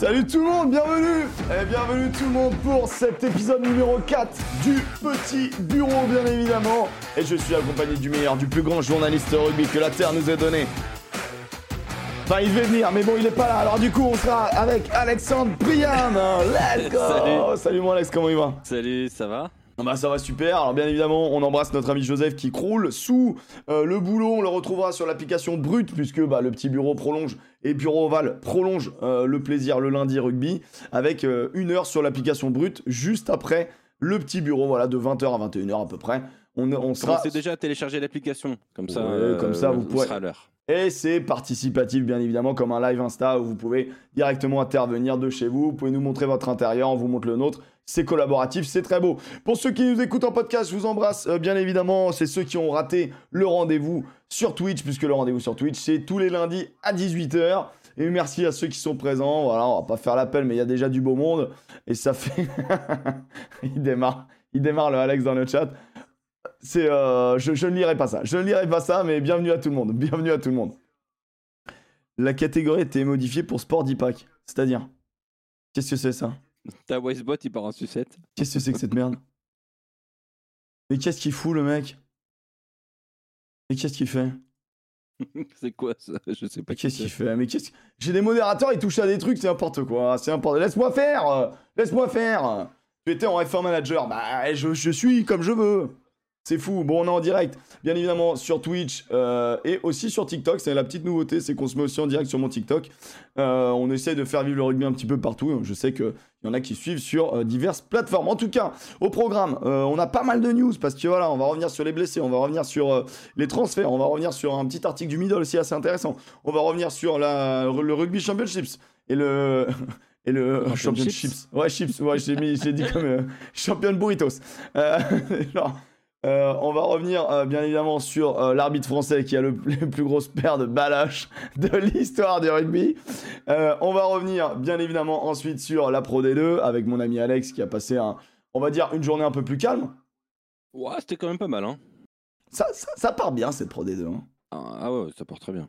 Salut tout le monde, bienvenue Et bienvenue tout le monde pour cet épisode numéro 4 du Petit Bureau, bien évidemment. Et je suis accompagné du meilleur, du plus grand journaliste rugby que la Terre nous ait donné. Enfin, il devait venir, mais bon, il est pas là. Alors du coup, on sera avec Alexandre Brian. Let's go Salut. Salut mon Alex, comment il va? Salut, ça va? Bah ça va super, alors bien évidemment on embrasse notre ami Joseph qui croule sous euh, le boulot, on le retrouvera sur l'application Brut puisque bah, le petit bureau prolonge et Bureau Oval prolonge euh, le plaisir le lundi rugby avec euh, une heure sur l'application Brut juste après le petit bureau, voilà de 20h à 21h à peu près. On, on sera... Commencez déjà à télécharger l'application, comme ça, Ouais, comme ça, vous pourrez- à l'heure. Et c'est participatif, bien évidemment, comme un live Insta où vous pouvez directement intervenir de chez vous. Vous pouvez nous montrer votre intérieur, on vous montre le nôtre. C'est collaboratif, c'est très beau. Pour ceux qui nous écoutent en podcast, je vous embrasse. Euh, bien évidemment, c'est ceux qui ont raté le rendez-vous sur Twitch, puisque le rendez-vous sur Twitch, c'est tous les lundis à 18h. Et merci à ceux qui sont présents. Voilà, on va pas faire l'appel, mais il y a déjà du beau monde. Et ça fait. il démarre. Il démarre le Alex dans le chat. C'est, euh, je, je ne lirai pas ça. Je ne lirai pas ça, mais bienvenue à tout le monde. Bienvenue à tout le monde. La catégorie était modifiée pour sport d'IPAC. C'est-à-dire Qu'est-ce que c'est ça? Ta Wisebot, il part en sucette. Qu'est-ce que c'est que cette merde? Mais qu'est-ce qu'il fout le mec? Mais qu'est-ce qu'il fait? C'est quoi ça? Je sais pas. Mais qu'est-ce qui qu'il fait? Mais qu'est-ce que- J'ai des modérateurs, ils touchent à des trucs, c'est n'importe quoi. C'est n'importe. Laisse-moi faire euh, Laisse-moi faire Tu étais en F1 Manager. Bah, je, je suis comme je veux. C'est fou. Bon, on est en direct, bien évidemment, sur Twitch euh, et aussi sur TikTok. C'est la petite nouveauté, c'est qu'on se met aussi en direct sur mon TikTok. Euh, on essaie de faire vivre le rugby un petit peu partout. Je sais qu'il y en a qui suivent sur euh, diverses plateformes. En tout cas, au programme, on a pas mal de news parce que voilà, on va revenir sur les blessés, on va revenir sur les transferts, on va revenir sur un petit article du middle aussi assez intéressant. On va revenir sur la, le rugby championships et le. Et le Champion championships. chips. Ouais, chips. Ouais, j'ai dit comme champion burritos. Genre, euh, on va revenir euh, bien évidemment sur euh, l'arbitre français qui a le, le plus grosse paire de balaches de l'histoire du rugby. On va revenir bien évidemment ensuite sur la Pro D2 avec mon ami Alex qui a passé un, on va dire une journée un peu plus calme. Ouah, c'était quand même pas mal, hein. Ça, ça, ça part bien cette Pro D2. hein. Ah, ah ouais, ça part très bien.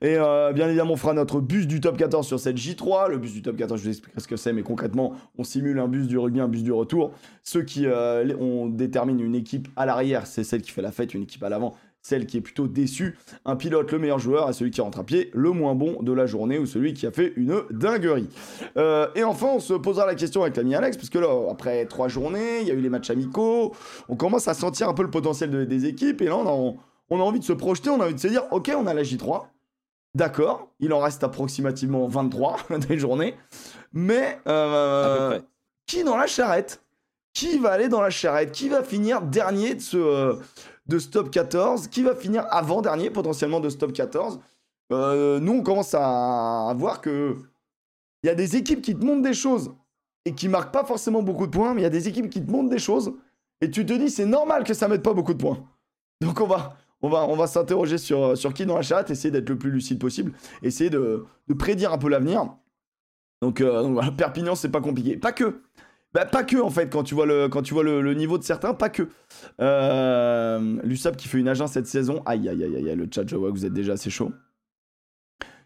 Et euh, bien évidemment, on fera notre bus du top 14 sur cette J3. Le bus du top 14, je vous expliquerai ce que c'est, mais concrètement, on simule un bus du rugby, un bus du retour. Ceux qui, euh, on détermine une équipe à l'arrière, c'est celle qui fait la fête, une équipe à l'avant, celle qui est plutôt déçue. Un pilote, le meilleur joueur, et celui qui rentre à pied, le moins bon de la journée, ou celui qui a fait une dinguerie. Euh, et enfin, on se posera la question avec l'ami Alex, parce que là, après trois journées, il y a eu les matchs amicaux, on commence à sentir un peu le potentiel de- des équipes, et là, on a, on a envie de se projeter, on a envie de se dire, ok, on a la J3. D'accord, il en reste approximativement 23 des journées. Mais euh, qui dans la charrette? Qui va aller dans la charrette? Qui va finir dernier de ce, euh, de ce top 14 Qui va finir avant-dernier potentiellement de ce top 14 Euh, Nous, on commence à, à voir que il y a des équipes qui te montrent des choses et qui marquent pas forcément beaucoup de points, mais il y a des équipes qui te montrent des choses et tu te dis c'est normal que ça mette pas beaucoup de points. Donc on va, on va, on va s'interroger sur, sur qui dans la charrette, essayer d'être le plus lucide possible, essayer de, de prédire un peu l'avenir. Donc, euh, voilà, Perpignan, c'est pas compliqué. Pas que. Bah, pas que en fait, quand tu vois le, quand tu vois le, niveau de certains, pas que. Euh, L'USAP qui fait une agence cette saison. Aïe, aïe, aïe, aïe, le chat, je vois que vous êtes déjà assez chaud.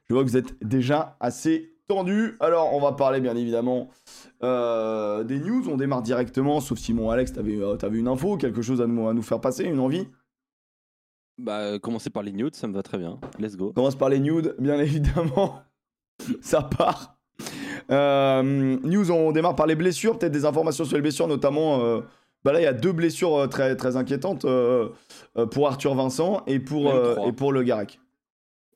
Je vois que vous êtes déjà assez tendu. Alors, on va parler bien évidemment euh, des news. On démarre directement, sauf si mon Alex, t'avais euh, t'avais une info, quelque chose à nous, à nous faire passer, une envie. Bah, euh, commencer par les nudes, ça me va très bien. Let's go. Commence par les nudes, bien évidemment. Ça part. Euh, news, on démarre par les blessures, peut-être des informations sur les blessures, notamment. euh, bah là, il y a deux blessures très, très inquiétantes euh, pour Arthur Vincent et pour, et pour Le Garec.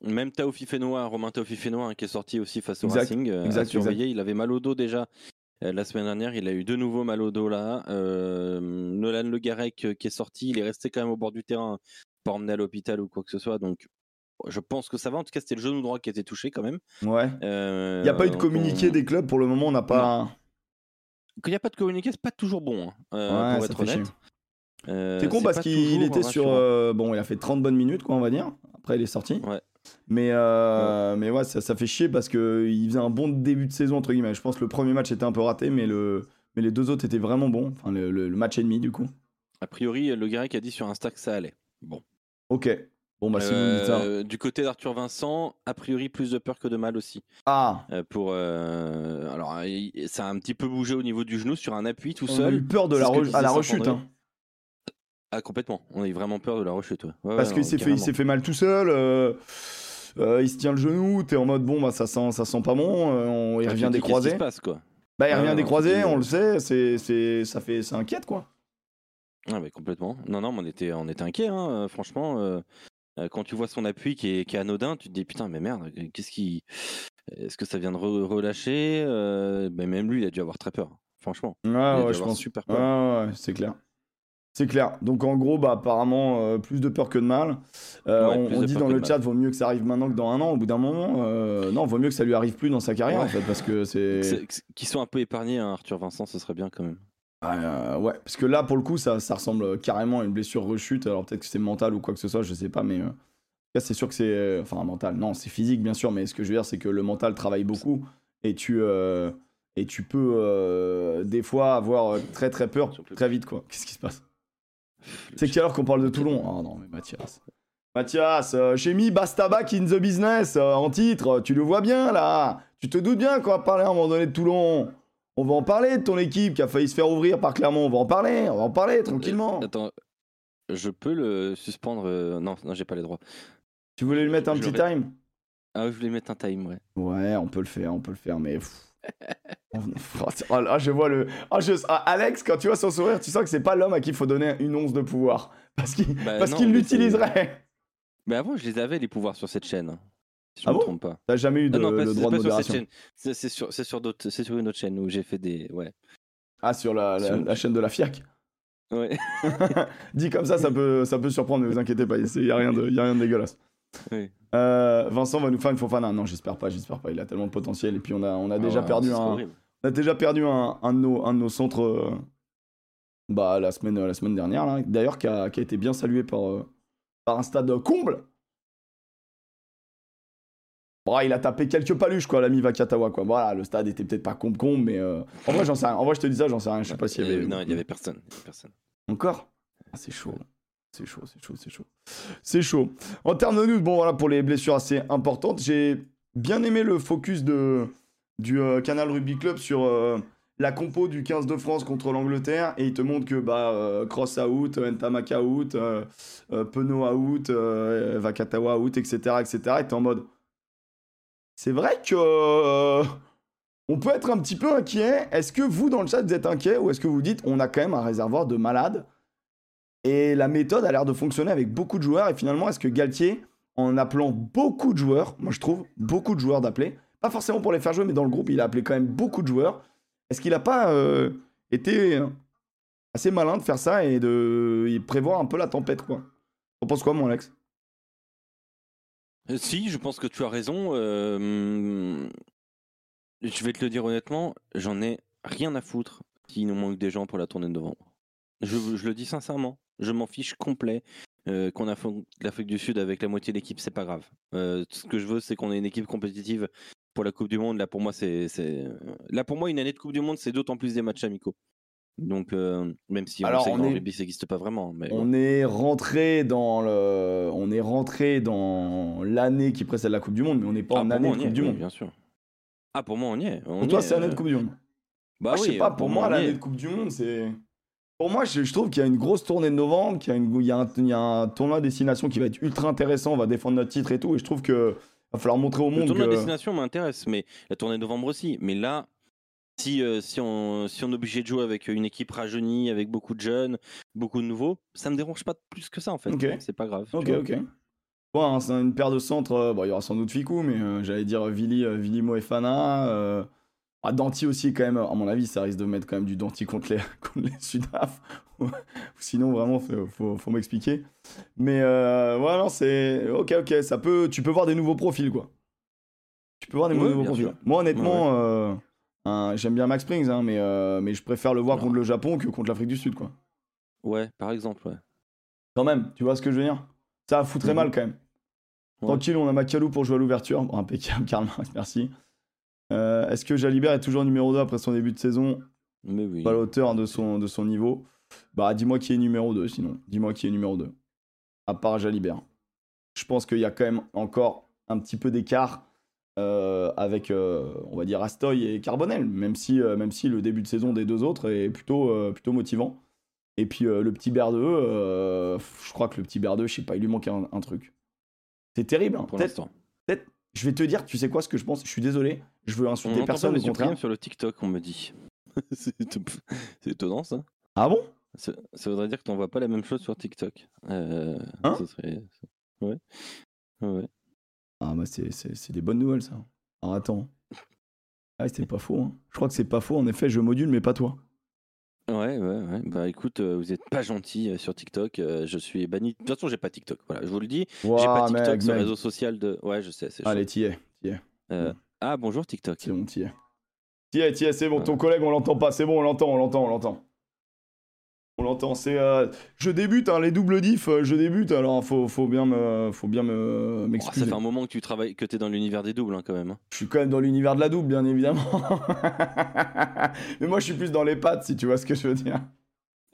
Même Taofi Fenois, Romain Taofi Fenois, hein, qui est sorti aussi face au Exact, Racing, exact, à surveiller. Il avait mal au dos déjà la semaine dernière. Il a eu de nouveau mal au dos là. Euh, Nolan Le Garec qui est sorti, il est resté quand même au bord du terrain, pas emmené à l'hôpital ou quoi que ce soit. Donc, je pense que ça va. En tout cas, c'était le genou droit qui été touché quand même. Ouais. Euh, Il n'y a pas eu de communiqué on- des clubs pour le moment, on n'a pas. Quand il n'y a pas de communiqué, c'est pas toujours bon, hein, euh, Ouais, pour ça être honnête. Euh, C'est con parce qu'il était sur. rassurant. euh, bon, il a fait 30 bonnes minutes, quoi, on va dire. Après, il est sorti. Ouais. Mais, euh, mais ouais, ça, ça fait chier parce qu'il faisait un bon début de saison, entre guillemets. Je pense que le premier match était un peu raté, mais, le, mais les deux autres étaient vraiment bons. Enfin, le, le- le match et demi, du coup. A priori, le Garec a dit sur Insta que ça allait. Bon. Ok. Bon, bah. Euh, du côté d'Arthur Vincent, a priori plus de peur que de mal aussi. Ah, Euh, pour euh, alors ça a un petit peu bougé au niveau du genou sur un appui tout on a seul. eu peur de la re- à la rechute. hein. Ah complètement. On a eu vraiment peur de la rechute. ouais. Parce ouais, qu'il s'est fait, il s'est fait mal tout seul. euh, il se tient le genou. T'es en mode bon, bah ça sent, ça sent pas bon. on- il revient croisés. se passe quoi Bah, il revient dis, On le sait. C'est, c'est, ça fait, ça inquiète quoi. Ah complètement. Non non, mais on était on était inquiet hein, franchement. euh, euh, quand tu vois son appui qui est, qui est anodin, tu te dis putain mais merde, qu'est-ce qui, est-ce que ça vient de re- relâcher Euh, ben, Même lui, il a dû avoir très peur. Franchement, Ouais, il a dû je avoir pense. super peur. ouais, ouais, c'est clair. C'est clair. Donc en gros, bah apparemment euh, plus de peur que de mal. Euh, Ouais, on dit dans le chat, vaut mieux que ça arrive maintenant que dans un an. Au bout d'un moment, euh, non, vaut mieux que ça lui arrive plus dans sa carrière Ouais. en fait, parce que c'est. Qu'ils sont un peu épargnés, hein, Arthur Vincent, ce serait bien quand même. Euh, ouais, parce que là, pour le coup, ça, ça ressemble carrément à une blessure rechute. Alors peut-être que c'est mental ou quoi que ce soit, je sais pas, mais euh, c'est sûr que c'est. Enfin, mental, non, c'est physique bien sûr, mais ce que je veux dire, c'est que le mental travaille beaucoup et tu. euh, et tu peux des fois avoir très très peur très vite quoi. Qu'est-ce qui se passe? C'est quelle heure qu'on parle de Toulon? Oh non, mais Mathias. Mathias, j'ai mis Bastabac in the business en titre. Tu le vois bien là. Tu te doutes bien qu'on va parler à un moment donné de Toulon. On va en parler de ton équipe qui a failli se faire ouvrir par Clermont. On va en parler. On va en parler tranquillement. Euh, Attends, je peux le suspendre euh, Non, non, j'ai pas les droits. Tu voulais lui mettre un je petit time? Ah, oui, je voulais mettre un time, ouais. Ouais, on peut le faire, on peut le faire, mais. Oh là, je vois le. Ah, je- ah, Alex, quand tu vois son sourire, tu sens que c'est pas l'homme à qui il faut donner une once de pouvoir. Parce qu'il Bah, l'utiliserait. Mais avant, je les avais, les pouvoirs sur cette chaîne. Si je Ah me bon trompe pas. T'as jamais eu de, Ah non, pas, le droit de sur modération. C'est sur, c'est sur, c'est sur une autre chaîne où j'ai fait des. Ouais. Ah, sur la, la- Sur- la chaîne de la FIAC. Ouais. Dit comme ça, ça peut, ça peut surprendre, ne vous inquiétez pas, il n'y a, rien de- y a rien de dégueulasse. Oui. Euh, Vincent va nous faire une Fofana. Non, j'espère pas, j'espère pas. Il a tellement de potentiel. Et puis on a, on a déjà Ah perdu un, horrible. on a déjà perdu un, un de nos, un de nos centres euh, bah, la, semaine, la semaine dernière, là. d'ailleurs, qui a, qui a été bien salué par, euh, par un stade comble. Bon, il a tapé quelques paluches, quoi, l'ami Vakatawa. Quoi. Voilà, le stade était peut-être pas comble-comble, mais euh, en vrai, j'en sais rien. En vrai, je te dis ça, j'en sais rien. Je sais pas s'il y avait. Non, il y avait personne. il y avait personne. Encore? Ah, C'est chaud. C'est chaud, c'est chaud, c'est chaud. C'est chaud. En termes de news, bon voilà, pour les blessures assez importantes, j'ai bien aimé le focus de, du euh, Canal Rugby Club sur euh, la compo du 15 de France contre l'Angleterre. Et il te montre que bah, euh, Cross out, Ntamaka out, euh, euh, Penaud out, euh, Vakatawa out, etc. etc. Et t'es en mode. C'est vrai que. euh, on peut être un petit peu inquiet. Est-ce que vous, dans le chat, vous êtes inquiet ou est-ce que vous dites on a quand même un réservoir de malades et la méthode a l'air de fonctionner avec beaucoup de joueurs. Et finalement, est-ce que Galtier, en appelant beaucoup de joueurs, moi je trouve beaucoup de joueurs d'appeler, pas forcément pour les faire jouer, mais dans le groupe, il a appelé quand même beaucoup de joueurs. Est-ce qu'il n'a pas euh, été euh, assez malin de faire ça et de prévoir un peu la tempête, quoi? T'en penses quoi, mon Alex? Si, je pense que tu as raison. euh, je vais te le dire honnêtement, j'en ai rien à foutre s'il nous manque des gens pour la tournée de novembre. Je, le dis sincèrement, je m'en fiche complet. euh, qu'on a l'Afrique du Sud avec la moitié de l'équipe, c'est pas grave. Euh, ce que je veux, c'est qu'on ait une équipe compétitive pour la Coupe du Monde. Là, pour moi, c'est... là pour moi, une année de Coupe du Monde, c'est d'autant plus des matchs amicaux. Donc, euh, même si Alors, on sait on que est- le rugby, ça n'existe pas vraiment. Mais On est rentré dans le, on est rentré dans l'année qui précède la Coupe du Monde, mais on n'est pas Ah, en année moi, de Coupe est, du oui, Monde. bien sûr. Ah, pour moi, on y est. On Pour toi, est, c'est année de euh, Coupe du Monde. Bah Moi, je oui, sais pas, pour moi, l'année de Coupe du Monde, c'est. Pour moi, je, je trouve qu'il y a une grosse tournée de novembre, qu'il y a, une- il y a un, il y a un tournoi à destination qui va être ultra intéressant, on va défendre notre titre et tout, et je trouve que va falloir montrer au Le monde tournoi de que. destination m'intéresse, mais la tournée de novembre aussi. Mais là, si, euh, si, on, si on est obligé de jouer avec une équipe rajeunie, avec beaucoup de jeunes, beaucoup de nouveaux, ça me dérange pas plus que ça en fait. Ok. C'est pas grave. Ok, ok. Bon, hein, c'est une paire de centres, euh, bon, il y aura sans doute Fikou, mais euh, j'allais dire Vili, Vili Moefana. Euh... Ah, Danti aussi, quand même, à mon avis, ça risque de mettre quand même du Danti contre les, contre les Sudaf. Sinon, vraiment, faut, faut, faut m'expliquer. Mais euh, non, c'est. Ok, ok, ça peut. Tu peux voir des nouveaux profils, quoi. Tu peux voir des Ouais, nouveaux profils. sûr. Moi, honnêtement, euh, un- j'aime bien Max Springs, hein, mais, euh, mais je préfère le voir Non. contre le Japon que contre l'Afrique du Sud, quoi. Ouais, par exemple. Ouais. Quand même, tu vois ce que je veux dire? Ça foutrait Mhm. mal quand même. Ouais. Tranquille, on a Macalou pour jouer à l'ouverture. Bon, impeccable, Karl Marx, merci. Euh, Est-ce que Jalibert est toujours numéro 2 après son début de saison? Mais oui. Pas à la hauteur de son, de son niveau. Bah, dis-moi qui est numéro 2 sinon. Dis-moi qui est numéro 2. À part Jalibert. Je pense qu'il y a quand même encore un petit peu d'écart euh, avec, euh, on va dire, Astoy et Carbonel, même si, euh, même si le début de saison des deux autres est plutôt, plutôt motivant. Et puis le petit Berdeux, je crois que le petit Berdeux, je sais pas, il lui manque un, un truc. C'est terrible. hein. pour Peut-être, l'instant. je vais te dire, tu sais quoi ce que je pense Je suis désolé, je veux On insulter entend personne, au contraire. Sur le TikTok, on me dit. c'est étonnant ça. Ah bon? Ça. ça voudrait dire que tu vois pas la même chose sur TikTok. Hein? serait... Ouais. Ouais. Ah bah c'est, des bonnes nouvelles ça. Alors attends. Ah c'est pas faux. hein. Je crois que c'est pas faux. En effet, je module, mais pas toi. Ouais, ouais, ouais. Bah écoute, euh, vous êtes pas gentil euh, sur TikTok. euh, je suis banni. De toute façon, j'ai pas TikTok. Voilà, je vous le dis. J'ai pas TikTok mec, sur mec. réseau social de. Ouais, je sais. Allez, t'y es. Euh, Ah bonjour TikTok. C'est bon, t'y es. T'y es, t'y es, c'est bon. Ton collègue, on l'entend pas. C'est bon, on l'entend, on l'entend, on l'entend. On l'entend. C'est. euh, Je débute, hein, les doubles diffs, euh, je débute. Alors, faut, faut bien me, faut bien me Oh, ça fait un moment que tu travailles, que t'es dans l'univers des doubles hein, quand même. hein. Je suis quand même dans l'univers de la double, bien évidemment. mais moi, je suis plus dans les pattes, si tu vois ce que je veux dire.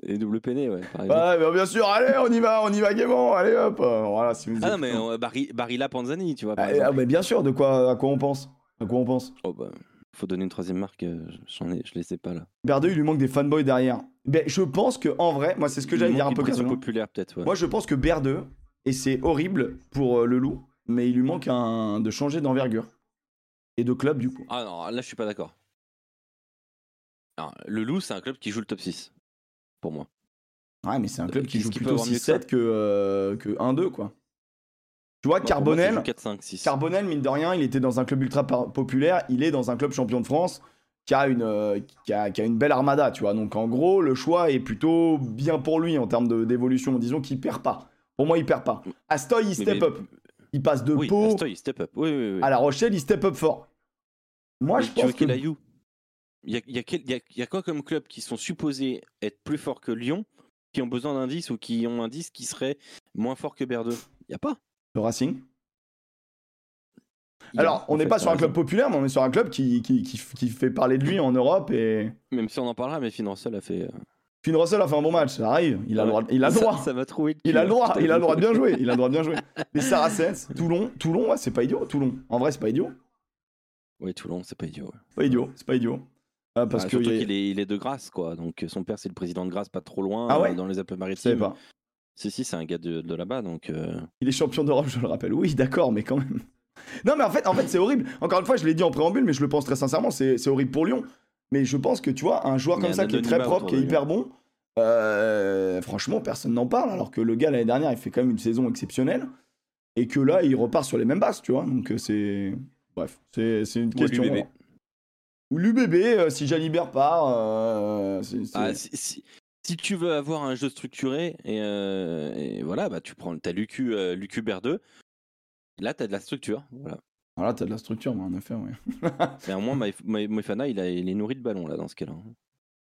Et double peiné, ouais. Par mais bien sûr, allez, on y va, on y va gaiement, allez hop. euh, Voilà, si vous ah non, mais euh, Barry, Barilla Panzani, tu vois. Par Ah, ah, mais bien sûr, de quoi, à quoi on pense? À quoi on pense? Oh, bah, faut donner une troisième marque. euh, J'en ai, je les sais pas là. Berdeux, il lui manque des fanboys derrière. Ben, je pense que en vrai, moi, c'est ce que j'allais dire un peu populaire peut-être. Ouais. Moi, je pense que Berdeux, et c'est horrible pour euh, le loup, mais il lui manque un, de changer d'envergure. Et de club, du coup. Ah non, là je suis pas d'accord. Le Loup, c'est un club qui joue le top 6. Pour moi. Ouais, mais c'est un club qui joue plutôt avoir mieux que ça 6-7 que, euh, que 1-2, quoi. Tu vois, Bah, Carbonel, joue 4, 5, 6. Carbonel, mine de rien, il était dans un club ultra populaire, il est dans un club champion de France qui a une, euh, qui a, qui a une belle armada, tu vois. Donc en gros, le choix est plutôt bien pour lui en termes de- d'évolution. Disons qu'il perd pas. Pour moi, il perd pas. Astoy, il step mais- up. Il passe de Oui, Pau Astoy, step up. Oui, oui, oui. à La Rochelle, il step up fort. Moi, Mais je tu pense que... il y a, y, a quel- y a- il y a quoi comme club qui sont supposés être plus forts que Lyon, qui ont besoin d'un 10 ou qui ont un 10 qui serait moins fort que Berdeux Il y a pas. Le Racing. Il Alors, on n'est pas sur un club populaire, mais on est sur un club qui, qui, qui, qui fait parler de lui en Europe et... Même si on en parlera, mais Finn Russell a fait. euh, Finn Russell a fait un bon match, ça arrive, il a le droit, il a le droit. Ça m'a trouvé. le Il a le droit, je il a le droit de bien jouer, il a le droit de bien jouer. Les Saracens, Toulon, Toulon, ouais, c'est pas idiot, Toulon. En vrai, c'est pas idiot. Ouais, Toulon, c'est pas idiot. ouais. Pas idiot, c'est pas idiot. Ah, parce Ouais, que surtout y a- qu'il est, il est de Grasse, quoi. Donc son père, c'est le président de Grasse, pas trop loin, Ah ouais euh, dans les Alpes-Maritimes. Si, si, c'est un gars de, de là-bas, donc. euh, Il est champion d'Europe, je le rappelle. Oui, d'accord, mais quand même. Non, mais en fait, en fait c'est horrible. Encore une fois, je l'ai dit en préambule, mais je le pense très sincèrement, c'est c'est horrible pour Lyon. Mais je pense que, tu vois, un joueur comme un ça qui est très propre, qui est hyper bon, euh, franchement, personne n'en parle. Alors que le gars, l'année dernière, il fait quand même une saison exceptionnelle. Et que là, il repart sur les mêmes bases, tu vois. Donc, euh, c'est. Bref, c'est c'est une Ou question. l'UBB. Ou l'UBB, euh, si Jalibert part. euh, Ah, si, si- si tu veux avoir un jeu structuré, et, euh, et voilà, bah, tu prends. T'as Lucu, euh, Lucu Berdeux. Là, t'as de la structure. Voilà. Voilà, t'as de la structure, en effet, ouais. Mais au moins, Moefana, il, a- il est nourri de ballon, là, dans ce cas-là.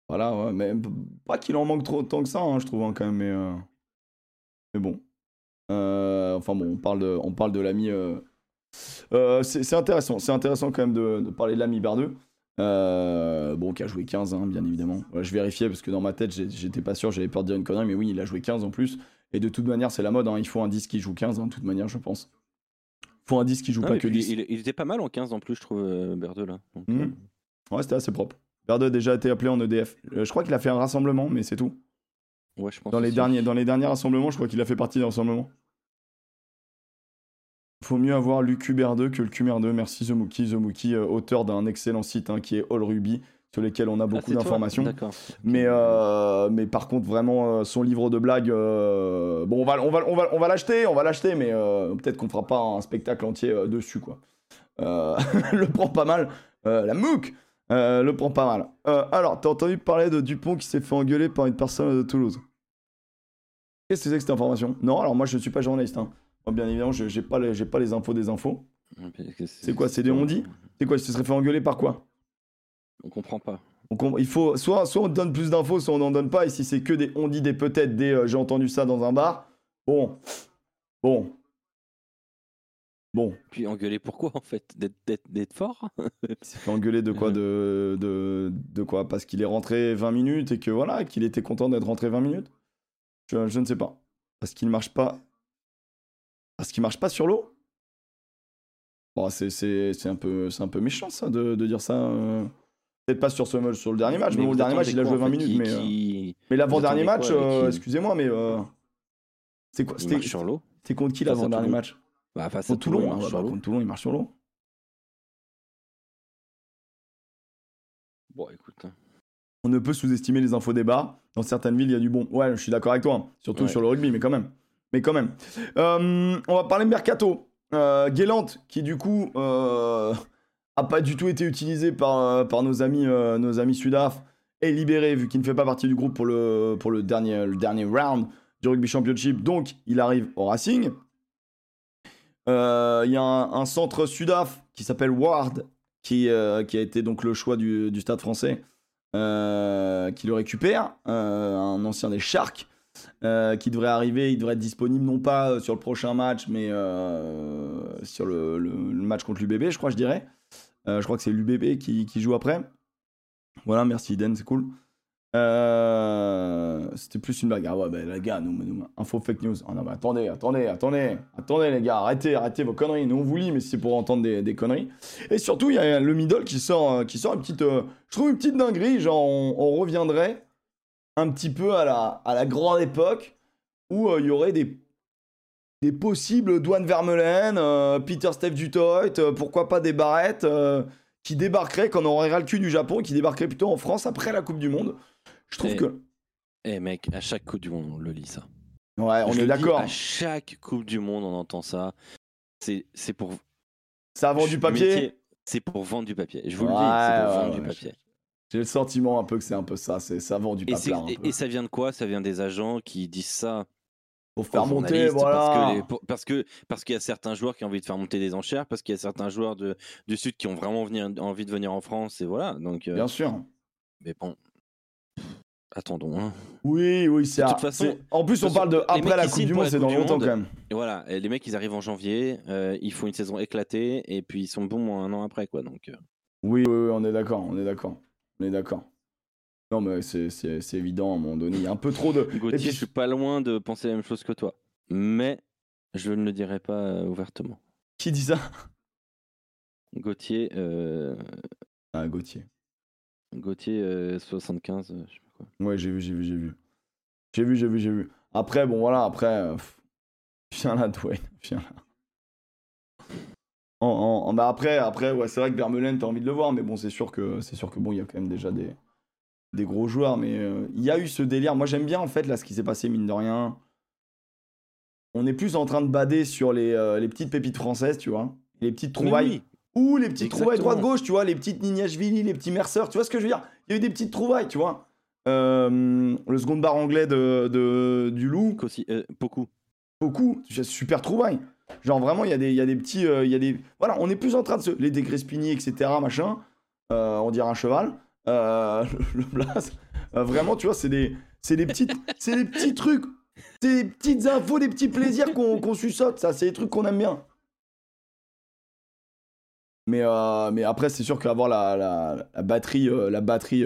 Voilà, ouais, mais pas qu'il en manque trop tant que ça, hein, je trouve, hein, quand même, mais, euh, mais bon. Euh, enfin bon, on parle de, on parle de l'ami. euh, c'est intéressant, c'est intéressant quand même de, de parler de l'ami Berdeux. Euh, bon, qui a joué 15, hein, bien évidemment. Ouais, je vérifiais parce que dans ma tête, j'étais pas sûr, j'avais peur de dire une connerie, mais oui, il a joué 15 en plus. Et de toute manière, c'est la mode, hein, il faut un 10 qui joue 15, hein, de toute manière, je pense. Il faut un 10 qui joue Non, pas que puis, 10. il, il était pas mal en 15 en plus, je trouve, euh, Berdeux, là. Donc, Mhm. euh, Ouais, c'était assez propre. Berdeux a déjà été appelé en EDF. Euh, je crois qu'il a fait un rassemblement, mais c'est tout. ouais, je pense Dans les, derniers, dans les derniers rassemblements, je crois qu'il a fait partie des rassemblements. Faut mieux avoir l'UQBR2 que le QMR2. Merci The Mookie. The Mookie, euh, auteur d'un excellent site hein, qui est All Ruby, sur lequel on a Ah, beaucoup d'informations. Mais, euh, mais par contre, vraiment, euh, son livre de blagues, euh, bon, on va, on va, on va, on va l'acheter, on va l'acheter, mais euh, peut-être qu'on fera pas un spectacle entier dessus, quoi. Le prend pas mal. La MOOC le prend pas mal. Alors, t'as entendu parler de Dupont qui s'est fait engueuler par une personne de Toulouse? Qu'est-ce que c'est que cette information? Non, alors moi je suis pas journaliste. Hein. Moi, bien évidemment, je- j'ai pas, les- j'ai pas les infos des infos. C'est quoi, c'est des on-dit C'est quoi, il se serait fait engueuler par quoi On comprend pas. On- il faut soit, soit on te donne plus d'infos, soit on n'en donne pas. Et si c'est que des on dit, des peut-être, des euh, j'ai entendu ça dans un bar, bon, bon, bon. Puis engueuler pourquoi en fait? D'être- fort? Fait engueuler de quoi de, de, de quoi? Parce qu'il est rentré 20 minutes et que voilà, qu'il était content d'être rentré 20 minutes? Je, je ne sais pas. Parce qu'il ne marche pas. Parce qu'il marche pas sur l'eau? Bon, c'est- c'est c'est un, peu- c'est un peu méchant, ça, de, de dire ça. euh. Peut-être pas sur, ce, sur le dernier match. Mais, bon, le dernier match, il a joué en 20 fait, minutes. qui- mais euh, qui- mais l'avant-dernier match, euh, excusez-moi, mais. euh, C'est quoi C'était marche sur l'eau? c'était contre qui l'avant-dernier match? Bah, face à Contre Toulon. il hein, marche ouais, sur bah, l'eau. contre Toulon, il marche sur l'eau. Bon, écoute. hein. On ne peut sous-estimer les infos débats. Dans certaines villes, il y a du bon. Ouais, je suis d'accord avec toi. hein. Surtout Ouais. sur le rugby, mais quand même. Mais quand même. Euh, on va parler Mercato. Euh, Guélant, qui du coup euh, a pas du tout été utilisé par, euh, par nos amis, euh, nos amis Sudaf, est libéré vu qu'il ne fait pas partie du groupe pour le, pour le, dernier, le dernier round du Rugby Championship. Donc, il arrive au Racing. Il y a un, un centre Sudaf qui s'appelle Ward, qui, qui a été donc le choix du, du stade français, qui le récupère, un ancien des Sharks, euh, qui devrait arriver, il devrait être disponible non pas euh, sur le prochain match, mais euh, sur le, match contre l'UBB, je crois, je dirais. Je crois que c'est l'UBB qui, joue après. Voilà, merci Iden, c'est cool. C'était plus une blague. Ah ouais, bah, les gars, nous, nous, info fake news. Ah non, mais attendez, attendez, attendez, attendez, les gars, arrêtez, arrêtez vos conneries. Nous, on vous lit, mais c'est pour entendre des, conneries. Et surtout, il y a le middle qui sort, qui sort une petite. je trouve une petite dinguerie. Genre, on reviendrait un petit peu à la, à la grande époque où euh, il y aurait des, des possibles Douane Vermeulen, euh, Peter Steph Dutoit, euh, pourquoi pas des barrettes qui débarqueraient quand on aurait ras le cul du Japon, qui débarqueraient plutôt en France après la Coupe du Monde. Je trouve Et- que. Eh mec, à chaque Coupe du Monde, on le lit ça. Ouais, on Je est d'accord. À chaque Coupe du Monde, on entend ça. C'est pour. Ça vend du papier. C'est pour vendre du papier. Je vous le dis, c'est pour ouais, vendre ouais, du papier. J'ai le sentiment un peu que c'est un peu ça. C'est ça vend du Et, c'est- papier. un et- peu. et ça vient de quoi? Ça vient des agents qui disent ça Pour faire monter, voilà. Parce que les- pour- parce que parce qu'il y a certains joueurs qui ont envie de faire monter des enchères, parce qu'il y a certains joueurs de, du sud qui ont vraiment venir- envie de venir en France et voilà. Donc, euh, Bien sûr. mais bon, attendons. hein. Oui, oui, c'est. De toute façon- en plus, on parle de après la Coupe du Monde, c'est dans longtemps quand même. Et voilà, et les mecs ils arrivent en janvier, euh, ils font une saison éclatée et puis ils sont bons un an après quoi. Donc euh, Oui, oui, oui, on est d'accord, on est d'accord. On est d'accord. Non, mais c'est- évident, à un moment donné, il y a un peu trop de. Gauthier, puis- je suis pas loin de penser la même chose que toi, mais je ne le dirai pas euh, ouvertement. Qui dit ça? Gauthier, euh, Ah, Gauthier. Gauthier euh, 75, euh, je sais pas quoi. Ouais, j'ai vu, j'ai vu, j'ai vu. J'ai vu, j'ai vu, j'ai vu. Après, bon, voilà, après. euh, viens là, Dwayne, viens là. En, en- en- bah après, après, ouais, c'est vrai que Vermeulen, t'as envie de le voir, mais bon, c'est sûr que, c'est sûr que bon, il y a quand même déjà des, des gros joueurs, mais euh, il y a eu ce délire. Moi, j'aime bien en fait là ce qui s'est passé, mine de rien. On est plus en train de bader sur les, euh, les petites pépites françaises, tu vois, les petites trouvailles. Oui, Ou les petites trouvailles droite-gauche, tu vois, les petites Nignashvili, les petits Mercer, tu vois ce que je veux dire? Il y a eu des petites trouvailles, tu vois. Euh, le second bar anglais de, de- du loup. Aussi, beaucoup. beaucoup, c'est super trouvaille. Genre vraiment, il y, a des- il y a des petits. euh, il y a des... Voilà, on est plus en train de se. Les Degrespini, etc., machin. euh, on dirait un cheval. euh, le Blas. Euh, vraiment, tu vois, c'est des, c'est des, petites, c'est des petits trucs. C'est des petites infos, des petits plaisirs qu'on qu'on suçote. Ça, c'est des trucs qu'on aime bien. Mais, mais après, c'est sûr qu'avoir la, la, la batterie, la batterie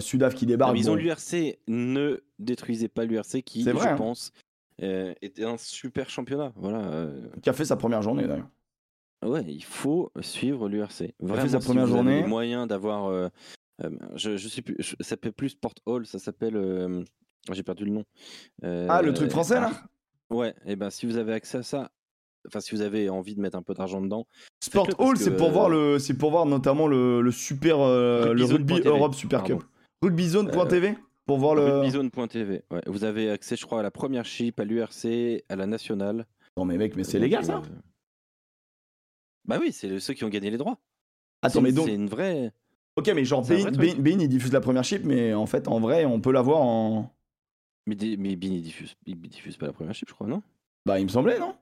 Sudaf qui débarque. Mais ils ont bon, l'URC, ne détruisez pas l'URC qui, C'est je vrai, hein. pense, était un super championnat. Voilà. euh, qui a fait sa première journée d'ailleurs. Ouais, il faut suivre l'URC. Vraiment, sa si première vous avez journée. les moyens d'avoir. euh, euh, je, je sais plus, je- ça s'appelle plus Sport Hall, ça s'appelle. euh, J'ai perdu le nom. Euh, Ah, le truc français là? Ouais, et ben si vous avez accès à ça, enfin si vous avez envie de mettre un peu d'argent dedans, Sport Hall, c'est pour voir le, c'est pour voir notamment le, le super, euh, le rugby Europe Super pardon. Cup. Rugbyzone.tv pour voir le. rugbyzone.tv. Ouais, vous avez accès, je crois, à la première chip, à l'URC, à la nationale. Non mais mec, mais c'est légal ça. euh, Bah oui, c'est ceux qui ont gagné les droits. Attends C'est- mais donc, c'est une vraie. ok mais genre Bein, vrai il diffuse la première chip, mais en fait en vrai on peut l'avoir en. Mais, mais il diffuse, il diffuse pas la première chip, je crois, non? Bah il me semblait non?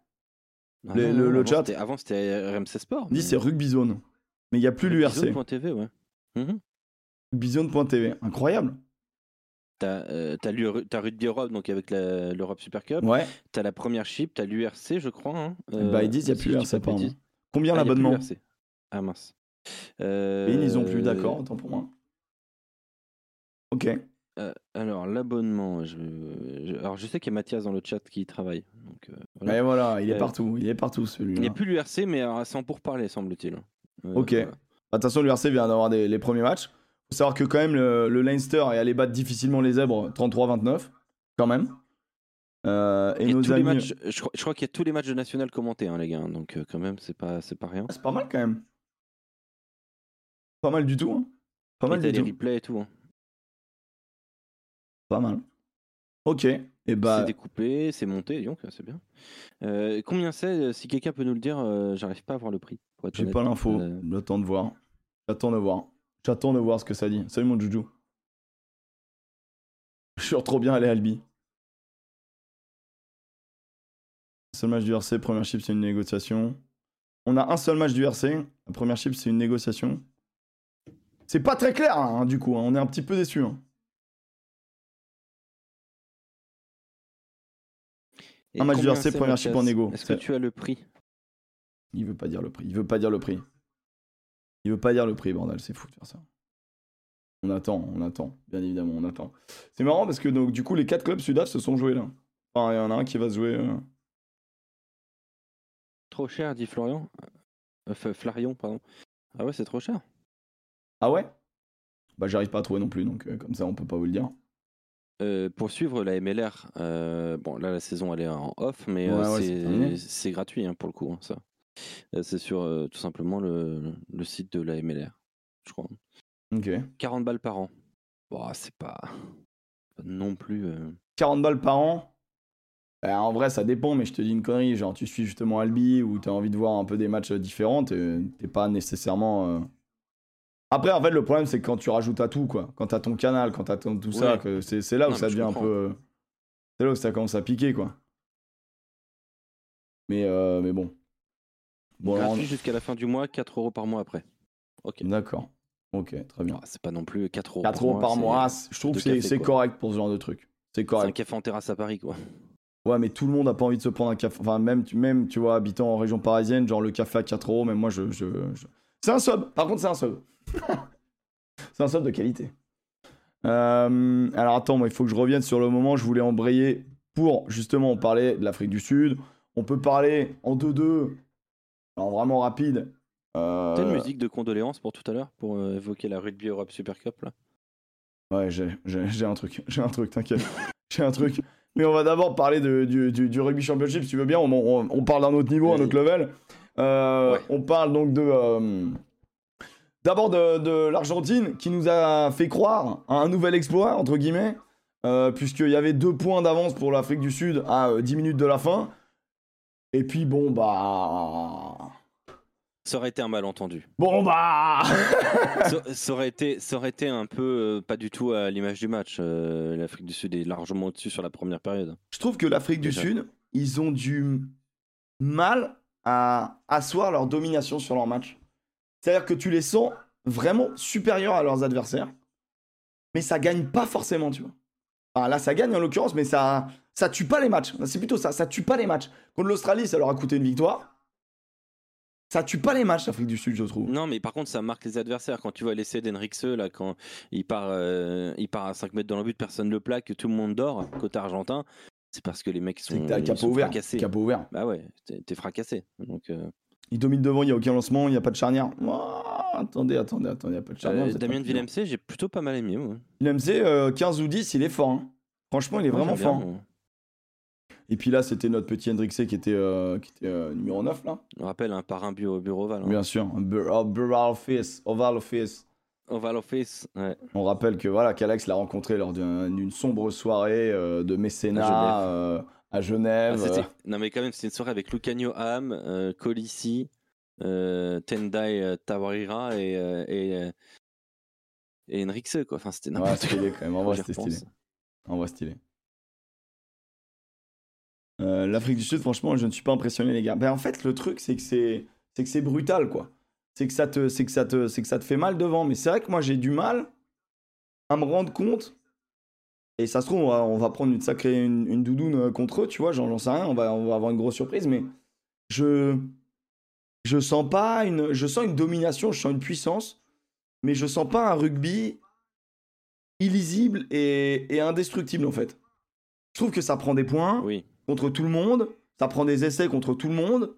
Ah Le- non, le- non, le avant, chat. Avant, c'était RMC Sport. On dit c'est Rugbyzone, mais il y a plus l'URC. Rugbyzone.tv, ouais. Mhm. Rugbyzone.tv, incroyable. T'as euh, t'as Rugby Europe, donc avec l'Europe Super Cup. Ouais. T'as la première chip, t'as l'URC, je crois. hein, bah ils disent il y a si plus je dis l'URC de apparemment. Combien Ah, a plus l'abonnement l'URC. Ah mince. Euh, Bein ils ont plus, d'accord, autant pour moi. Ok. Euh, alors, l'abonnement. Je... je- Alors, je sais qu'il y a Mathias dans le chat qui y travaille. Donc, euh, voilà. Et voilà, il est Euh, partout, il est partout Il n'y celui-là. a plus l'URC, mais c'est en pourparler, semble-t-il. Euh, Ok. voilà. Attention, l'URC vient d'avoir des- les premiers matchs. Faut savoir que quand même le, le Leinster est allé battre difficilement les zèbres 33-29, quand même. Euh, et a nos tous les amis... matchs, je, crois, qu'il y a tous les matchs de national commentés, hein, les gars. Donc, euh, quand même, c'est pas, c'est pas rien. Ah, C'est pas mal quand même. Pas mal du tout. hein. Pas mal Et t'as du les tout. replays et tout. hein. Pas mal. Ok. Et bah, C'est découpé, c'est monté, donc c'est bien. Euh, combien c'est Si quelqu'un peut nous le dire, euh, j'arrive pas à voir le prix. j'ai pas l'info. Euh, J'attends de voir. J'attends de voir. J'attends de voir ce que ça dit. Salut mon Juju. Je suis trop bien allé à Albi. Seul match du RC, première chip, c'est une négociation. On a un seul match du RC. La première chip, c'est une négociation. C'est pas très clair, hein, du coup. hein. On est un petit peu déçus. hein. Un match du RC, première chip en négo? Est-ce que tu as le prix? Il veut pas dire le prix. Il veut pas dire le prix. Il veut pas dire le prix, bordel. C'est fou de faire ça. On attend, on attend. Bien évidemment, on attend. C'est marrant parce que donc, du coup, les quatre clubs sudaf se sont joués là. Enfin, il y en a un qui va se jouer. euh, Trop cher, dit Florian. Euh, Flarion, pardon. Ah ouais, c'est trop cher. Ah ouais? Bah, j'arrive pas à trouver non plus, donc euh, comme ça, on peut pas vous le dire. Euh, pour suivre la MLR, euh, bon là la saison elle est en off, mais Ouais, euh, ouais, c'est gratuit hein, pour le coup. hein, ça, c'est sur tout simplement le, le site de la MLR, je crois. Ok. 40 balles par an. Bon, c'est pas, pas non plus. euh, 40 balles par an? Bah, En vrai, ça dépend, mais je te dis une connerie. Genre, tu suis justement Albi ou t'as envie de voir un peu des matchs différents, t'es pas nécessairement. euh, Après, en fait, le problème, c'est que quand tu rajoutes à tout, quoi. Quand t'as ton canal, quand t'as tout ça, Ouais. c'est là où Non, ça devient un peu. C'est là où ça commence à piquer, quoi. Mais, euh, mais bon. Bon, gratuit jusqu'à la fin du mois, 4 euros par mois après. Ok. d'accord. Ok, très bien. Ah, c'est pas non plus 4 euros 4 par euros par mois, je trouve que c'est correct pour ce genre de truc. C'est C'est un correct. café en terrasse à Paris, quoi. Ouais, mais tout le monde a pas envie de se prendre un café. Enfin, même, tu- même tu vois, habitant en région parisienne, genre le café à 4 euros, même moi, je. je, je- C'est un sub. Par contre, c'est un sub. c'est un sub de qualité. Euh, alors, attends, moi, il faut que je revienne sur le moment. Je voulais embrayer pour justement parler de l'Afrique du Sud. On peut parler en 2-2. Alors, vraiment rapide. Euh, T'as une musique de condoléances pour tout à l'heure, pour euh, évoquer la Rugby Europe Super Cup là? Ouais, j'ai un truc. J'ai un truc, t'inquiète. j'ai un truc. Mais on va d'abord parler de- du, du- du Rugby Championship, si tu veux bien. On, on- on parle d'un autre niveau, un autre level. Euh, Ouais. On parle donc de. euh, D'abord de, de l'Argentine qui nous a fait croire à un nouvel exploit, entre guillemets, puisqu'il y avait deux points d'avance pour l'Afrique du Sud à euh, 10 minutes de la fin. Et puis bon, bah. Ça aurait été un malentendu. Bon, bah. ça, ça aurait été, ça aurait été un peu euh, pas du tout à l'image du match. euh, L'Afrique du Sud est largement au-dessus sur la première période. Je trouve que l'Afrique du. Sud, ils ont du mal à asseoir leur domination sur leur match. C'est-à-dire que tu les sens vraiment supérieurs à leurs adversaires, mais ça gagne pas forcément, tu vois. Enfin, là, ça gagne en l'occurrence, mais ça, ça tue pas les matchs. C'est plutôt ça, ça tue pas les matchs. Contre l'Australie, ça leur a coûté une victoire. Ça tue pas les matchs, l'Afrique du Sud, je trouve. Non, mais par contre, ça marque les adversaires. Quand tu vois l'essai d'Henrique là, quand il part, euh, il part à 5 mètres dans le but, personne ne le plaque, tout le monde dort, côté argentin, c'est parce que les mecs sont, que capot sont ouvert. fracassés. Capot ouvert. Bah ouais, t'es fracassé. Donc, euh, Ils dominent devant, il n'y a aucun lancement, il n'y a pas de charnière. Oh, attendez, attendez, attendez, il n'y a pas de charnière. euh, vous êtes Damien de. Villemc, j'ai plutôt pas mal aimé. moi. Villemc, euh, 15 ou 10, il est fort. hein. Franchement, il est vraiment bien, fort. Et puis là, c'était notre petit Hendrixé qui était, euh, qui était euh, numéro 9, là. On rappelle un parrain bureau, bureau Oval. hein. Bien sûr. un Bur- oh, Office, Oval Office. Oval Office, ouais. On rappelle que voilà, qu'Alex l'a rencontré lors d'un- d'une sombre soirée euh, de mécénat à Genève. Ah, non mais quand même, c'était une soirée avec Lucagno Ham, Colissi, Tendai Tawarira et, et, et quoi. Enfin, c'était ouais, n'importe quoi. stylé quand même. En vrai, c'était stylé. En vrai, stylé. Euh, L'Afrique du Sud, franchement, je ne suis pas impressionné, les gars. Ben, en fait, le truc, c'est que c'est c'est que c'est brutal, quoi. C'est que ça te, c'est que ça te, c'est que ça te fait mal devant. Mais c'est vrai que moi, j'ai du mal à me rendre compte. Et ça se trouve, on va, prendre une sacrée une, une doudoune euh, contre eux, tu vois. J'en j'en sais rien. On va, on va avoir une grosse surprise, mais je je sens pas une, je sens une domination, je sens une puissance, mais je sens pas un rugby illisible et, et indestructible en fait. Je trouve que ça prend des points Oui. Contre tout le monde, ça prend des essais contre tout le monde.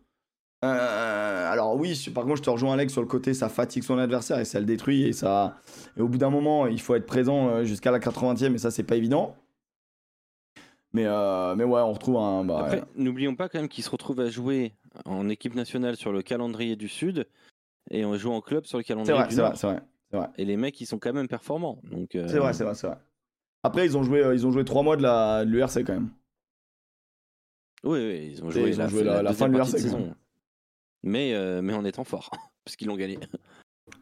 Euh, alors oui, par contre, je te rejoins Alex sur le côté, ça fatigue son adversaire et ça le détruit et ça. Et au bout d'un moment, il faut être présent euh, jusqu'à la 80e et ça, c'est pas évident. Mais, euh, mais ouais, on retrouve un. Bah, Après, n'oublions pas quand même qu'il se retrouve à jouer en équipe nationale sur le calendrier du Sud et on joue en club sur le calendrier vrai, du c'est Nord. vrai, c'est vrai. C'est vrai, Et les mecs, ils sont quand même performants. Donc, euh, c'est vrai, c'est vrai, c'est vrai. Après, ils ont joué, ils ont joué trois mois de la de l'URC quand même. Oui, oui, ils ont joué, ils ont la, joué la- la deuxième fin de quand saison. Mais, euh, mais en étant fort, parce qu'ils l'ont gagné.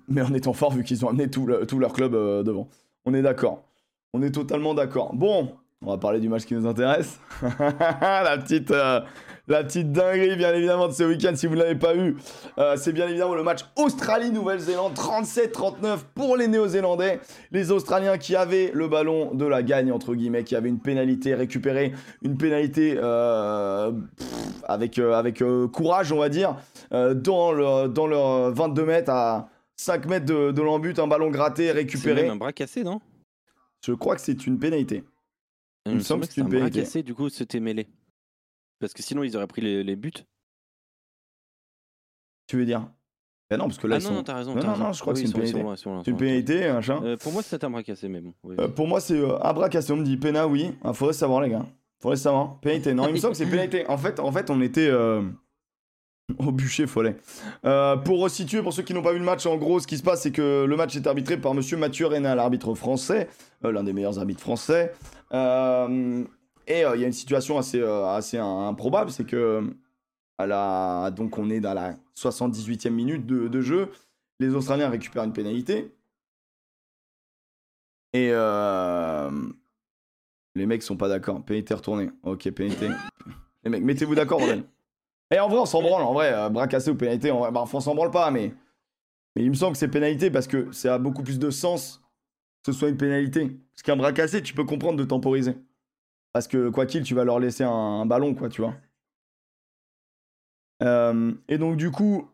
Mais en étant fort, vu qu'ils ont amené tout, le- tout leur club euh, devant. On est d'accord. On est totalement d'accord. Bon, on va parler du match qui nous intéresse. la, petite, euh, la petite dinguerie, bien évidemment, de ce week-end, si vous ne l'avez pas eu. Euh, c'est bien évidemment le match Australie-Nouvelle-Zélande, 37-39 pour les Néo-Zélandais. Les Australiens qui avaient le ballon de la gagne, entre guillemets, qui avaient une pénalité récupérée, une pénalité euh, pff, avec, euh, avec courage, on va dire, dans, leur, dans leur 22 mètres à 5 mètres de, de l'embut, un ballon gratté, C'est récupéré. même un bras cassé, non? Je crois que c'est une pénalité. Il me semble que c'est une un bras pénalité. cassé, du coup, c'était mêlé. Parce que sinon, ils auraient pris les, les buts. Tu veux dire? Ben non, parce que là, ah ils non, sont- non, t'as raison. Non, non, raison. non, je crois que c'est une pénalité. c'est une pénalité, machin. Euh, pour moi, c'était un bras cassé, mais bon. oui. Euh, pour moi, c'est euh, un bras cassé. On me dit Pena, oui. Il faudrait savoir, les gars. Faudrait savoir. Pénalité. Non, il me semble que c'est pénalité. En fait, en fait, on était euh, au bûcher follet. Euh, pour resituer, pour ceux qui n'ont pas vu le match, en gros, ce qui se passe, c'est que le match est arbitré par monsieur Mathieu Rénal, arbitre français, euh, l'un des meilleurs arbitres français. Euh, et euh, il y a une situation assez, euh, assez improbable, c'est que la, donc on est dans la 78e minute de, jeu. Les Australiens récupèrent une pénalité. Et euh, les mecs sont pas d'accord. Pénalité retournée. Ok, pénalité. les mecs, mettez-vous d'accord, bordel. Et en vrai, on s'en branle. En vrai, euh, bras cassé ou pénalité, en vrai, bah, on s'en branle pas, mais... mais il me semble que c'est pénalité parce que ça a beaucoup plus de sens que ce soit une pénalité. Parce qu'un bras cassé, tu peux comprendre de temporiser. Parce que quoi qu'il, tu vas leur laisser un, un ballon, quoi, tu vois. Euh, et donc, du coup,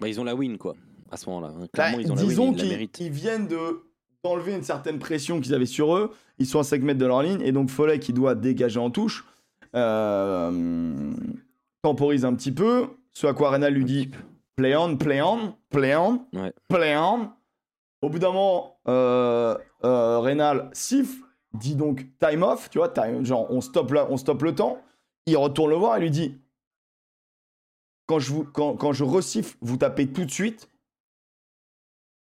Bah, ils ont la win, quoi, à ce moment-là. hein. Bah, Clairement, ils ont la win, disons ils la qu'ils méritent. ils viennent de d'enlever une certaine pression qu'ils avaient sur eux. Ils sont à 5 mètres de leur ligne et donc Follet qui doit dégager en touche euh, temporise un petit peu. Ce à quoi Renal lui dit play on, play on, play on, Ouais. play on. Au bout d'un moment, euh, euh, Reynal siffle, dit donc time off, tu vois, time- genre on stoppe, on stoppe le temps. Il retourne le voir et lui dit quand je, vous, quand, quand je resiffle, vous tapez tout de suite.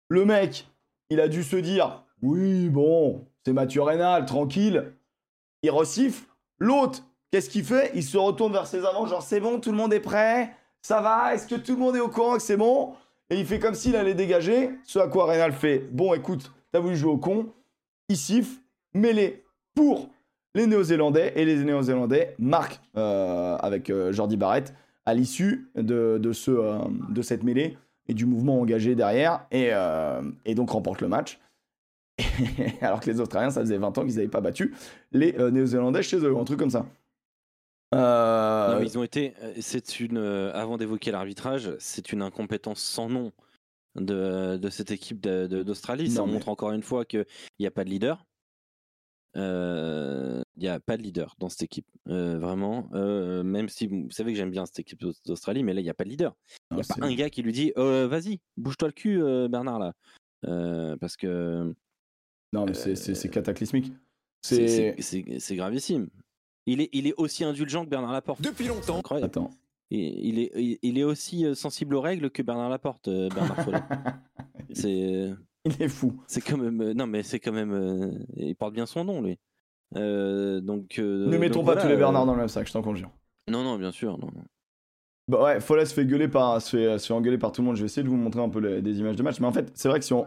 Le mec, il a dû se dire oui, bon, c'est Mathieu Reynal, tranquille. Il resiffle. L'autre, qu'est-ce qu'il fait? Il se retourne vers ses avants, genre c'est bon, tout le monde est prêt, ça va, est-ce que tout le monde est au courant que c'est bon? Et il fait comme s'il allait dégager. Ce à quoi Reynal fait bon, écoute, t'as voulu jouer au con. Il siffle, mêlé pour les Néo-Zélandais et les Néo-Zélandais marquent euh, avec euh, Jordi Barrett à l'issue de, de, ce, euh, de cette mêlée et du mouvement engagé derrière et, euh, et donc remportent le match. Alors que les Australiens, ça faisait 20 ans qu'ils n'avaient pas battu les Néo-Zélandais chez eux, un truc comme ça. Non, mais ils ont été. C'est une. Avant d'évoquer l'arbitrage, c'est une incompétence sans nom de, de cette équipe d'Australie. Ça mais- montre encore une fois qu'il n'y a pas de leader. Euh, Il n'y a pas de leader dans cette équipe. Euh, vraiment. Euh, même si vous savez que j'aime bien cette équipe d'Aus- d'Australie, mais là, il n'y a pas de leader. Il n'y a c'est- pas un gars qui lui dit Euh, Vas-y, bouge-toi le cul, euh, Bernard, là. Euh, parce que Non, mais c'est- cataclysmique. c'est- gravissime. Il est, il est aussi indulgent que Bernard Laporte. Depuis longtemps. Incroyable. Attends. Il, il est, il, est aussi sensible aux règles que Bernard Laporte, euh, Bernard Follet. c'est, Il est fou. c'est quand même, euh, non mais c'est quand même, euh, il porte bien son nom lui. Euh, donc. euh, ne mettons donc pas voilà, tous les Bernard euh, dans le même sac, je t'en conjure. Non non bien sûr. Non. Bah ouais, Follet se fait gueuler par, se fait, se fait engueuler par tout le monde. Je vais essayer de vous montrer un peu les- des images de match. Mais en fait, c'est vrai que si on,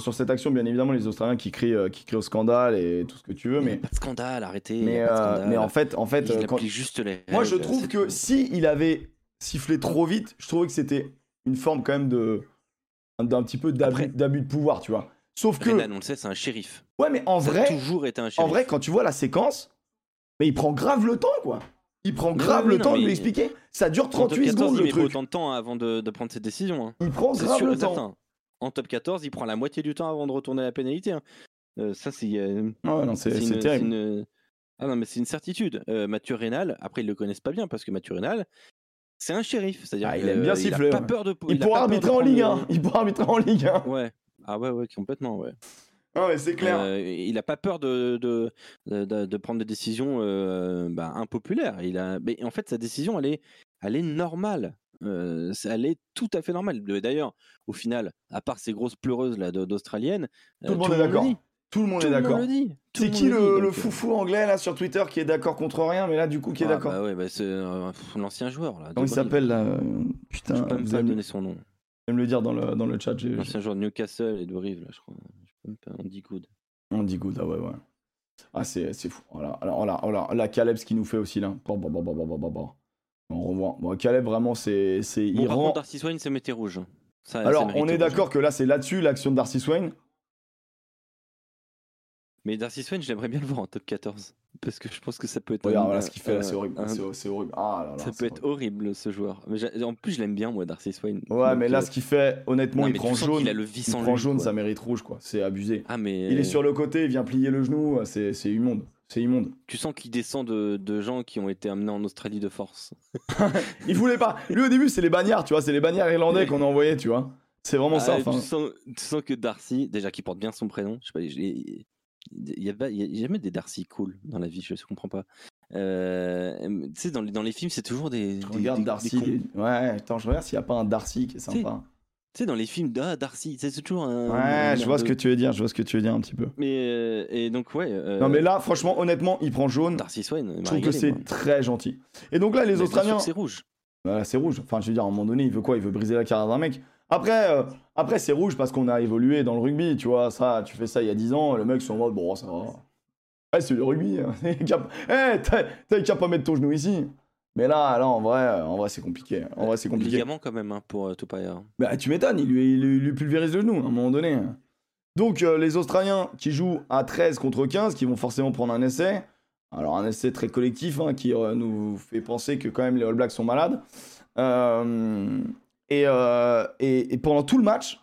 sur cette action, bien évidemment, les Australiens qui crient, euh, qui crient au scandale et tout ce que tu veux, mais, Pas de scandale, arrêtez. mais, euh, scandale. en fait, en fait, il quand- juste les. moi je trouve que tout. si il avait sifflé trop vite, je trouvais que c'était une forme quand même de d'un petit peu d'abus de pouvoir, tu vois. Sauf que, Renan, on le sait, c'est un shérif. ouais, mais en Ça a vrai, toujours été un en shérif. vrai, quand tu vois la séquence, mais il prend grave le temps, quoi. Il prend grave le non, temps de lui expliquer. Ça dure En top 38 14, secondes il met truc. autant de temps avant de, de prendre ses décisions. hein. Il prend C'est grave sûr le temps. certain. En top 14, il prend la moitié du temps avant de retourner à la pénalité. hein. Euh, ça, c'est. euh, Ouais, non, c'est terrible. une- Ah non, mais c'est une certitude. Euh, Mathieu Rénal, après, ils le connaissent pas bien parce que Mathieu Rénal, c'est un shérif. C'est-à-dire Ah, il aime bien euh, siffler, a pas peur de. Il a pourra arbitrer en Ligue le- 1. Il pourra arbitrer en Ligue 1. Ouais. Ah ouais, ouais, complètement, ouais. Ah ouais, c'est clair. Euh, il a pas peur de, de, de, prendre des décisions euh, bah, impopulaires. Il a, mais en fait, sa décision, elle est, elle est normale. Euh, elle est tout à fait normale. D'ailleurs, au final, à part ces grosses pleureuses là d'australiennes, euh, Tout le monde est d'accord. Tout le monde Tout est d'accord. C'est qui le, euh, foufou anglais là sur Twitter qui est d'accord contre rien, mais là du coup qui est ah, d'accord bah ouais, bah, c'est euh, l'ancien joueur là. Comment il s'appelle là euh, Je Putain, peux même vous pas allez me donner son nom. vous allez me le dire dans le, dans le chat. L'ancien joueur de Newcastle et de Brive là, je crois. Je peux même pas. On dit good. On dit good, ah ouais, ouais. Ah, c'est c'est fou. Voilà, alors, voilà, voilà. Là, Caleb, ce qu'il nous fait aussi là. Bon, bon, bon, bon, bon, bon, bon, bon. On revoit. Bon, Caleb, vraiment, c'est. c'est- Bon, il par contre, Darcy Swain, c'est mété rouge. Ça, ça Alors, on est d'accord que là, c'est là-dessus l'action de Darcy Swain. Mais Darcy Swain, j'aimerais bien le voir en top 14. Parce que je pense que ça peut être. Regarde, un- voilà ce qu'il fait là, c'est horrible. un- C'est horrible. Ah là là. ça peut être horrible ce joueur. Mais j'ai- en plus, je l'aime bien, moi, Darcy Swain. Ouais, Donc, mais là, euh, ce qu'il fait, honnêtement, non, il prend jaune. a le Il en prend jaune, ça mérite rouge, quoi. C'est abusé. Ah, mais. Il est sur le côté, il vient plier le genou. C'est c'est immonde. C'est immonde. Tu sens qu'il descend de, de gens qui ont été amenés en Australie de force. Il voulait pas. Lui, au début, c'est les bagnards, tu vois. C'est les bagnards irlandais qu'on a envoyés, tu vois. C'est vraiment ça. Ah, enfin. tu, sens, tu sens que Darcy, déjà qui porte bien son prénom, je sais pas, il y a, y jamais des Darcy cool dans la vie, je ne comprends pas. Euh, tu sais, dans, les- dans les films, c'est toujours des. Des- regarde des- Darcy. des Ouais, attends, je regarde s'il n'y a pas un Darcy qui est sympa. Tu sais, dans les films, ah, Darcy, c'est toujours un. Ouais, un je vois ce que tu veux dire. Je vois ce que tu veux dire un petit peu. Mais, euh, et donc, ouais. euh, Non, mais là, franchement, honnêtement, il prend jaune. Darcy Swain, Je trouve que c'est très gentil. Et donc là, les Mais Australiens. C'est rouge. Voilà, c'est rouge. Enfin, je veux dire, à un moment donné, il veut quoi? Il veut briser la carrière d'un mec. Après, euh, après c'est rouge parce qu'on a évolué dans le rugby, tu vois. Ça, tu fais ça il y a 10 ans, le mec, sont en mode, bon, ça va. Ouais, c'est le rugby. hein. Eh, t'as qu'à pas mettre ton genou ici. Mais là, là, en vrai, en vrai, c'est compliqué. En vrai, c'est compliqué. Ligament quand même hein, pour euh, Tupaya. Bah, tu m'étonnes, il lui, il, lui- il lui pulvérise le genou à un moment donné. Donc, euh, les Australiens qui jouent à 13 contre 15, qui vont forcément prendre un essai. Alors, un essai très collectif hein, qui euh, nous fait penser que quand même les All Blacks sont malades. Euh, et, euh, et, et pendant tout le match,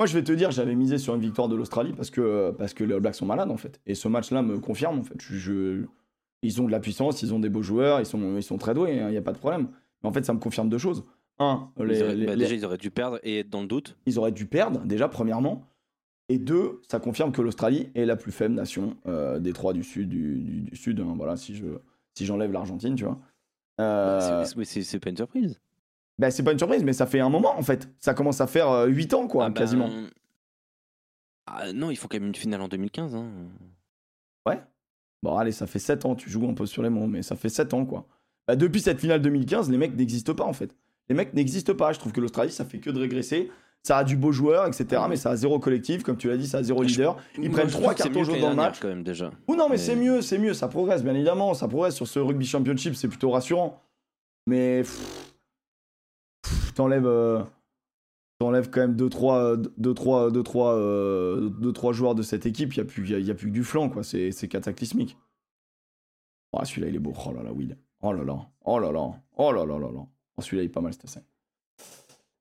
moi je vais te dire, j'avais misé sur une victoire de l'Australie parce que, parce que les All Blacks sont malades en fait. Et ce match-là me confirme en fait. Je, je- ils ont de la puissance, ils ont des beaux joueurs, ils sont, ils sont très doués, il n'y a pas de problème. Mais en fait, ça me confirme deux choses. Un, les- Ils auraient- les- bah, les- Déjà, ils auraient dû perdre et être dans le doute. ils auraient dû perdre, déjà, premièrement. Et deux, ça confirme que l'Australie est la plus faible nation euh, des trois du sud. Du, du- du sud hein, voilà, si je si j'enlève l'Argentine, tu vois. Euh, Bah, c'est- oui, c'est c'est pas une surprise. Bah, c'est pas une surprise, mais ça fait un moment, en fait. Ça commence à faire 8 ans, quoi, Ah ben, quasiment. ah, non, il faut quand même une finale en 2015. hein. Bon, allez, ça fait 7 ans, tu joues un peu sur les mots, mais ça fait 7 ans, quoi. Bah, depuis cette finale 2015, les mecs n'existent pas, en fait. Les mecs n'existent pas. Je trouve que l'Australie, ça fait que de régresser. Ça a du beau joueur, etc. Mais ça a zéro collectif, comme tu l'as dit, ça a zéro leader. Ils Moi, prennent trois cartons jaunes dans le match. quand même déjà. Ou non, mais, Mais- c'est mieux, c'est mieux, ça progresse, bien évidemment, ça progresse sur ce rugby championship, c'est plutôt rassurant. Mais pff, t'enlèves, euh, t'enlèves quand même 2-3 deux, trois, deux, trois, euh, deux, trois joueurs de cette équipe, il n'y a, plus- y a, y a plus que du flanc, quoi, c'est c'est cataclysmique. Oh, celui-là, il est beau, oh là là, Will. Oh là là, oh là là, oh là là là là. Oh, celui-là, il est pas mal, cette scène.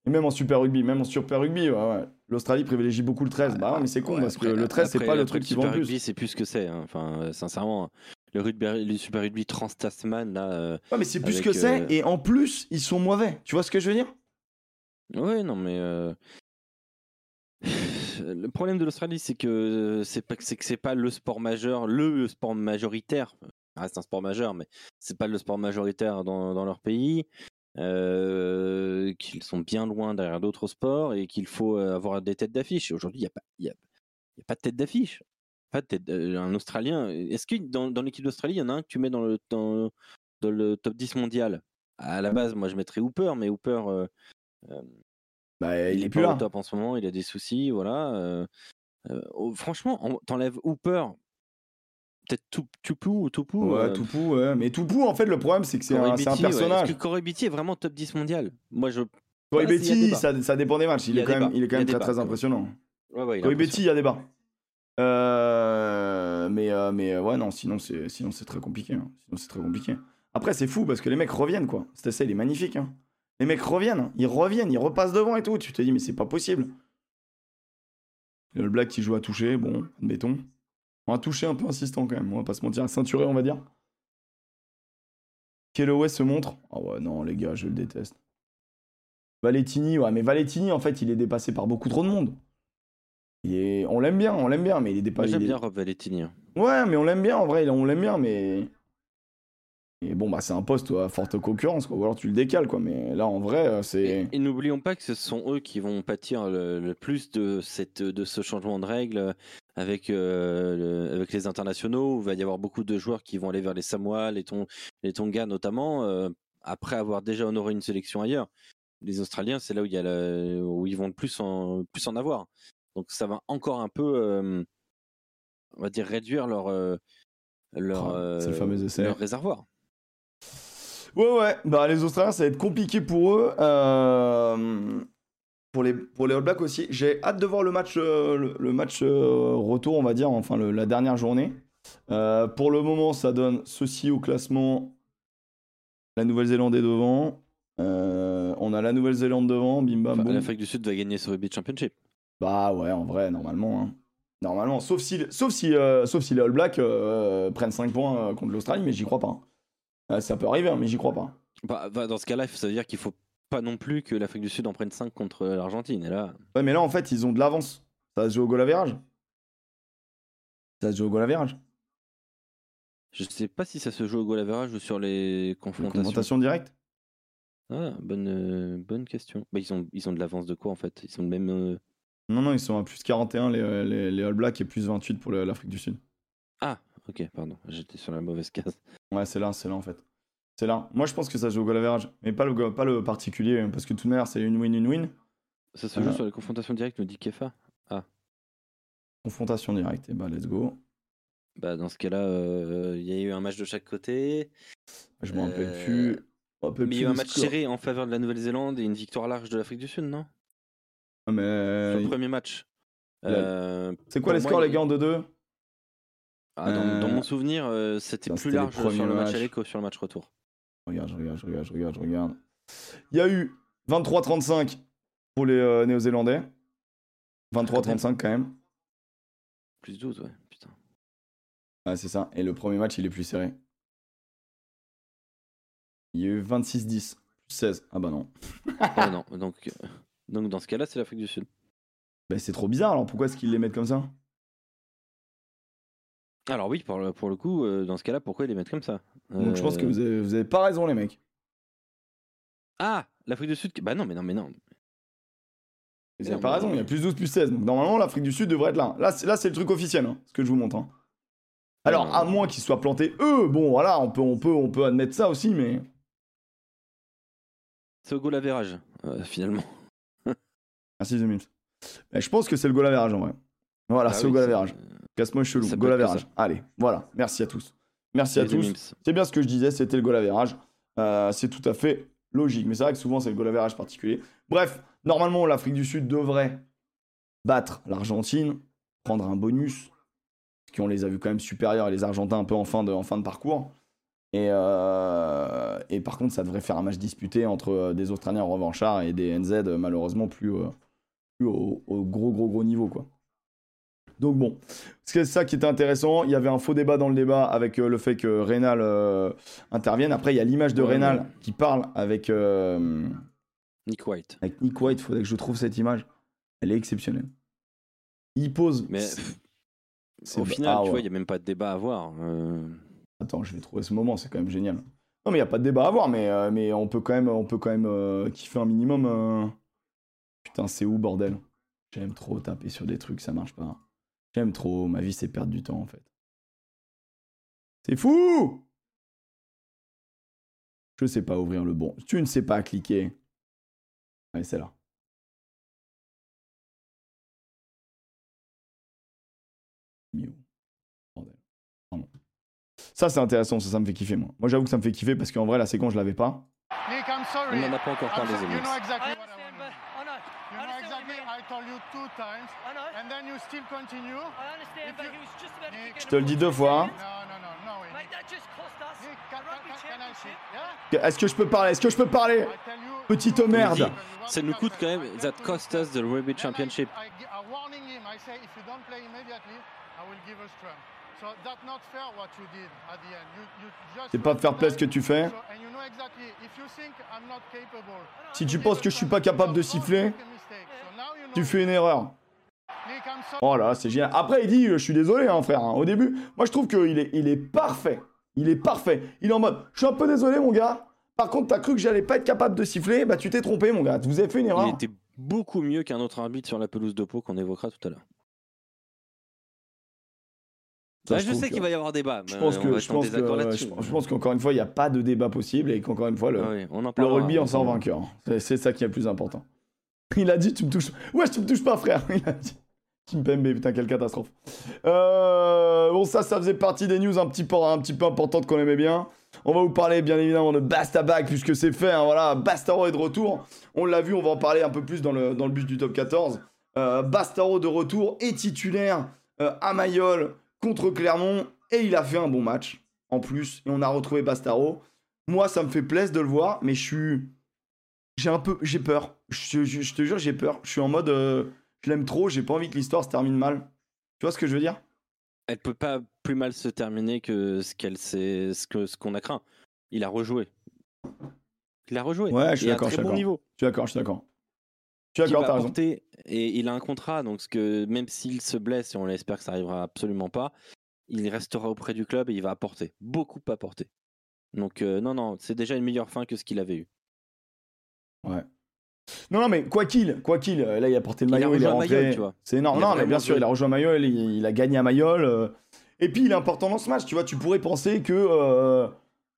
Et même en super rugby, même en super rugby, ouais, ouais. l'Australie privilégie beaucoup le 13. Bah ouais, mais c'est con, parce que le 13, c'est pas le truc qui vend le Rugby, plus. c'est plus ce que c'est. hein. Enfin, euh, sincèrement, le, rugby, le Super Rugby Trans-Tasman, là. euh, mais c'est plus ce que c'est, euh, et en plus, ils sont mauvais. Tu vois ce que je veux dire? Ouais, non, mais. euh, Le problème de l'Australie, c'est que c'est pas que c'est c'est pas le sport majeur, le sport majoritaire. Ça reste un sport majeur, mais c'est pas le sport majoritaire dans, dans leur pays. euh, qu'ils sont bien loin derrière d'autres sports et qu'il faut euh, avoir des têtes d'affiche. Aujourd'hui, il n'y a, pas- y a, y a pas de tête d'affiche. Pas de tête, euh, un Australien. Est-ce que dans, dans l'équipe d'Australie, il y en a un que tu mets dans le, dans, dans le top 10 mondial? À la base, moi, je mettrais Hooper, mais Hooper. euh, Bah, il, il est est plus là. au top en ce moment, il a des soucis, voilà. euh, euh, oh, franchement, t'enlèves Hooper, peut-être Tupu ou Tupu. Ouais, euh, Toupou, ouais. Mais Toupou, en fait, le problème, c'est que c'est un, c'est un Beatty, ouais. personnage. Est-ce que Corey est vraiment top 10 mondial? Moi, je. Corey Voilà, ça, ça dépend des matchs. Il Il est quand même, il est quand même très, débat, très impressionnant. Ouais, ouais, il Corey. Betty, il y a débat. Euh, mais, euh, mais euh, ouais, non, sinon, c'est sinon, c'est très compliqué. hein. Sinon, c'est très compliqué. Après, c'est fou parce que les mecs reviennent, quoi. Cet essai, il est magnifique. hein. Les mecs reviennent. Ils reviennent, ils repassent devant et tout. Tu te dis, mais c'est pas possible. Le Black qui joue à toucher, bon, admettons. On va toucher un peu insistant quand même, on va pas se mentir, ceinturé on va dire. Kellaway se montre. Ah ouais, non, les gars, je le déteste. Valettini, ouais, mais Valettini, en fait, il est dépassé par beaucoup trop de monde. On l'aime bien, on l'aime bien, mais il est dépassé. J'aime bien Rob. Hein. Ouais, mais on l'aime bien en vrai, on l'aime bien, mais. Et bon, bah, c'est un poste à forte concurrence, quoi. Ou alors tu le décales, quoi. Mais là, en vrai, euh, c'est. Et, n'oublions pas que ce sont eux qui vont pâtir le, plus de, cette, de ce changement de règles avec, euh, avec les internationaux. Où il va y avoir beaucoup de joueurs qui vont aller vers les Samoa, les, les Tonga notamment, euh, après avoir déjà honoré une sélection ailleurs. Les Australiens, c'est là où, il y a où ils vont le plus en, plus en avoir. Donc ça va encore un peu, on va dire, réduire leur, leur, oh, leur réservoir. Ouais, ouais. Bah, les Australiens, ça va être compliqué pour eux. Euh, pour, les, pour les All Blacks aussi. J'ai hâte de voir le match, euh, le, match euh, retour, on va dire, enfin la dernière journée. pour le moment, ça donne ceci au classement. La Nouvelle-Zélande est devant. on a la Nouvelle-Zélande devant. Bim bam. L'Afrique du Sud va gagner le Beach Championship. Bah ouais, en vrai, normalement. Hein. Normalement, sauf si, sauf si, sauf si les All Blacks prennent 5 points contre l'Australie, mais j'y crois pas. Hein. Ah, ça peut arriver, hein, mais j'y crois pas. Bah, bah, dans ce cas-là, ça veut dire qu'il faut pas non plus que l'Afrique du Sud en prenne 5 contre l'Argentine. Et là... Ouais, mais là, en fait, ils ont de l'avance. Ça se joue au goal average. Ça se joue au goal average. Je sais pas si ça se joue au goal average ou sur les confrontations. confrontations directes Ah, bonne, euh, bonne question. Bah, ils, ont, ils ont de l'avance de quoi en fait? Ils sont de même. Euh, non, non, ils sont à plus 41 les, les, les All Blacks et plus 28 pour l'Afrique du Sud. Ah, ok, pardon, j'étais sur la mauvaise case. Ouais, c'est là, c'est là en fait. C'est là. Moi, je pense que ça joue au goal average, mais pas le, pas le particulier, parce que de toute manière, c'est une win, une win. Ça se joue euh. sur les confrontations directes, nous dit Kefa. Ah. Confrontation directe, et bah, let's go. Bah, dans ce cas-là, euh, il y a eu un match de chaque côté. Je m'en rappelle euh, plus. mais il y a eu un match serré en faveur de la Nouvelle-Zélande et une victoire large de l'Afrique du Sud, non? Ah, mais... Sur le premier match. C'est quoi les scores, les gars, en 2-2 ah, dans, mon euh, souvenir, euh, c'était plus large sur le match aller que sur le match retour. Regarde, je regarde, je regarde, je regarde, je regarde. Il y a eu 23-35 pour les euh, Néo-Zélandais. 23-35 quand même. Plus 12, ouais, putain. Ah, c'est ça. Et le premier match, il est plus serré. Il y a eu 26-10, plus 16. Ah bah non. ah non, donc, donc dans ce cas-là, c'est l'Afrique du Sud. Bah c'est trop bizarre alors, pourquoi est-ce qu'ils les mettent comme ça? Alors oui, pour le, pour le coup, euh, dans ce cas-là, pourquoi les mettent comme ça? Donc je pense que vous avez, vous avez pas raison, les mecs. Ah, l'Afrique du Sud. Bah non, mais non, mais non. Vous avez pas raison, il y a plus 12, plus 16. Donc normalement, l'Afrique du Sud devrait être là. Là, c'est, là, c'est le truc officiel, hein, ce que je vous montre. Hein. Alors, à moins qu'ils soient plantés eux, bon, voilà, on peut, on peut, on peut admettre ça aussi, mais. C'est au goal average, euh, finalement. Merci, The Mais je pense que c'est le goal average en vrai. Voilà, bah c'est au goal average. Casse-moi chelou. Goal average. Allez, voilà. Merci à tous. Merci à tous. C'est bien ce que je disais, c'était le goal average. Euh, c'est tout à fait logique. Mais c'est vrai que souvent, c'est le goal average particulier. Bref, normalement, l'Afrique du Sud devrait battre l'Argentine, prendre un bonus, parce qu'on les a vus quand même supérieurs et les Argentins un peu en fin de, en fin de parcours. Et, euh, et, par contre, ça devrait faire un match disputé entre euh, des Australiens revanchards et des NZ, malheureusement, plus, plus au, au, gros, gros, gros niveau. quoi. Donc bon, c'est ça qui était intéressant. Il y avait un faux débat dans le débat avec euh, le fait que Reynal euh, intervienne. Après, il y a l'image de Reynal qui parle avec euh, Nick White. Avec Nick White, il faudrait que je trouve cette image. Elle est exceptionnelle. Il pose. Mais au final, ah tu vois, il n'y a même pas de débat à avoir. Attends, je vais trouver ce moment, c'est quand même génial. Non, mais il n'y a pas de débat à avoir, mais, mais on peut quand même, on peut quand même kiffer un minimum. Putain, c'est où, bordel? J'aime trop taper sur des trucs, ça marche pas. J'aime trop, ma vie c'est perdre du temps en fait. C'est fou Je sais pas ouvrir le bon. Tu ne sais pas cliquer. Allez, c'est là. Ça, c'est intéressant, ça, ça me fait kiffer, moi. Moi, j'avoue que ça me fait kiffer parce qu'en vrai, la séquence, je l'avais pas. On n'en a pas encore parlé, two times, I know. and then you still continue. I understand, If but you- he was just about to Nick- kick Je te le dis deux fois. hein. No, no, no, no. way. Mate, that just cost us Nick, the can, rugby can, can I see? championship. Yeah? Est-ce que je peux parler? Est-ce que je peux parler? Petite you- merde. Ça nous coûte quand même. That get to cost the us the rugby Then I- championship. I, gi- I'm warning him. I say, if you don't play immediately, I will give a scrum. So that's not fair what you did at the end. You, you just C'est pas fair play ce que tu fais. Capable, Si tu penses que je suis pas capable de siffler, tu fais une erreur. Oh là, c'est génial. Après, il dit, je suis désolé, hein, frère. hein. Au début, moi, je trouve qu'il est, il est parfait. Il est parfait. Il est en mode, je suis un peu désolé, mon gars. Par contre, t'as cru que j'allais pas être capable de siffler? Bah, tu t'es trompé, mon gars. Vous avez fait une erreur. Il était beaucoup mieux qu'un autre arbitre sur la pelouse de Pau qu'on évoquera tout à l'heure. Ça, Ouais, je sais qu'il va y avoir débat. Je pense que, je pense que, je, je pense qu'encore une fois, il n'y a pas de débat possible et qu'encore une fois, le, Ah oui, on en le rugby en sort On- vainqueur. C'est- ça qui est le plus important. Il a dit, tu me touches. Ouais, tu me touches pas, frère. Il a dit. Kimpembe, putain, quelle catastrophe. Euh, bon, ça, ça faisait partie des news un petit peu, un petit peu importantes qu'on aimait bien. On va vous parler, bien évidemment, de Basta Bag, puisque c'est fait. hein, voilà, Bastaro est de retour. On l'a vu, on va en parler un peu plus dans le, dans le bus du top 14. Euh, Bastaro de retour est titulaire euh, à Mayol contre Clermont. Et il a fait un bon match, en plus. Et on a retrouvé Bastaro. Moi, ça me fait plaisir de le voir, mais je suis. J'ai un peu. J'ai peur. Je, je- je te jure, j'ai peur. Je suis en mode. euh, je l'aime trop, j'ai pas envie que l'histoire se termine mal. Tu vois ce que je veux dire? Elle peut pas plus mal se terminer que ce qu'elle s'est- ce que ce qu'on a craint. Il a rejoué. Il a rejoué. Ouais, je suis d'accord, très je suis bon d'accord. niveau. Je suis d'accord, je suis d'accord. Qui d'accord, va et il a un contrat, donc ce que même s'il se blesse, et on l'espère que ça arrivera absolument pas, il restera auprès du club et il va apporter, beaucoup apporter. Donc euh, non, non, c'est déjà une meilleure fin que ce qu'il avait eu. Non, non, mais quoi qu'il, quoi qu'il, euh, là, il a porté le maillot, il est rentré. Tu. C'est énorme. Il Non, mais bien sûr, il a rejoint Mayol, il, il a gagné à Mayol. euh, Et puis, il est important dans ce match, tu vois. Tu pourrais penser que euh,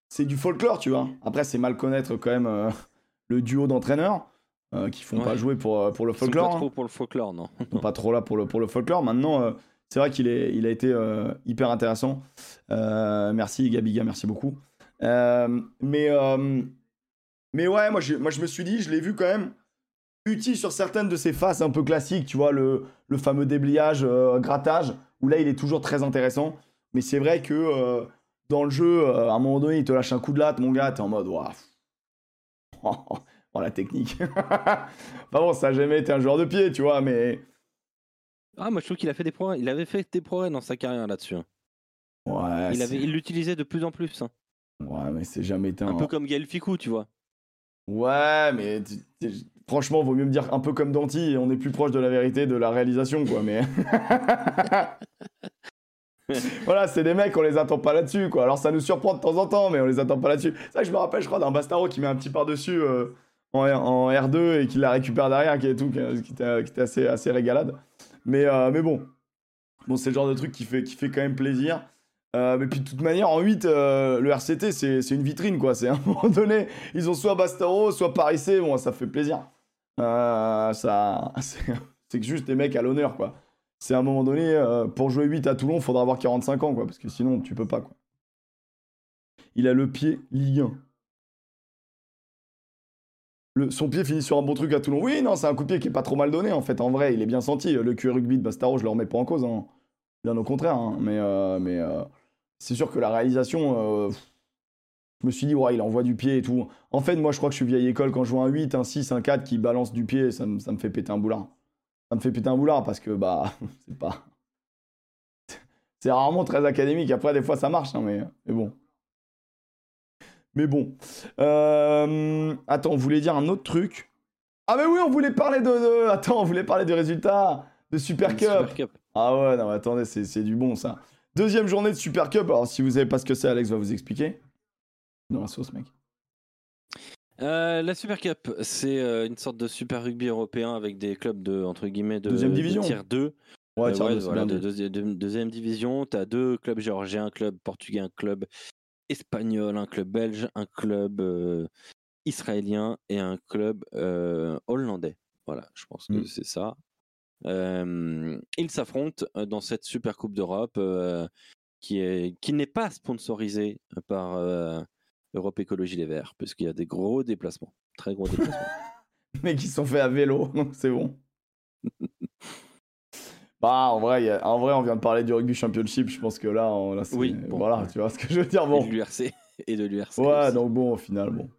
c'est du folklore, tu vois. Après, c'est mal connaître quand même le duo d'entraîneurs euh, qui font pas jouer pour, euh, pour le Ils sont folklore. pas hein. trop pour le folklore, non. Ils sont pas trop là pour le, pour le folklore. Maintenant, euh, c'est vrai qu'il est, il a été euh, hyper intéressant. Merci Gabiga, merci beaucoup. Mais, mais ouais, moi je, moi je me suis dit, je l'ai vu quand même utile sur certaines de ses faces un peu classiques, tu vois, le, le fameux débliage, euh, grattage, où là il est toujours très intéressant. Mais c'est vrai que euh, dans le jeu, euh, à un moment donné, il te lâche un coup de latte, mon gars, t'es en mode, waouh. Oh, la technique. enfin bon, ça a jamais été un joueur de pied, tu vois, mais. Ah, moi je trouve qu'il a fait des progrès. Il avait fait des progrès dans sa carrière là-dessus. hein. Ouais, il l'utilisait de plus en plus. hein. Ouais, mais c'est jamais été Un un. peu comme Gaël Ficou, tu vois. Ouais, mais franchement, vaut mieux me dire un peu comme Danti, on est plus proche de la vérité de la réalisation, quoi. Mais. voilà, c'est des mecs, on les attend pas là-dessus, quoi. Alors ça nous surprend de temps en temps, mais on les attend pas là-dessus. C'est vrai que je me rappelle, je crois, d'un Bastaro qui met un petit par-dessus euh, en, en R2 et qui la récupère derrière, qui est tout, qui, était, qui assez, assez régalade. Mais, euh, mais bon. Bon, c'est le genre de truc qui fait, qui fait quand même plaisir. Euh, mais puis de toute manière, en 8, euh, le RCT, c'est une vitrine, quoi. C'est à un moment donné, ils ont soit Bastaro, soit Paris C. Bon, ça fait plaisir. Ça, c'est que juste des mecs à l'honneur, quoi. C'est à un moment donné, pour jouer 8 à Toulon, faudra avoir 45 ans, quoi. Parce que sinon, tu peux pas, quoi. Il a le pied Ligue 1. Son pied finit sur un bon truc à Toulon. Oui, non, c'est un coup de pied qui est pas trop mal donné, en fait. En vrai, il est bien senti. Le QI rugby de Bastaro, je le remets pas en cause. hein. Bien au contraire. hein. Mais, euh, euh, c'est sûr que la réalisation, euh, je me suis dit, ouais, il envoie du pied et tout. En fait, moi, je crois que je suis vieille école. Quand je vois un 8, un 6, un 4 qui balance du pied, ça, me- fait péter un boulard. Ça me fait péter un boulard parce que, bah, c'est pas. C'est rarement très académique. Après, des fois, ça marche, hein, mais bon. Mais bon. Euh, Attends, on voulait dire un autre truc. Ah, mais oui, on voulait parler de. de- Attends, on voulait parler du résultat de Super Cup. Super Cup. Ah ouais, non, mais attendez, c'est du bon ça. Deuxième journée de Super Cup. Alors, si vous savez pas ce que c'est, Alex va vous expliquer. Dans la sauce, mec. Euh, la Super Cup, c'est euh, une sorte de Super Rugby européen avec des clubs de entre guillemets de, Deuxième de division. tiers 2. Ouais, Euh, tiens, ouais, voilà, de, de- deuxième division, tu as deux clubs géorgiens, un club portugais, un club espagnol, un club belge, un club euh, israélien et un club euh, hollandais. Voilà, je pense que Mm. c'est ça. Euh, ils s'affrontent dans cette Super Coupe d'Europe qui est qui n'est pas sponsorisée par Europe Écologie Les Verts, puisqu'il y a des gros déplacements, très gros déplacements. Mais qui sont faits à vélo, donc c'est bon. Bah, en vrai, il y a- en vrai, on vient de parler du rugby championship. Je pense que là, on, là, Oui, bon, voilà, ouais. tu vois ce que je veux dire. Et Bon, de l'URC. Et de l'URC. ouais, aussi. donc bon, au final, bon.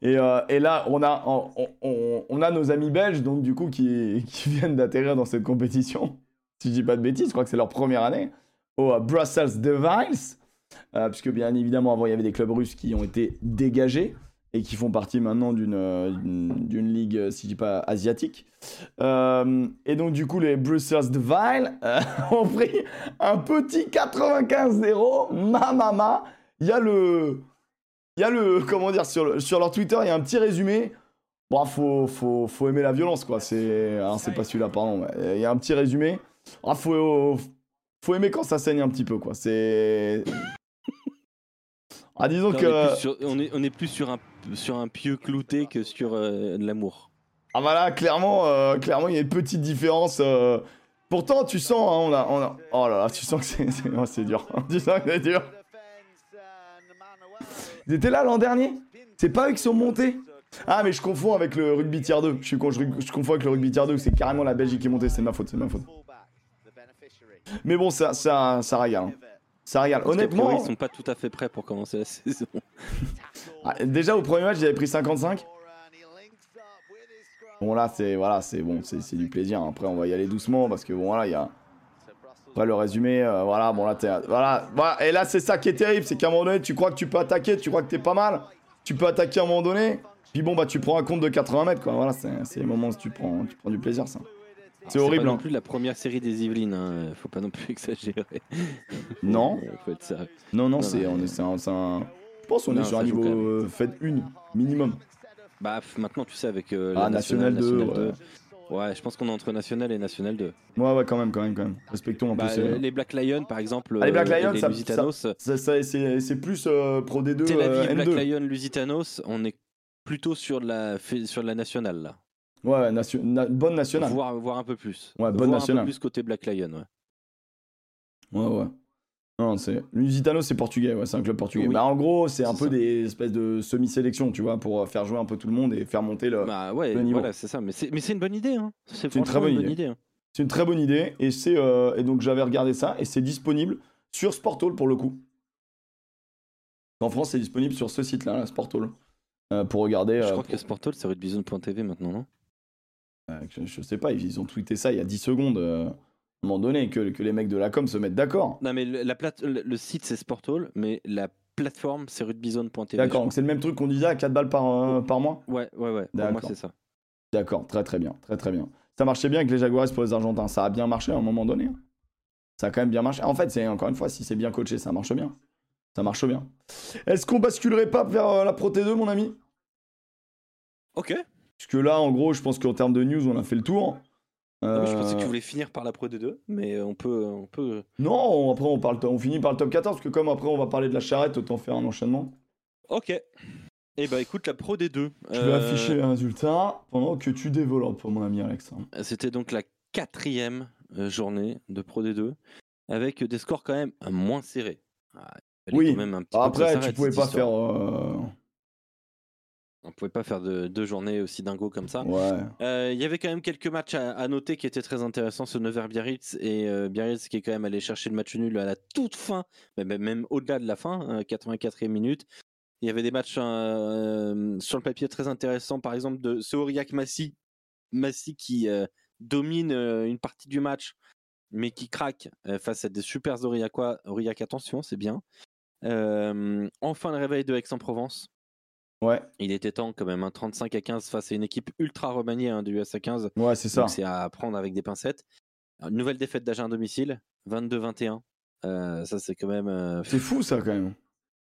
Et, euh, et là, on a, on, on- on a nos amis belges, donc du coup, qui, qui viennent d'atterrir dans cette compétition. Si je dis pas de bêtises, je crois que c'est leur première année au Brussels Devils, euh, puisque bien évidemment, avant, il y avait des clubs russes qui ont été dégagés et qui font partie maintenant d'une euh, ligue, euh, si je dis pas asiatique. Euh, et donc, du coup, les Brussels Devils euh, ont pris un petit 95-0. Ma mama. Il y a le. Il y a le. Comment dire sur, le- sur leur Twitter, il y a un petit résumé. Bon, faut, faut, faut aimer la violence, quoi. C'est. Alors, c'est pas celui-là, pardon. Il y a un petit résumé. Ah, faut, faut aimer quand ça saigne un petit peu, quoi. C'est. Ah, disons que. on, est plus sur, on, est, on est plus sur un, sur un pieu clouté que sur euh, de l'amour. Ah voilà, clairement, euh, clairement, il y a une petite différence. euh. Pourtant, tu sens, hein, on a, on a- Oh là là, tu sens que c'est, c'est, oh, c'est dur. tu sens que c'est dur. Ils étaient là l'an dernier? C'est pas eux qui sont montés? Ah, mais je confonds avec le rugby tier 2. Je, suis con- je, je confonds avec le rugby tier 2. C'est carrément la Belgique qui est montée. C'est de ma faute, c'est de ma faute. Mais bon, ça, ça, ça régale. hein. Ça régale. Parce qu'a priori, Honnêtement, ils sont pas tout à fait prêts pour commencer la saison. ah, déjà au premier match, j'avais pris 55. Bon là, c'est voilà, c'est bon, du plaisir. Après, on va y aller doucement parce que bon voilà, il y a. Après le résumé, euh, voilà, bon là, voilà, voilà, et là c'est ça qui est terrible, c'est qu'à un moment donné, tu crois que tu peux attaquer, tu crois que t'es pas mal, tu peux attaquer à un moment donné, puis bon bah tu prends un compte de 80 mètres quoi, voilà, c'est, c'est les moments où tu prends, tu prends du plaisir ça. C'est horrible, pas non hein. plus la première série des Yvelines, hein. faut pas non plus exagérer. Non, Euh, faut être sérieux. non, non, Non, c'est, on est, un, je pense qu'on est sur un niveau euh, fait une minimum. Bah, maintenant, tu sais, avec euh, Ah, la National 2, National ouais. 2. Ouais, je pense qu'on est entre National et National 2. Ouais, ouais, quand même, quand même, quand même. Respectons un Bah, peu. ces- les Black Lions, par exemple, Ah, les Black euh, les ça- Lusitanos, Ça, ça, c'est, c'est plus euh, Pro D2 Tel euh, Aviv, Black N2. Lion, Lusitanos, on est plutôt sur de la, sur de la nationale, là. Ouais, nation- na- bonne nationale. Voire, voire un peu plus. Ouais, bonne Voire nationale. un peu plus côté Black Lion, ouais. Ouais, ouais. Non, c'est Lusitano, c'est portugais, ouais, c'est un club portugais. Oui. Bah, en gros, c'est un peu ça. des espèces de semi-sélection, tu vois, pour faire jouer un peu tout le monde et faire monter le. Bah ouais, le niveau. voilà, c'est ça. Mais c'est mais c'est une bonne idée, hein. C'est une très bonne une idée. idée. hein. C'est une très bonne idée et c'est euh, et donc j'avais regardé ça et c'est disponible sur Sportall pour le coup. En France, c'est disponible sur ce site-là, là, Sportall, euh, pour regarder. Je euh, crois pour- que Sportol, c'est rugbyzone.tv maintenant, non? Je, je sais pas, ils ont tweeté ça il y a 10 secondes. euh, à un moment donné, que, que les mecs de la com se mettent d'accord. Non, mais le, la plate, le, le site, c'est Sportol, mais la plateforme, c'est rugbyzone.tv. D'accord, donc c'est le même truc qu'on disait à 4 balles par, euh, par mois Ouais, ouais, ouais. Pour moi, c'est ça. D'accord, très très bien, très très bien. Ça marchait bien avec les Jaguares pour les Argentins, ça a bien marché à un moment donné. hein. Ça a quand même bien marché. En fait, c'est encore une fois, si c'est bien coaché, ça marche bien. Ça marche bien. Est-ce qu'on basculerait pas vers euh, la Pro T2, mon ami? Ok. Puisque là, en gros, je pense qu'en termes de news, on a fait le tour. Je pensais que tu Euh, voulais finir par la Pro D2, mais on peut, on peut. Non, après, on, parle, on finit par le top 14, parce que comme après, on va parler de la charrette, autant faire un enchaînement. Ok. Eh bah écoute, la Pro D2. Je vais afficher les résultats pendant que tu développes, mon ami Alex. C'était donc la quatrième euh, journée de Pro D2, avec des scores quand même euh, moins serrés. Ah, Oui. quand même un petit peu que Après, tu pouvais pas faire. euh, On pouvait pas faire de, deux journées aussi dingo comme ça. Ouais. Euh, Il y avait quand même quelques matchs à, à noter qui étaient très intéressants. Ce Nevers Biarritz et euh, Biarritz qui est quand même allé chercher le match nul à la toute fin, mais même, même au-delà de la fin, hein, 84e minute. Il y avait des matchs euh, sur le papier très intéressants, par exemple de ce Aurillac Massy, Massy qui domine une partie du match, mais qui craque face à des super Aurillacois. Aurillac, attention, c'est bien. Enfin le réveil de Aix-en-Provence. Ouais, Il était temps quand même, un 35 à 15 face à une équipe ultra remaniée hein, du USA 15. ouais, c'est ça. C'est à prendre avec des pincettes. Une nouvelle défaite d'Agen à domicile, 22-21. Euh, ça c'est quand même... euh, C'est fou, ça, quand même.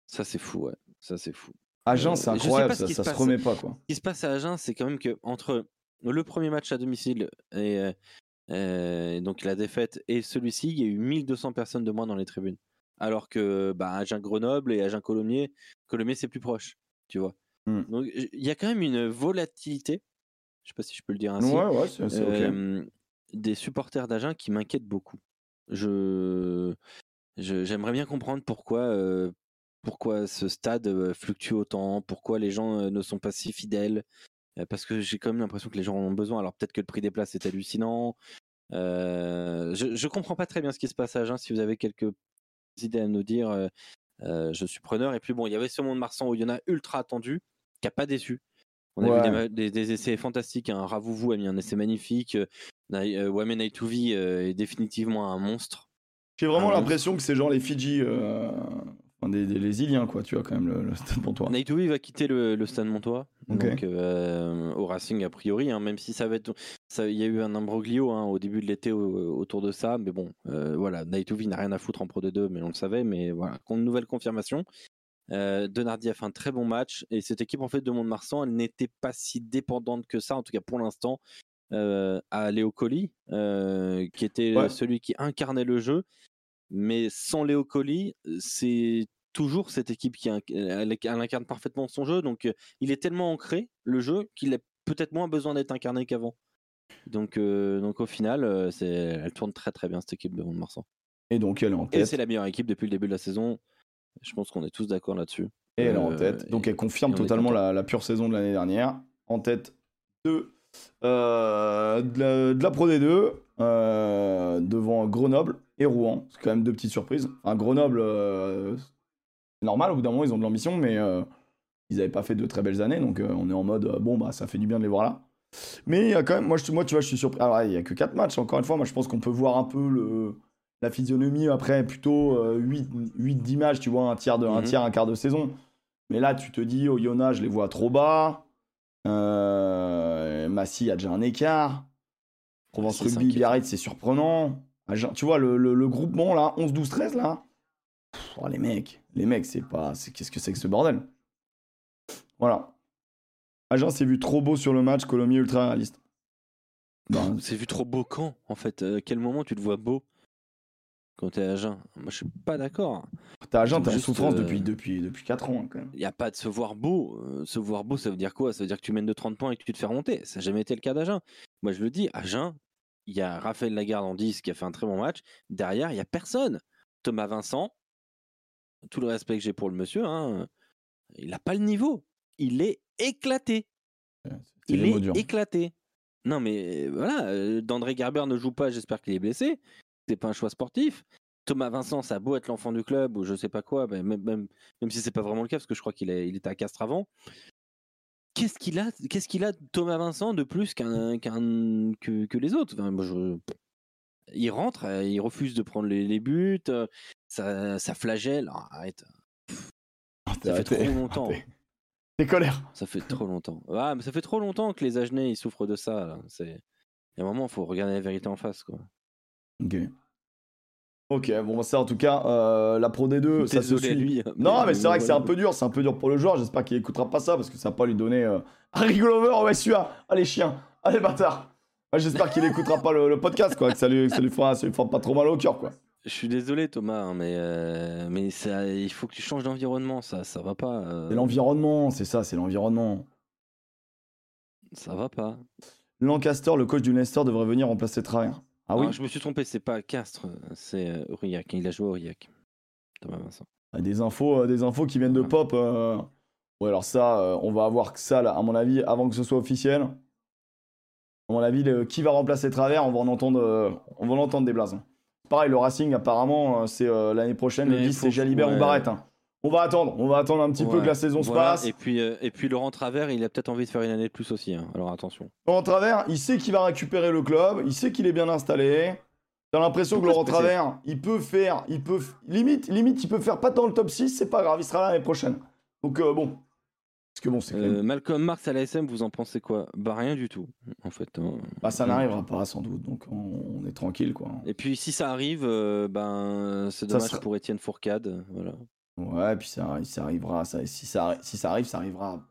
ça c'est fou, ouais. Ça c'est fou. Agen, Euh, c'est incroyable, ça, se remet pas, quoi. Ce qui se passe à Agen, c'est quand même que entre le premier match à domicile et euh, donc la défaite et celui-ci, il y a eu 1200 personnes de moins dans les tribunes. Alors que bah, Agen Grenoble et Agen Colomiers, Colomiers c'est plus proche, tu vois. Hmm. Donc il y a quand même une volatilité, je sais pas si je peux le dire ainsi, Ouais, ouais, euh, des supporters d'Agen qui m'inquiètent beaucoup. Je j'aimerais bien comprendre pourquoi euh, pourquoi ce stade euh, fluctue autant, pourquoi les gens ne sont pas si fidèles. parce que j'ai quand même l'impression que les gens en ont besoin. Alors peut-être que le prix des places est hallucinant. Euh, je, je comprends pas très bien ce qui se passe à Agen. Si vous avez quelques idées à nous dire, euh, je suis preneur. Et puis bon, il y avait ce monde Marsan où il y en a ultra attendu, qui a pas déçu. On a vu des, ma- des- des essais fantastiques. Hein. Ravouvou a mis un essai magnifique. Euh, euh, Wame Naituvi euh, est définitivement un monstre. J'ai vraiment l'impression que c'est genre les Fidji, euh, enfin, des, des- les Iliens, quoi, tu vois, quand même, le, le stade pour toi. Naituvi va quitter le, le Stade Montois, donc euh, au Racing a priori, hein, même si ça va être, il y a eu un imbroglio hein, au début de l'été au- autour de ça, mais bon, euh, voilà, Naituvi n'a rien à foutre en Pro D2, mais on le savait, mais voilà, con- nouvelle confirmation. Euh, Denardi a fait un très bon match et cette équipe en fait de Mont-de-Marsan, elle n'était pas si dépendante que ça, en tout cas pour l'instant, euh, à Léo Colli, euh, qui était Ouais. celui qui incarnait le jeu. Mais sans Léo Colli, c'est toujours cette équipe qui inc- elle, elle incarne parfaitement son jeu. Donc euh, il est tellement ancré le jeu qu'il a peut-être moins besoin d'être incarné qu'avant. Donc, euh, donc au final, euh, c'est, elle tourne très très bien cette équipe de Mont-de-Marsan. Et donc, elle est en Et tête. c'est la meilleure équipe depuis le début de la saison. Je pense qu'on est tous d'accord là-dessus. Et elle est en Euh, tête. Donc elle confirme totalement la, la pure saison de l'année dernière. En tête de, euh, de, la, de la Pro D2, euh, devant Grenoble et Rouen. C'est quand même deux petites surprises. Enfin, Grenoble, c'est normal, au bout d'un moment, ils ont de l'ambition, mais ils n'avaient pas fait de très belles années. Donc euh, on est en mode, euh, bon, bah ça fait du bien de les voir là. Mais il y a quand même, moi, je, moi tu vois, je suis surpris. Alors, il n'y a que 4 matchs, encore une fois. Moi, je pense qu'on peut voir un peu le, la physionomie après, plutôt 8-10 matchs, tu vois, un tiers, de, un Mhm. tiers, un quart de saison. Mais là, tu te dis, au Yona, je les vois trop bas. Euh, Massy a déjà un écart. Provence Rugby. Biarritz, c'est surprenant. Agen- Tu vois, le, le- le groupement, là, 11, 12, 13, là. Pff, oh, les mecs, les mecs, c'est pas. c'est- Qu'est-ce que c'est que ce bordel? Voilà. Agen s'est vu trop beau sur le match, Colomiers ultra réaliste. Ben, C'est vu trop beau quand, en fait? À quel moment tu te vois beau? Quand t'es à Agen Moi, je suis pas d'accord. T'as Agen, t'es en souffrance euh, depuis, depuis, depuis 4 ans, quand même. Il n'y a pas de se voir beau. Euh, se voir beau, ça veut dire quoi? Ça veut dire que tu mènes de 30 points et que tu te fais remonter. Ça n'a jamais été le cas d'Agen. Moi, je le dis, Agen, il y a Raphaël Lagarde en 10 qui a fait un très bon match. Derrière, il n'y a personne. Thomas Vincent, tout le respect que j'ai pour le monsieur, hein, il n'a pas le niveau. Il est éclaté. Il est éclaté. Non, mais euh, voilà, euh, d'André Gerber ne joue pas, j'espère qu'il est blessé. C'est pas un choix sportif. Thomas Vincent, ça a beau être l'enfant du club ou je sais pas quoi, ben, même, même, même si c'est pas vraiment le cas, parce que je crois qu'il est- il était à Castres avant. Qu'est-ce qu'il a, qu'est-ce qu'il a Thomas Vincent de plus qu'un, qu'un, que, que les autres? Enfin, moi, je- Il rentre, euh, il refuse de prendre les, les buts, euh, ça, ça flagelle. Ah, arrête, ça fait trop longtemps. Arrêtez. T'es colère. Ça fait trop longtemps. Ah, mais ça fait trop longtemps que les Agenais ils souffrent de ça. là. C'est... Il y a un moment, il faut regarder la vérité en face. Quoi. Ok. Ok, bon, ça en tout cas, euh, la Pro D2, ça se suit. lui. hein, Non, mais c'est vrai que c'est un peu dur, c'est un peu dur pour le joueur. J'espère qu'il écoutera pas ça parce que ça va pas lui donner. Euh... Harry Glover, ouais, celui-là. Allez, chien. Allez, bâtard. J'espère qu'il écoutera pas le, le podcast, quoi. Que ça lui, que ça lui fera, ça lui fera pas trop mal au cœur, quoi. Je suis désolé, Thomas, hein, mais, euh, mais ça, il faut que tu changes d'environnement. Ça, ça va pas. euh, C'est l'environnement, c'est ça, c'est l'environnement. ça va pas. Lancaster, le coach du Leicester, devrait venir remplacer Travers. Ah oui Alors, je me suis trompé, c'est pas Castres, c'est euh, Aurillac. Il a joué à Aurillac. Thomas Vincent. Ah, Des infos, euh, des infos qui viennent de pop. euh. Ouais, alors ça, euh, on va avoir que ça, là, à mon avis, avant que ce soit officiel. À mon avis, le- qui va remplacer Travers, on va en entendre, euh, on va en entendre des blazes. Pareil, le Racing, apparemment, c'est euh, l'année prochaine. le Mais 10, faut- c'est Jalibert ouais. ou Barrett. hein. On va attendre, on va attendre un petit peu que la saison se passe. Et puis, euh, et puis Laurent Travers, il a peut-être envie de faire une année de plus aussi. hein. Alors attention. Laurent Travers, il sait qu'il va récupérer le club, il sait qu'il est bien installé. T'as l'impression que Laurent Travers, il peut faire, il peut, limite, limite, il peut faire pas dans le top 6, c'est pas grave, il sera là l'année prochaine. Donc euh, bon. Parce que bon, c'est Euh, Malcolm Marx à l'ASM, vous en pensez quoi? Bah rien du tout, en fait. hein. Bah, ça n'arrivera pas sans doute, donc on, on est tranquille quoi. Et puis si ça arrive, euh, ben c'est dommage sera- pour Étienne Fourcade. Voilà. Ouais, puis ça, ça arrivera, ça, si, ça, si ça arrive, ça arrivera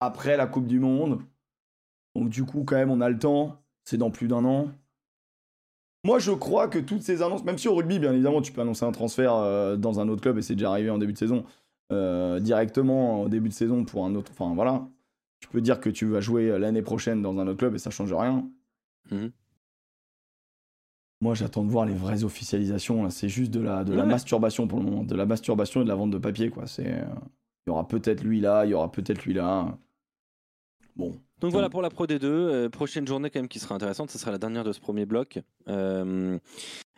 après la Coupe du Monde. Donc du coup, quand même, on a le temps. C'est dans plus d'un an. Moi, je crois que toutes ces annonces, même si au rugby, bien évidemment, tu peux annoncer un transfert euh, dans un autre club, et c'est déjà arrivé en début de saison, euh, directement au début de saison pour un autre. Enfin voilà. Tu peux dire que tu vas jouer l'année prochaine dans un autre club et ça change rien. Mhm. Moi, j'attends de voir les vraies officialisations. C'est juste de la, de la Ouais. masturbation pour le moment. De la masturbation et de la vente de papier, quoi. C'est, euh, il y aura peut-être lui là, il y aura peut-être lui là. Bon, Donc voilà pour la Pro D2. Euh, prochaine journée quand même qui sera intéressante. Ce sera la dernière de ce premier bloc. Euh,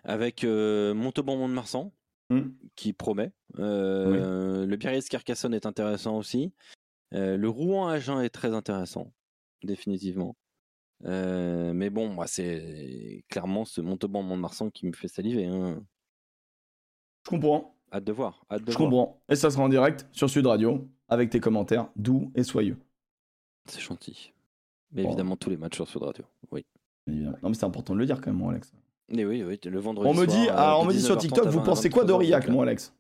avec euh, Montauban Mont-de-Marsan Hmm. qui promet. Le Biarritz Carcassonne est intéressant aussi. Le Rouen Agen est très intéressant, définitivement. Euh, mais bon, moi, c'est clairement ce Montauban Mont-de-Marsan qui me fait saliver. hein. Je comprends. Hâte de voir. Hâte de Je voir. comprends. Et ça sera en direct sur Sud Radio avec tes commentaires doux et soyeux. C'est gentil. Mais Bon. évidemment, tous les matchs sur Sud Radio. Oui. Non, mais c'est important de le dire quand même, moi, Alex. Et oui, oui, le vendredi. On me dit, soir, ah, euh, on de me dit sur 19h30 TikTok, vous 20, pensez quoi 23h, d'Aurillac, euh, moi, Alex?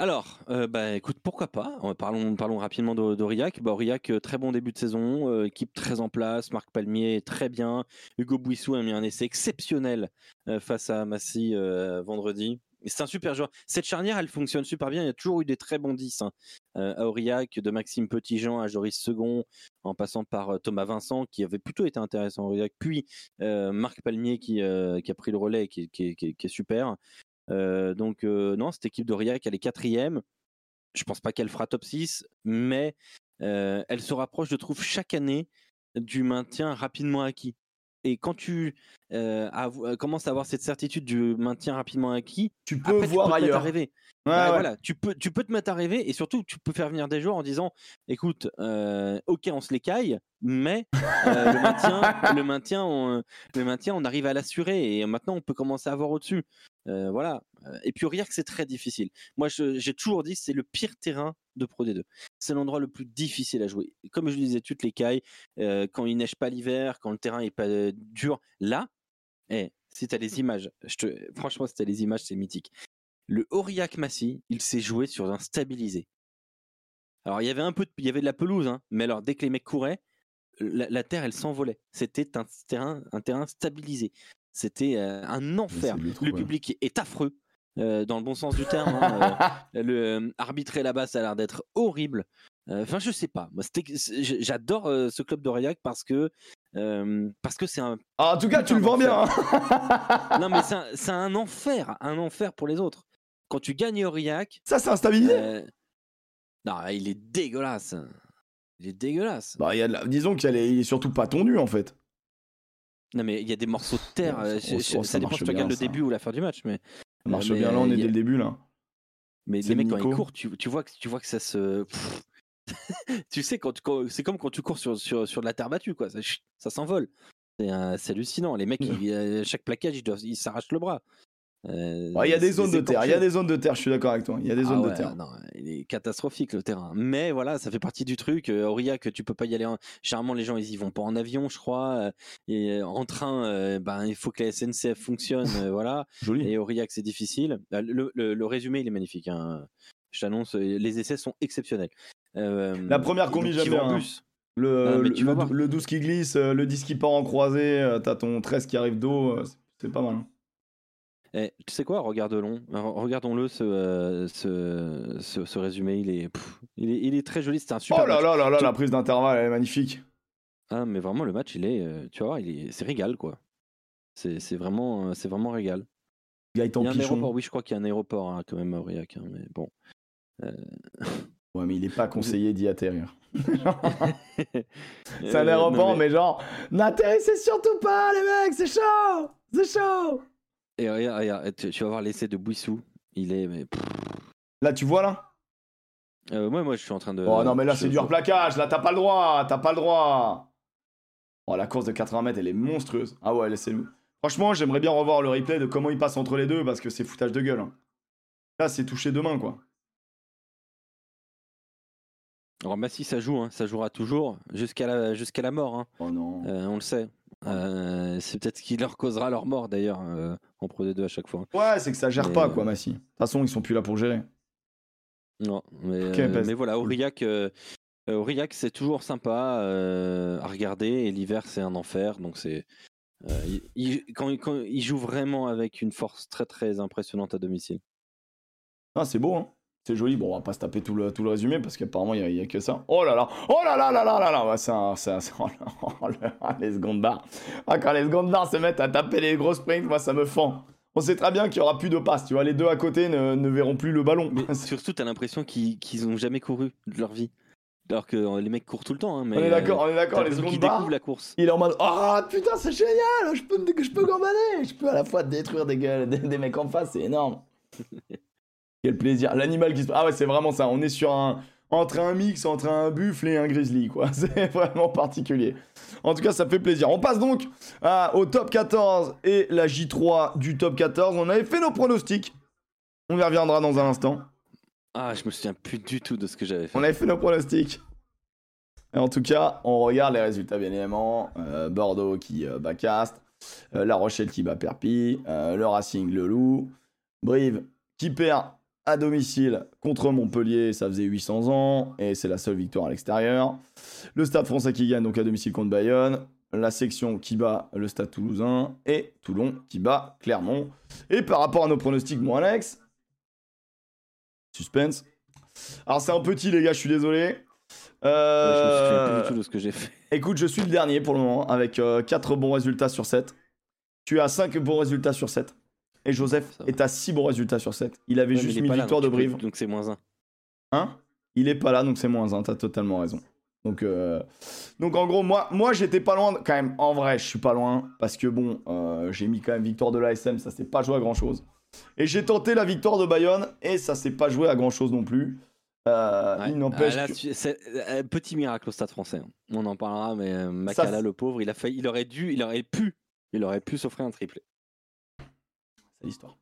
Alors, euh, bah écoute, pourquoi pas Euh, Parlons, parlons rapidement d'Au- d'Aurillac. Bah, Aurillac, euh, très bon début de saison, euh, équipe très en place, Marc Palmier très bien, Hugo Bouissou a mis un essai exceptionnel face à Massy vendredi. C'est un super joueur. Cette charnière, elle fonctionne super bien. Il y a toujours eu des très bons 10 hein. À Aurillac, de Maxime Petitjean à Joris Second, en passant par Thomas Vincent, qui avait plutôt été intéressant à Aurillac, puis Marc Palmier qui, a pris le relais, qui, qui est super. Euh, donc euh, non, cette équipe d'Aurillac, elle est quatrième. Je pense pas qu'elle fera top 6, mais euh, elle se rapproche, je trouve, chaque année du maintien rapidement acquis. Et quand tu euh, commences à avoir cette certitude du maintien rapidement acquis, Tu peux après, voir tu peux te mettre à rêver. Ouais, Bah, ouais. Voilà, tu peux, tu peux te mettre à rêver et surtout tu peux faire venir des joueurs en disant, écoute, euh, ok, on se les caille, mais euh, le maintien, le maintien, on, le maintien, on arrive à l'assurer et maintenant on peut commencer à voir au-dessus. Euh, voilà. Euh, Et puis Aurillac, c'est très difficile. Moi, j'ai toujours dit, c'est le pire terrain de Pro D2. C'est l'endroit le plus difficile à jouer. Comme je le disais, tu te les cailles euh, quand il neige pas l'hiver, quand le terrain est pas euh, dur. Là, eh, si tu as les images, je te, franchement, si tu as les images, c'est mythique. Le Aurillac Massy, il s'est joué sur un stabilisé. Alors, il y avait un peu de, il y avait de la pelouse, hein, mais alors, dès que les mecs couraient, la, la terre, elle s'envolait. C'était un terrain, un terrain stabilisé. C'était euh, un enfer. Le public est affreux, euh, dans le bon sens du terme. hein, euh, le euh, arbitrer là-bas, ça a l'air d'être horrible. Enfin, je sais pas. Moi, j'adore ce club d'Aurillac parce que parce que c'est un Ah, en tout cas, tu le vends bien. hein. non mais c'est un, enfer, un enfer pour les autres. Quand tu gagnes Aurillac, Ça, c'est instabilisé. non, il est dégueulasse. Il est dégueulasse. Bah, y a la- Disons qu'il est... est surtout pas tondu, en fait. Non mais il y a des morceaux de terre. Ouais, euh, ça- dépend si tu regardes le début ou la fin du match, mais Ça marche mais, bien, là, on euh, est dès le début, là. mais les mecs quand ils courent, tu, tu vois que tu vois que ça se. Tu sais quand, tu- quand- c'est comme quand tu cours sur, sur, sur de la terre battue quoi, ça, s'envole. C'est euh, c'est hallucinant. Les mecs, ils- euh, chaque plaquage, ils s'arrachent le bras. Euh, Ouais, Il y a des zones de terre, il y a des zones de terre, je suis d'accord avec toi. Il y a des Ah zones de terre. non, il est catastrophique le terrain. Mais voilà, ça fait partie du truc. Euh, Aurillac, tu peux pas y aller. En... Généralement, les gens ils y vont pas en avion, je crois. Euh, Et euh, en train, euh, ben il faut que la SNCF fonctionne, euh, voilà. Joli. Et Aurillac, c'est difficile. Euh, Le, le- le résumé, il est magnifique. hein. Je t'annonce, euh, les essais sont exceptionnels. Euh, La première combi, j'aime bien, hein. bus. Le, mais le, tu vas le- voir. le 12 qui glisse, euh, le 10 qui part en croisée, euh, t'as ton 13 qui arrive d'eau, euh, c'est- c'est pas mal. Eh, tu sais quoi, regarde-le, regardons-le ce, euh, ce, ce, ce résumé, il est, pff, il est, il est très joli, c'est un super Oh là match. là là là, Tu- la prise d'intervalle, elle est magnifique. Ah, mais vraiment, le match, il est, euh, tu vois, il est, c'est régal, quoi. C'est, c'est vraiment, euh, c'est vraiment régal. Gaëtan Il y a un aéroport, Pichon. oui, je crois qu'il y a un aéroport hein, quand même à Aurillac, hein, mais bon. Ouais, mais il est pas conseillé d'y atterrir. C'est un aéroport, mais... genre, n'atterrissez surtout pas, les mecs, c'est chaud C'est chaud Et regarde, regarde, tu, vas voir l'essai de Bouissou, il est, mais. Là, tu vois là? Euh, moi, moi, je suis en train de. Oh non, mais là, c'est du replaquage, là, t'as pas le droit, t'as pas le droit Oh, la course de 80 mètres, elle est monstrueuse. Ah ouais, laissez-le. Franchement, j'aimerais bien revoir le replay de comment il passe entre les deux, parce que c'est foutage de gueule. hein. Là, c'est touché de main, quoi. Alors, bah, si ça joue, hein, ça jouera toujours jusqu'à la, jusqu'à la mort. hein. Oh non. Euh, on le sait. Euh, c'est peut-être ce qui leur causera leur mort d'ailleurs euh, en Pro D2 à chaque fois. Ouais, c'est que ça gère Mais, pas, euh, quoi, Massy. De toute façon, ils sont plus là pour gérer. Non, mais, bah, voilà, Aurillac, Aurillac c'est toujours sympa à regarder et l'hiver c'est un enfer. Donc c'est il- il- quand, il- quand il joue vraiment avec une force très très impressionnante à domicile. Ah, c'est beau, hein. C'est joli. Bon, on va pas se taper tout le, tout le résumé parce qu'apparemment, il y, a que ça. Oh là là Oh là là là là là là Ouais, c'est un. c'est un- c'est- oh oh les secondes barres. Ah, quand les secondes barres se mettent à taper les gros sprints, moi, ça me fend. On sait très bien qu'il y aura plus de passes. Tu vois, les deux à côté ne, ne verront plus le ballon. Mais surtout, t'as l'impression qu'ils ont jamais couru de leur vie. Alors que euh, les mecs courent tout le temps. Hein, mais, on est d'accord, on est d'accord, les secondes barres. la course. Il est en mode Ah putain, c'est génial, je peux, je peux gambader, je peux à la fois détruire des, gueules, des, des mecs en face, c'est énorme. Quel plaisir. L'animal qui se. Ah ouais, c'est vraiment ça. On est sur un. Entre un mix, entre un buffle et un grizzly, quoi. C'est vraiment particulier. En tout cas, ça fait plaisir. On passe donc à- au top 14 et la J3 du top 14. On avait fait nos pronostics. On y reviendra dans un instant. Ah, je me souviens plus du tout de ce que j'avais fait. On avait fait nos pronostics. Et en tout cas, on regarde les résultats, bien évidemment. Euh, Bordeaux qui euh, bat Castres. Euh, La Rochelle qui bat Perpignan. euh, le Racing, le Loup. Brive qui perd à domicile contre Montpellier. Ça faisait 800 ans. Et c'est la seule victoire à l'extérieur. Le Stade français qui gagne donc à domicile contre Bayonne. La section qui bat le Stade toulousain. Et Toulon qui bat Clermont. Et par rapport à nos pronostics, mon Alex. Suspense. Alors c'est un petit les gars, je suis désolé. Ouais, je me souviens plus Euh, du tout de ce que j'ai fait. Écoute, je suis le dernier pour le moment avec 4 bons résultats sur 7. Tu as 5 bons résultats sur 7. Et Joseph est à 6 bons résultats sur 7. Il avait Ouais, juste là, victoire de Brive. Donc c'est moins 1. Hein? Il est pas là, donc c'est moins 1. T'as totalement raison. Donc, euh, donc en gros, moi, moi j'étais pas loin. de- Quand même, en vrai, je suis pas loin. Parce que bon, euh, j'ai mis quand même victoire de l'ASM. Ça s'est pas joué à grand chose. Et j'ai tenté la victoire de Bayonne. Et ça s'est pas joué à grand chose non plus. Euh, Il n'empêche. Ah, que- euh, petit miracle au Stade français. hein. On en parlera, mais Makala, c'est- le pauvre, il a failli, il aurait dû, il aurait pu, il aurait pu s'offrir un triplé. C'est l'histoire.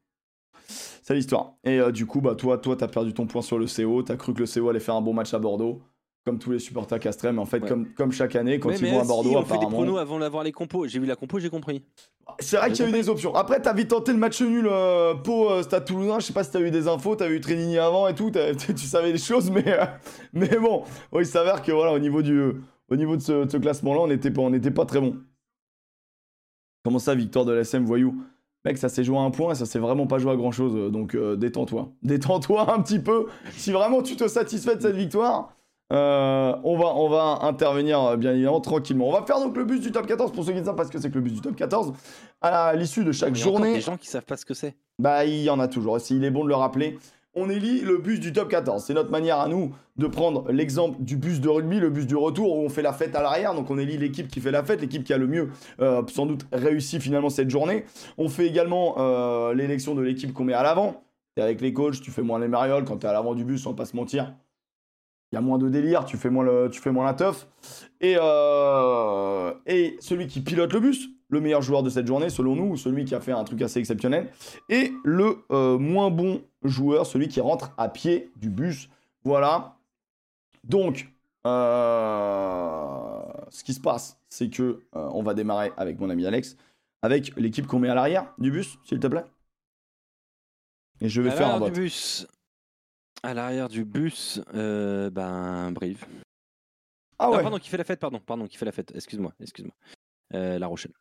C'est l'histoire. Et euh, du coup, bah toi, toi, t'as perdu ton point sur le CO. T'as cru que le CO allait faire un bon match à Bordeaux, comme tous les supporters castrés. Mais en fait, Ouais. comme, comme chaque année, quand ils mais vont à si, Bordeaux, on fait des pronos avant d'avoir les compos. J'ai vu la compo, j'ai compris. C'est vrai qu'il y a eu des options. Après, t'as vite tenté le match nul euh, Pau euh, Stade Toulousain. Je sais pas si t'as eu des infos. T'as eu Trédigny avant et tout. Tu savais des choses, mais euh, mais bon, il s'avère que voilà, au niveau du au niveau de ce, classement-là, on n'était pas on n'était pas très bon. Comment ça, victoire de l'SM Voyou? Mec, ça s'est joué à un point et ça s'est vraiment pas joué à grand chose. Donc euh, détends-toi. Détends-toi un petit peu. Si vraiment tu te satisfais de cette victoire, euh, on, va, on va intervenir euh, bien évidemment tranquillement. On va faire donc le bus du top 14 pour ceux qui ne savent pas ce que c'est que le bus du top 14. À l'issue de chaque Il y a journée, des gens qui savent pas ce que c'est. bah il y en a toujours. Et s'il est bon de le rappeler, on élit le bus du top 14. C'est notre manière à nous de prendre l'exemple du bus de rugby, le bus du retour où on fait la fête à l'arrière. Donc on élit l'équipe qui fait la fête, l'équipe qui a le mieux euh, sans doute réussi finalement cette journée. On fait également euh, l'élection de l'équipe qu'on met à l'avant. Avec les coachs, tu fais moins les marioles. Quand t'es à l'avant du bus, on va pas se mentir. Il y a moins de délire, tu fais moins, le, tu la teuf. Et, euh, et celui qui pilote le bus, le meilleur joueur de cette journée, selon nous, ou celui qui a fait un truc assez exceptionnel, et le moins bon joueur, celui qui rentre à pied du bus. Voilà. Donc, euh, ce qui se passe, c'est que euh, on va démarrer avec mon ami Alex, avec l'équipe qu'on met à l'arrière du bus, s'il te plaît. Et je vais à faire un vote. du bus. À l'arrière du bus, euh, ben Brive. Ah ouais. pardon, qui fait la fête, pardon, pardon, qui fait la fête. Excuse-moi, excuse-moi. Euh, la Rochelle.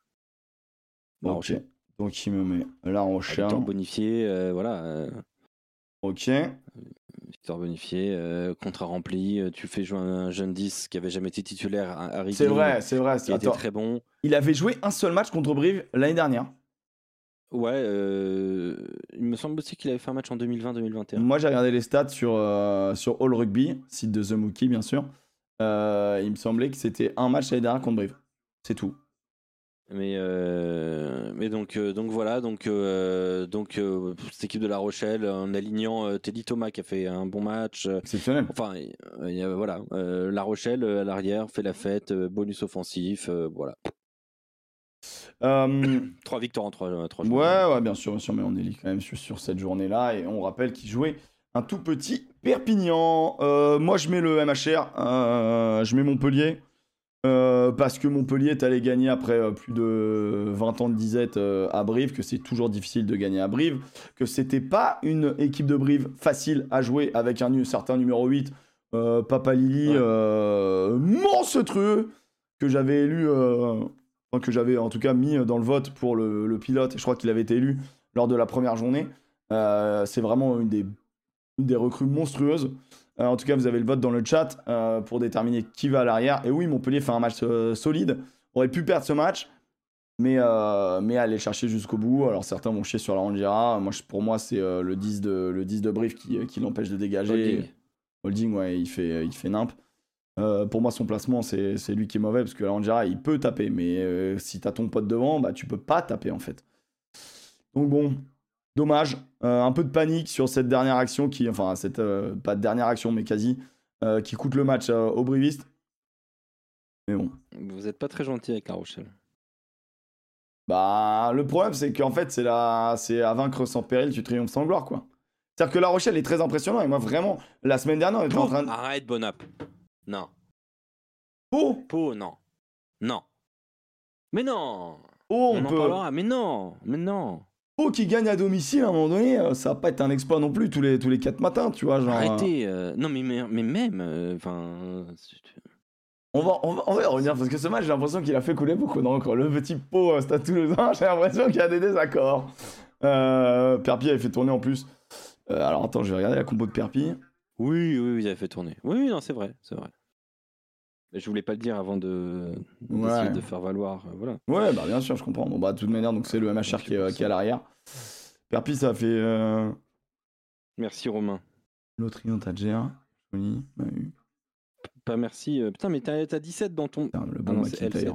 La. Rochelle. Donc il me met La Rochelle. Bonifié, voilà. Euh, Ok. Victor bonifié, euh, contrat rempli. euh, tu fais jouer un jeune 10 qui avait jamais été titulaire à, à C'est vrai, c'est vrai. Qui était très bon. Il avait joué un seul match contre Brive l'année dernière. Ouais, euh, il me semble aussi qu'il avait fait un match en 2020-2021. Moi, j'ai regardé les stats sur, euh, sur All Rugby, site de The Mookie, bien sûr. Euh, il me semblait que c'était un match l'année dernière contre Brive. C'est tout. Mais, euh, mais donc, euh, donc voilà, donc, euh, donc cette équipe de La Rochelle, en alignant Teddy Thomas qui a fait un bon match. Exceptionnel. enfin, il y a- voilà, La Rochelle à l'arrière fait la fête, bonus offensif, voilà. Trois victoires en trois, trois ouais, journées. ouais, bien sûr, bien sûr, mais on est quand même sur, sur cette journée-là. Et on rappelle qu'il jouait un tout petit Perpignan. Moi, je mets le MHR. je mets Montpellier. Euh, parce que Montpellier est allé gagner après euh, plus de 20 ans de disette euh, à Brive, que c'est toujours difficile de gagner à Brive, que c'était pas une équipe de Brive facile à jouer avec un certain numéro 8, euh, Papa Lili, Ouais. monstrueux, que j'avais élu, enfin, que j'avais en tout cas mis dans le vote pour le, le pilote, et je crois qu'il avait été élu lors de la première journée. C'est vraiment une des, une des recrues monstrueuses. Euh, en tout cas, vous avez le vote dans le chat euh, pour déterminer qui va à l'arrière. Et oui, Montpellier fait un match euh, solide. Aurait pu perdre ce match, mais, euh, mais aller le chercher jusqu'au bout. Alors certains vont chier sur la Rangira. Moi, je- pour moi, c'est le 10 de, le 10 de Brief qui, qui l'empêche de dégager. Holding. Holding, ouais, il fait, il fait nimp. Pour moi, son placement, c'est c'est lui qui est mauvais parce que Angera, il peut taper, mais si t'as ton pote devant, bah tu peux pas taper en fait. Donc bon, dommage. Euh, un peu de panique sur cette dernière action qui, enfin, cette euh, pas dernière action, mais quasi, euh, qui coûte le match au Briviste. Mais bon. Vous n'êtes pas très gentil avec La Rochelle. Bah, le problème, c'est qu'en fait, c'est la... c'est à vaincre sans péril, tu triomphes sans gloire, quoi. C'est-à-dire que La Rochelle est très impressionnant, et moi, vraiment, la semaine dernière, on était en train de. Arrête, Bonap. Non. Oh, Pau, non. Non. Mais non. oh, On, on, en peut. parlera. Mais non. Mais non. Oh, qui gagne à domicile, à un moment donné, euh, ça va pas être un exploit non plus tous les, tous les 4 matins, tu vois. Genre, euh, Arrêtez. euh, Non, mais, mais, même. euh, Enfin. On va, on, va, on va y revenir, parce que ce match, j'ai l'impression qu'il a fait couler beaucoup d'encre. Le petit pot euh, Stade Toulousain, j'ai l'impression qu'il y a des désaccords. Euh, Perpi avait fait tourner en plus. Euh, alors attends, je vais regarder la compo de Perpi. oui, oui, vous avez fait tourner. Oui, oui, non, c'est vrai. C'est vrai. Je voulais pas le dire avant de, Ouais. de faire valoir. euh, Voilà. Ouais, bah bien sûr, je comprends. Bon, bah de toute manière, donc c'est le MHR qui est, qui est à l'arrière. Perpi, ça fait euh, Merci, Romain. Lotrian Tadger. Joli, Mahu. Pas merci. euh, Putain, mais t'as, t'as 17 dans ton. Putain, le Ah bon non. L7.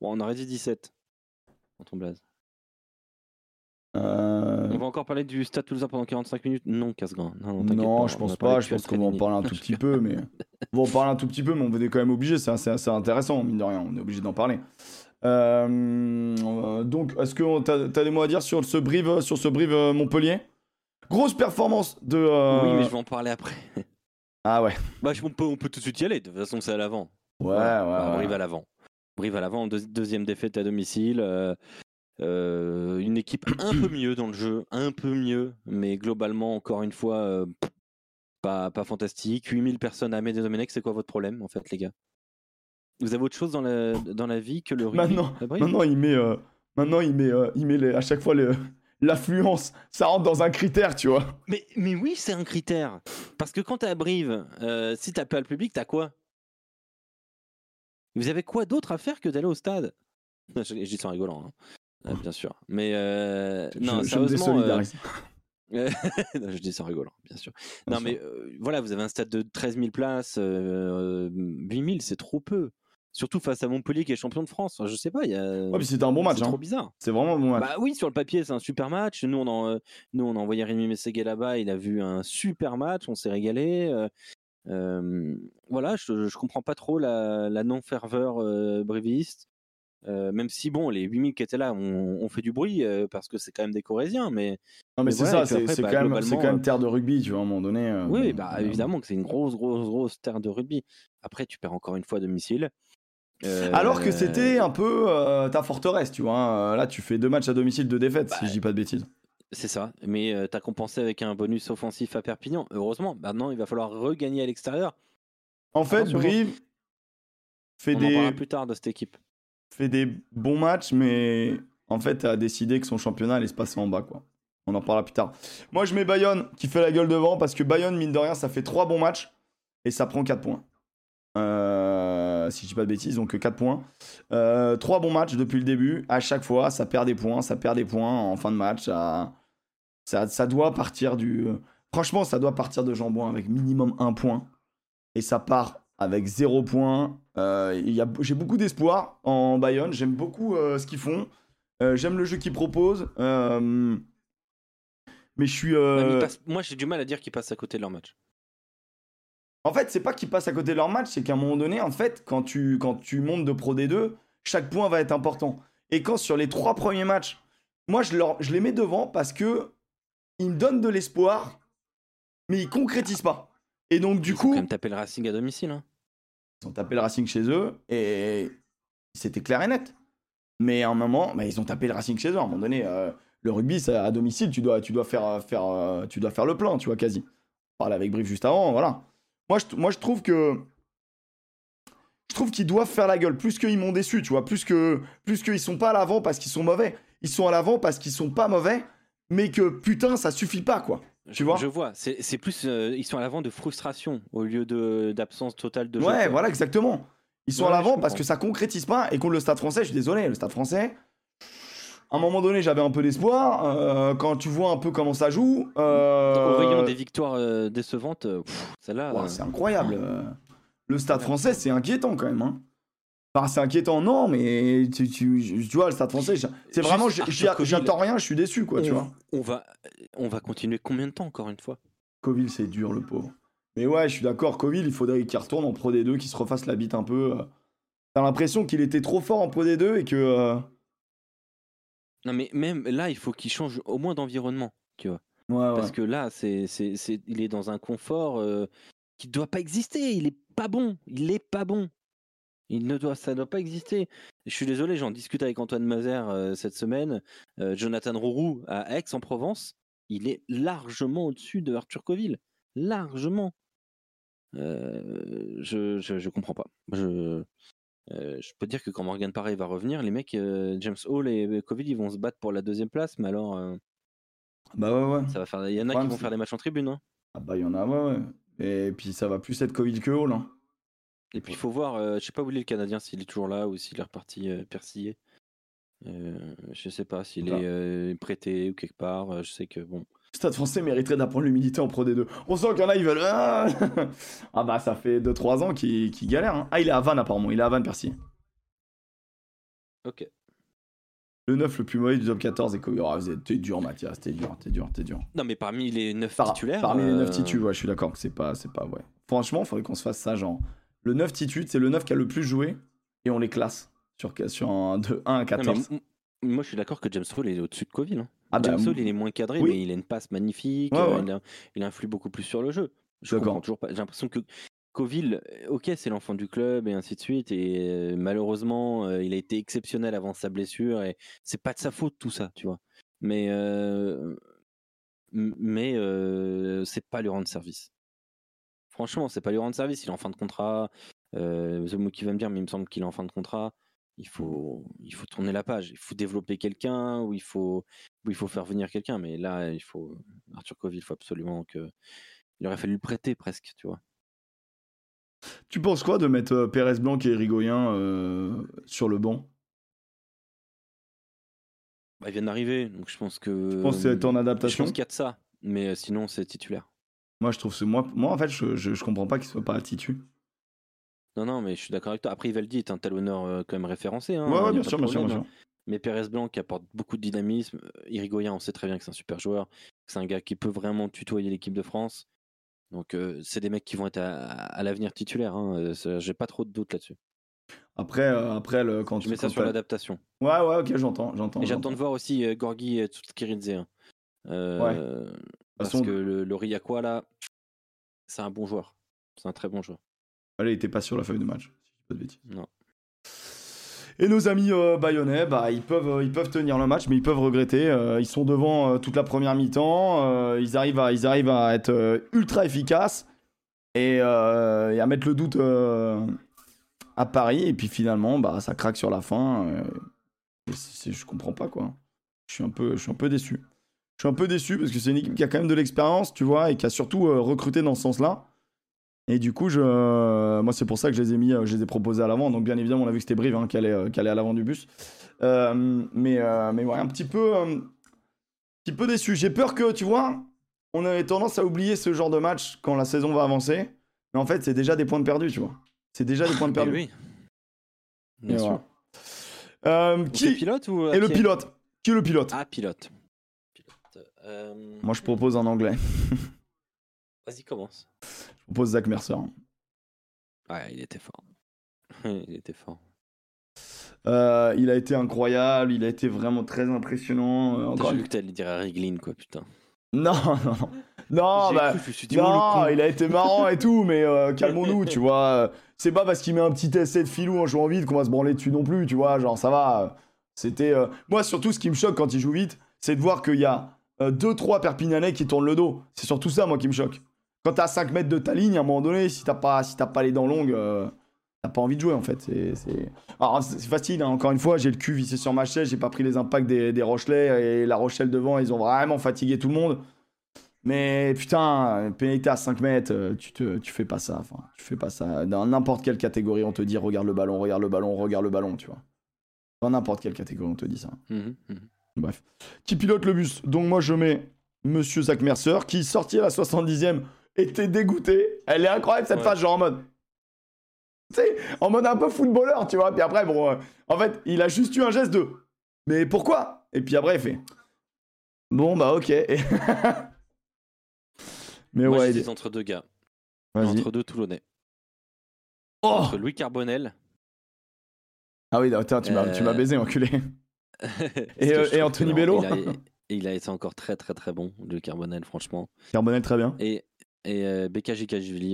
Bon, on aurait dit 17 dans ton blaze. Euh, On va encore parler du Stade Toulousain pendant 45 minutes Non, Casgrain. Non, non, Non, pas, je pense pas. Je pense qu'on va en parler un tout petit peu, mais on va en parler un tout petit peu, mais on est quand même obligé. C'est assez, assez intéressant, mine de rien. On est obligé d'en parler. Euh, donc, est-ce que t'as as des mots à dire sur ce brive, sur ce brive euh, Montpellier? Grosse performance de. euh, Oui, mais je vais en parler après. Ah ouais. Bah, on, peut, on peut tout de suite y aller. De toute façon, c'est à l'avant. Ouais, ouais. Bah, ouais. Brive à l'avant. Brive à l'avant, deux- deuxième défaite à domicile. euh, euh, une équipe un peu mieux dans le jeu, un peu mieux, mais globalement, encore une fois, euh, pas, pas fantastique. 8000 personnes à Amédée Domenech, c'est quoi votre problème, en fait, les gars? Vous avez autre chose dans la, dans la vie que le rugby? Maintenant, à Brive maintenant, il met, euh, maintenant, il met, il met les- à chaque fois l'affluence. Ça rentre dans un critère, tu vois. mais, mais oui, c'est un critère. Parce que quand t'es à Brive, euh, si t'as pas le public, t'as quoi? Vous avez quoi d'autre à faire que d'aller au stade? Je dis ça en rigolant, hein. Euh, bien sûr. Mais euh, non, je, je me sérieusement, euh, non, je dis ça rigolant, bien sûr. non, sûr. mais euh, voilà, vous avez un stade de 13 000 places, euh, 8 000, c'est trop peu. Surtout face à Montpellier qui est champion de France. Je sais pas, il y a. Ouais, c'était un bon match. c'est hein. trop bizarre. C'est vraiment un bon match. Bah oui, sur le papier, c'est un super match. Nous, on, en, euh, nous, on a envoyé Rémi Mességué là-bas. Il a vu un super match. On s'est régalé. euh, euh, voilà, je, je comprends pas trop la, la non-ferveur euh, bréviste. Euh, même si, bon, les 8000 qui étaient là ont, fait du bruit euh, parce que c'est quand même des Corésiens. Mais non, mais mais c'est voilà, ça. C'est bah, quand, même- quand euh, terre de rugby, tu vois, à un moment donné. euh, oui, bon, bah, évidemment que c'est une grosse, grosse, grosse terre de rugby. Après, tu perds encore une fois à domicile. Alors que c'était un peu ta forteresse, tu vois. hein. Là, tu fais deux matchs à domicile, deux défaites, si Bah, je dis pas de bêtises. C'est ça, mais tu as compensé avec un bonus offensif à Perpignan. Heureusement, maintenant il va falloir regagner à l'extérieur. En fait. Brive fait On en parlera des, plus tard de cette équipe. Fait des bons matchs, mais en fait, a décidé que son championnat allait se passer en bas, quoi. On en parlera plus tard. Moi, je mets Bayonne qui fait la gueule devant parce que Bayonne, mine de rien, ça fait trois bons matchs et ça prend 4 points. Euh, si je dis pas de bêtises, donc 4 points. Euh, trois bons matchs depuis le début. À chaque fois, ça perd des points, ça perd des points en fin de match. Ça, ça, ça doit partir du. Franchement, ça doit partir de Jambon avec minimum un point. Et ça part avec 0 point. Euh, J'ai beaucoup d'espoir en Bayonne. J'aime beaucoup euh, ce qu'ils font. Euh, J'aime le jeu qu'ils proposent. Euh, mais je suis. Ouais, Moi j'ai du mal à dire qu'ils passent à côté de leur match. En fait, c'est pas qu'ils passent à côté de leur match, c'est qu'à un moment donné, en fait, quand tu, quand tu montes de Pro D2, chaque point va être important. Et quand sur les trois premiers matchs, moi je, leur, je les mets devant parce que ils me donnent de l'espoir, mais ils concrétisent pas. Et donc du Ils coup, quand même tapé le Racing à domicile. hein. Ils ont tapé le Racing chez eux et c'était clair et net. Mais à un moment, bah, ils ont tapé le Racing chez eux. À un moment donné, euh, le rugby, ça, à domicile, tu dois, tu dois faire, faire, euh, tu dois faire le plein, tu vois, quasi. On parlait avec Brief juste avant, voilà. Moi, je, trouve que. Je trouve qu'ils doivent faire la gueule, plus qu'ils m'ont déçu, tu vois, plus que plus sont pas à l'avant parce qu'ils sont mauvais. Ils sont à l'avant parce qu'ils sont pas mauvais, mais que putain, ça suffit pas, quoi. Tu Je- vois Je vois. C'est plus. euh, ils sont à l'avant de frustration au lieu de- d'absence totale de. Ouais, voilà, exactement. Ils sont Ouais, à l'avant parce que ça concrétise pas et contre le Stade français, je suis désolé, le Stade français. À un moment donné, j'avais un peu d'espoir. euh, quand tu vois un peu comment ça joue, euh, Au rayon des victoires euh, décevantes, celle-là. c'est incroyable. le stade français, c'est inquiétant quand même. Hein. Enfin, c'est inquiétant, non, mais tu, tu, tu vois, le stade français, c'est vraiment, j'attends rien, je suis déçu, quoi, tu on, vois. on va, on va continuer combien de temps encore une fois? Coville, c'est dur, le pauvre. Mais ouais, je suis d'accord, Coville, il faudrait qu'il retourne en Pro D2, qu'il se refasse la bite un peu. euh. T'as l'impression qu'il était trop fort en Pro D2 et que. euh, Non, mais même là, il faut qu'il change au moins d'environnement, tu vois. Ouais, ouais. Parce que là, c'est, c'est- il est dans un confort euh, qui ne doit pas exister. Il est pas bon. Il est pas bon. Il ne doit, ça ne doit pas exister. Je suis désolé, j'en discute avec Antoine Mazer euh, cette semaine. Euh, Jonathan Rourou à Aix-en-Provence, il est largement au-dessus de Arthur Coville. Largement. Euh, je, je, je comprends pas. Je, je peux dire que quand Morgan Paré va revenir, les mecs, James Hall et Coville, ils vont se battre pour la deuxième place. Mais alors, Bah ouais, ouais. ça va faire. Il y en a qui vont faire des matchs en tribune. Hein. Ah bah, il y en a, ouais, ouais. Et puis, ça va plus être Coville que Hall. Hein. Et puis il faut voir, euh, je sais pas où il est le Canadien, s'il est toujours là ou s'il est reparti euh, persillé. Euh, je sais pas s'il Bah. est euh, prêté ou quelque part. je sais que bon. Le Stade français mériterait d'apprendre l'humilité en Pro D2. On sent qu'il y en a, ils veulent. Ah, Ah bah, ça fait 2-3 ans qu'ils qu'ils galèrent. hein. Ah, il est à Vannes, apparemment. Il est à Vannes, Percy. Ok. Le 9 le plus mauvais du top 14 et vous êtes- t'es dur, Mathias. T'es dur, t'es dur, t'es dur. Non mais parmi les neuf Par- titulaires. Parmi les 9 euh, titus, ouais, je suis d'accord que c'est pas, c'est pas, ouais. Franchement, il faudrait qu'on se fasse ça, genre. Le 9 titu, c'est le 9 qui a le plus joué et on les classe sur, sur un, de 1 à non, mais 14. m- moi je suis d'accord que James Hall est au-dessus de Coville. hein. ah bah, James Hall il est moins cadré, oui. mais il a une passe magnifique. Ouais, euh, ouais. Il, a- il influe beaucoup plus sur le jeu. Je comprends toujours pas. J'ai l'impression que Coville, euh, ok, c'est l'enfant du club et ainsi de suite. Et euh, malheureusement, euh, il a été exceptionnel avant sa blessure et c'est pas de sa faute tout ça, tu vois. Mais euh, mais c'est pas lui rendre service. Franchement, c'est pas lui rendre service. Il est en fin de contrat. Euh, The Mookie va me dire, mais il me semble qu'il est en fin de contrat. Il faut, il faut tourner la page. Il faut développer quelqu'un ou il faut, ou il faut faire venir quelqu'un. Mais là, il faut Arthur Coville. Il faut absolument que. Il aurait fallu le prêter presque, tu vois. Tu penses quoi de mettre euh, Pérez Blanc et Rigoyen euh, sur le banc? Bah, ils viennent d'arriver, donc je pense que. Je pense que c'est en Je adaptation? pense qu'il y a de ça, mais euh, sinon c'est titulaire. Moi, je trouve que moi, moi, en fait, je, je, je comprends pas qu'il soit pas à titu. Non, non, mais je suis d'accord avec toi. Après, Ivaldi est un talonneur euh, quand même référencé. Hein, ouais, ouais, bien sûr, bien sûr, bien problème, sûr. hein. Mais Pérez Blanc qui apporte beaucoup de dynamisme. Euh, Irigoyen, on sait très bien que c'est un super joueur. C'est un gars qui peut vraiment tutoyer l'équipe de France. Donc, euh, c'est des mecs qui vont être à, à l'avenir titulaire. Hein. Euh, J'ai pas trop de doutes là-dessus. Après, euh, après le, quand Je mets ça sur l'adaptation. Ouais, ouais, ok, j'entends, j'entends. Et j'attends j'entends. de voir aussi euh, Gorgui et Tskiridze. Hein. Euh, Parce façon- que le, le là, c'est un bon joueur. C'est un très bon joueur. Allez, il était pas sur la feuille de match. si je dis pas de bêtises. Non. Et nos amis euh, bayonnais, bah, ils, peuvent, euh, ils peuvent tenir le match, mais ils peuvent regretter. Euh, ils sont devant euh, toute la première mi-temps. ils, arrivent à, ils arrivent à être ultra efficaces et, et à mettre le doute à Paris. Et puis finalement, bah, ça craque sur la fin. et c'est- je comprends pas, quoi. Je suis un peu, je suis un peu déçu. Je suis un peu déçu parce que c'est une équipe qui a quand même de l'expérience, tu vois, et qui a surtout euh, recruté dans ce sens-là. Et du coup, je, euh, moi, c'est pour ça que je les ai mis, euh, je les ai proposés à l'avant. Donc, bien évidemment, on a vu que c'était Brive hein, qui, allait, euh, qui allait à l'avant du bus. Euh, mais, euh, mais ouais, un petit peu, euh, un petit peu déçu. J'ai peur que, tu vois, on avait tendance à oublier ce genre de match quand la saison va avancer. Mais en fait, c'est déjà des points de perdus, tu vois. C'est déjà des points de perdus. oui. Bien Et sûr. Euh, qui pilote ou est le pilote Qui est le pilote? Ah, pilote. Euh, Moi, je propose en anglais. Vas-y, commence. Je propose Zach Mercer. Ouais, il était fort. il était fort. Euh, il a été incroyable, il a été vraiment très impressionnant. euh, encore J'ai vu que t'allais dire Harry Glynn, quoi, putain. Non, non, non. Non, bah, cru, je me suis dit, oh, le non, con. il a été marrant et tout, mais euh, calmons-nous, tu vois. C'est pas parce qu'il met un petit essai de filou en jouant vite qu'on va se branler dessus non plus, tu vois. Genre, ça va. C'était. euh, Moi, surtout, ce qui me choque quand il joue vite, c'est de voir qu'il y a 2-3 Perpignanais qui tournent le dos. C'est surtout ça, moi, qui me choque. Quand t'es à 5 mètres de ta ligne, à un moment donné, si t'as pas, si pas les dents longues, euh, t'as pas envie de jouer, en fait. C'est, facile, hein. encore une fois, j'ai le cul vissé sur ma chaise, j'ai pas pris les impacts des, Rochelais et la Rochelle devant, ils ont vraiment fatigué tout le monde. Mais putain, pénalité à 5 mètres, euh, tu, te, tu fais pas ça. Tu fais pas ça. Dans n'importe quelle catégorie, on te dit regarde le ballon, regarde le ballon, regarde le ballon, tu vois. Dans n'importe quelle catégorie, on te dit ça. Mhm, mhm. Bref. Qui pilote le bus? Donc moi, je mets Monsieur Zach Mercer, qui sorti à la 70e était dégoûté. Elle est incroyable cette Ouais. phase, genre en mode Tu sais, en mode un peu footballeur, tu vois. Puis après, bon, euh, en fait, il a juste eu un geste de Mais pourquoi? Et puis après, il fait Bon, bah, ok. Mais Moi, ouais, il est- entre deux gars, entre deux Toulonnais. Oh Entre Louis Carbonel ah oui, attends, tu m'as tu m'as Euh, baisé, enculé. Et, euh, et Anthony Bello il a, et il a été encore très très très bon, Louis Carbonel, franchement. Carbonel, très bien. Et, et euh,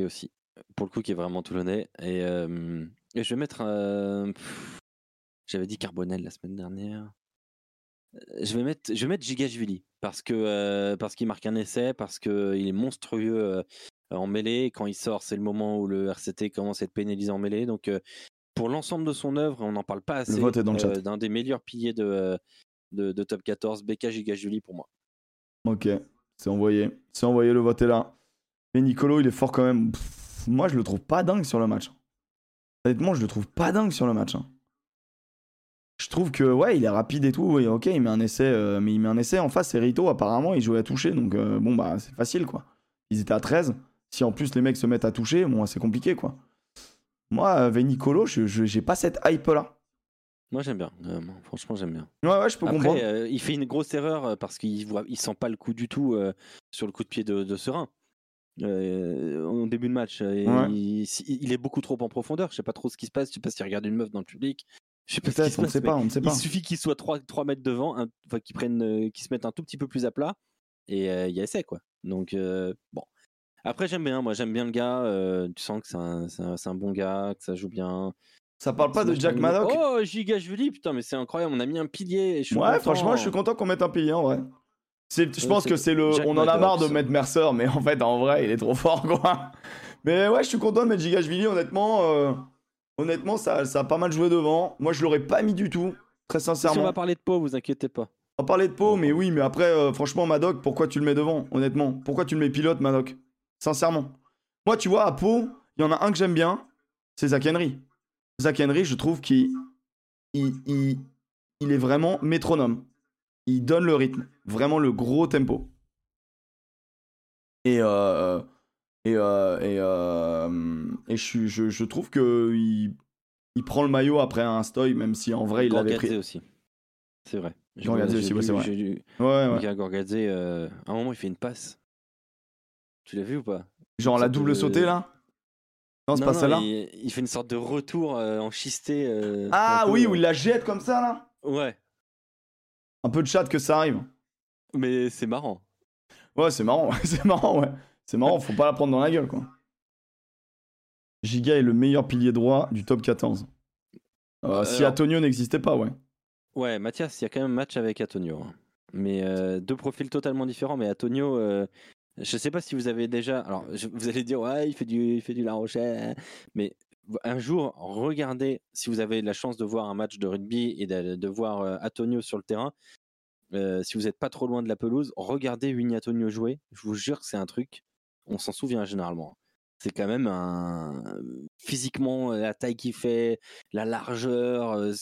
aussi, pour le coup, qui est vraiment toulonnais. Et, euh, et je vais mettre. euh, pff, J'avais dit Carbonel la semaine dernière. Je vais mettre, je vais mettre Gigashvili parce que parce qu'il marque un essai, parce que il est monstrueux en mêlée. Quand il sort, c'est le moment où le RCT commence à être pénalisé en mêlée. Donc euh, pour l'ensemble de son œuvre, on n'en parle pas assez. vote est dans le chat. euh, D'un des meilleurs piliers de, euh, de, de top 14, BK Gigashvili pour moi. Ok, c'est envoyé. C'est envoyé, le vote est là. Mais Nicolo, il est fort quand même. Pff, moi, je le trouve pas dingue sur le match. Honnêtement, je le trouve pas dingue sur le match. hein. Je trouve que, ouais, il est rapide et tout. oui, ok, il met un essai, euh, mais il met un essai en face. C'est Rito, apparemment, il jouait à toucher. Donc, euh, bon, bah, c'est facile, quoi. Ils étaient à 13. Si en plus les mecs se mettent à toucher, bon, c'est compliqué, quoi. Moi, avec Nicolo, je, j'ai pas cette hype-là. Moi j'aime bien, euh, franchement j'aime bien. Ouais, ouais, je peux comprendre. Euh, il fait une grosse erreur euh, parce qu'il voit, il sent pas le coup du tout euh, sur le coup de pied de, de Serein. Au début de match, Ouais. il, est beaucoup trop en profondeur. Je sais pas trop ce qui se passe. Je sais pas s'il regarde une meuf dans le public. Je sais pas ce qui se on passe, sait pas, on sait pas. Il suffit qu'il soit 3, 3 mètres devant, enfin qu'il prenne, qu'il se mette un tout petit peu plus à plat et il y a essai quoi. Donc bon. Après j'aime bien, moi j'aime bien le gars. euh, tu sens que c'est un, bon gars, que ça joue bien. Ça parle pas de Jack. Maddock? Oh Giga Julie, putain mais c'est incroyable. On a mis un pilier. et je suis Ouais, content. franchement, je suis content qu'on mette un pilier en vrai. Je pense que c'est le. Jack on en a marre de mettre Mercer, mais en fait, en vrai, il est trop fort, quoi. Mais ouais, je suis content de mettre Gigashvili, honnêtement. euh, Honnêtement, ça, ça a pas mal joué devant. Moi, je l'aurais pas mis du tout, très Si on sincèrement. va parler de Pau, vous inquiétez pas. On va parler de Pau, mais oui, mais après, euh, franchement, Madoc, pourquoi tu le mets devant, honnêtement? Pourquoi tu le mets pilote, Madoc Sincèrement. Moi, tu vois, à Pau, il y en a un que j'aime bien, c'est Zach Henry. Zach Henry, je trouve qu'il il, il- il est vraiment métronome. Il donne le rythme, vraiment le gros tempo. Et, euh, et, euh, et, euh, et je, je, je trouve que il, il prend le maillot après un stoy, même si en vrai, il l'avait pris. aussi. C'est vrai. Gorgadze aussi, ouais, c'est vrai. lu- Ouais, ouais. Gorgadze, à un moment, il fait une passe. Tu l'as vu ou pas? Genre la double de- sautée là? Non, c'est pas celle-là? il, il fait une sorte de retour euh, en schisté. euh, Ah oui, euh, où il la jette comme ça là? Ouais, Un peu de chat que ça arrive. mais c'est marrant. Ouais, c'est marrant, c'est marrant, ouais. C'est marrant, faut pas la prendre dans la gueule quoi. Giga est le meilleur pilier droit du top 14. Euh, si Antonio n'existait pas, ouais. Ouais, Mathias, il y a quand même un match avec Antonio. hein. Mais euh, deux profils totalement différents. Mais Antonio, euh, je sais pas si vous avez déjà. Alors, vous allez dire, ouais, il fait du, il fait du La Rochelle. Mais un jour, regardez, si vous avez la chance de voir un match de rugby et de, voir euh, Antonio sur le terrain, euh, si vous n'êtes pas trop loin de la pelouse, regardez Winnie Antonio jouer. Je vous jure que c'est un truc, on s'en souvient généralement. C'est quand même un. Physiquement, la taille qu'il fait, la largeur, euh,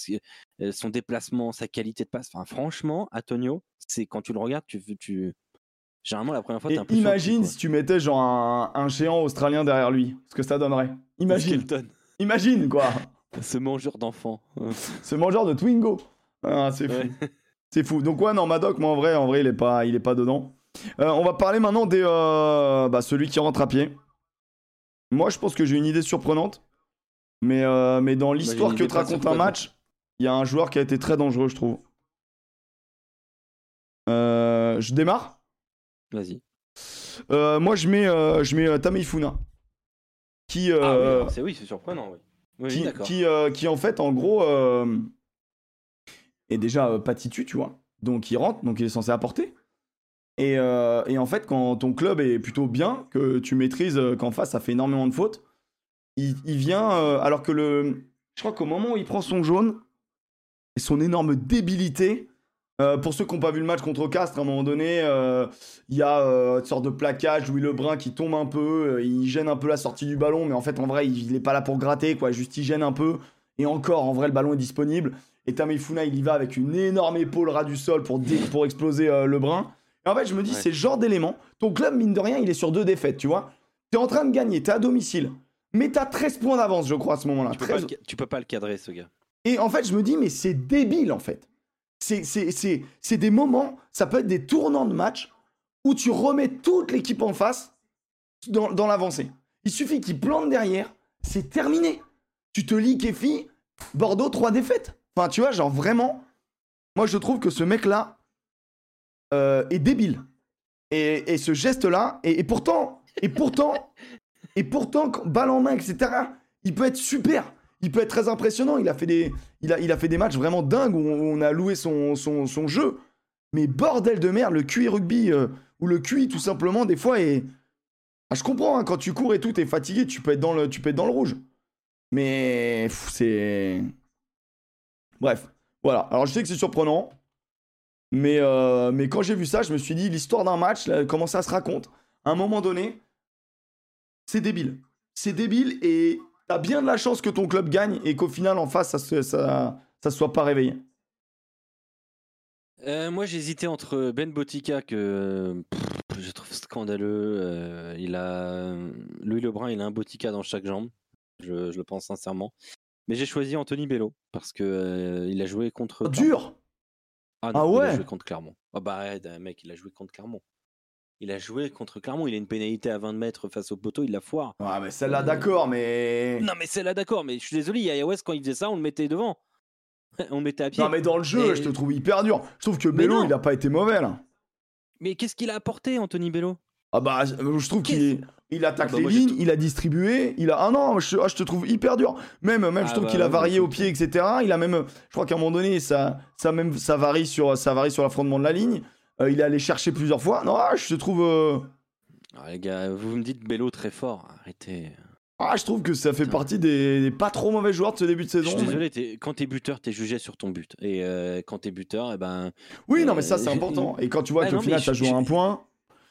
euh, son déplacement, sa qualité de passe. Enfin, franchement, Antonio, c'est quand tu le regardes, tu. tu... Généralement, la première fois, t'es Et un peu surpris, imagine si tu mettais genre un, un géant australien derrière lui, ce que ça donnerait. Imagine, imagine quoi. ce mangeur d'enfants. Ce mangeur de Twingo. Ah, c'est fou. C'est fou. Donc ouais, non, Madoc, moi en vrai, en vrai, il est pas, il est pas dedans. Euh, on va parler maintenant des, euh, bah, celui qui rentre à pied. Moi, je pense que j'ai une idée surprenante, mais, euh, mais dans l'histoire une que te raconte un match, il y a un joueur qui a été très dangereux, je trouve. Je démarre. Vas-y. Euh, moi, je mets, euh, je mets euh, Tameifuna, qui, Ah oui, euh, c'est oui, surprenant. Oui, oui, qui, qui, qui, en fait en gros est déjà euh, pas titu, tu vois. Donc il rentre, donc il est censé apporter. Et, et en fait, quand ton club est plutôt bien, que tu maîtrises qu'en face ça fait énormément de fautes, il, il vient alors que le. Je crois qu'au moment où il prend son jaune, et son énorme débilité. Euh, pour ceux qui n'ont pas vu le match contre Castres, à un moment donné, euh, il y a euh, une sorte de plaquage, Louis Lebrun qui tombe un peu, il gêne un peu la sortie du ballon, mais en fait, en vrai, il n'est pas là pour gratter, quoi, juste il gêne un peu. Et encore, en vrai, le ballon est disponible. Et Tamifuna, il y va avec une énorme épaule ras du sol pour, pour exploser Lebrun. Et en fait, je me dis, Ouais. c'est le genre d'élément. Ton club, mine de rien, il est sur deux défaites, tu vois. T'es en train de gagner, t'es à domicile. Mais t'as 13 points d'avance, je crois, à ce moment-là. Tu peux, pas 13. le, tu peux pas le cadrer, ce gars. Et en fait, je me dis, mais c'est débile, en fait. C'est- des moments, ça peut être des tournants de match où tu remets toute l'équipe en face dans, l'avancée. Il suffit qu'il plante derrière, c'est terminé. Tu te Kefi, Bordeaux, trois défaites. Enfin, tu vois, genre vraiment, moi je trouve que ce mec-là euh, est débile. Et, et ce geste-là, et, et pourtant, et pourtant, et pourtant, balle en main, etc., il peut être super. Il peut être très impressionnant. Il a fait des, il a, il a fait des matchs vraiment dingues où on, a loué son, son, son jeu. Mais bordel de merde, le QI rugby, euh, ou le QI tout simplement, des fois, est. Ah, je comprends, hein, quand tu cours et tout, t'es fatigué, tu peux, être dans le, tu peux être dans le rouge. Mais c'est. Bref, voilà. Alors je sais que c'est surprenant. Mais, euh, mais quand j'ai vu ça, je me suis dit, l'histoire d'un match, comment ça se raconte À un moment donné, c'est débile. C'est débile et t'as bien de la chance que ton club gagne et qu'au final, en face, ça se, ça, ça se soit pas réveillé. Euh, moi, j'hésitais entre Ben Botica, que pff, je trouve scandaleux. euh, il a Louis Lebrun, il a un Botica dans chaque jambe. Je, je le pense sincèrement. Mais j'ai choisi Anthony Bello parce que euh, il a joué contre. Dur Ah, Ah non, Il ouais a joué contre Clermont. Ah bah arrête, mec, il a joué contre Clermont. Il a joué contre Clermont. Il a une pénalité à 20 mètres face au poteau, il la foire. Ouais, mais celle-là, d'accord, mais. Non, mais c'est là d'accord. Mais je suis désolé, Yaya West, quand il faisait ça, on le mettait devant. on le mettait à pied. Non, mais dans le jeu, Et- je te trouve hyper dur. Je trouve que Bello, il a pas été mauvais, là. Mais qu'est-ce qu'il a apporté, Anthony Bello? Ah bah, je trouve qu'il est- il attaque Ah bah, les lignes, il a distribué, il a... Ah non, je, ah, je te trouve hyper dur. Même, même je Ah trouve bah, qu'il a varié au pied, etc. Il a même... Je crois qu'à un moment donné, ça, ça, même, ça, varie sur, ça varie sur l'affrontement de la ligne. Euh, il est allé chercher plusieurs fois. Non, ah, je te trouve... euh, Ah, Les gars, vous me dites Bello très fort. Arrêtez. Ah, je trouve que ça fait Putain. partie des, des pas trop mauvais joueurs de ce début de Je saison. suis mais- désolé, quand t'es buteur, t'es jugé sur ton but. Et euh, quand t'es buteur, eh ben. Oui, non, mais ça, c'est important. Et quand tu vois Ah, qu'au non, final, t'as je- joué je- un point...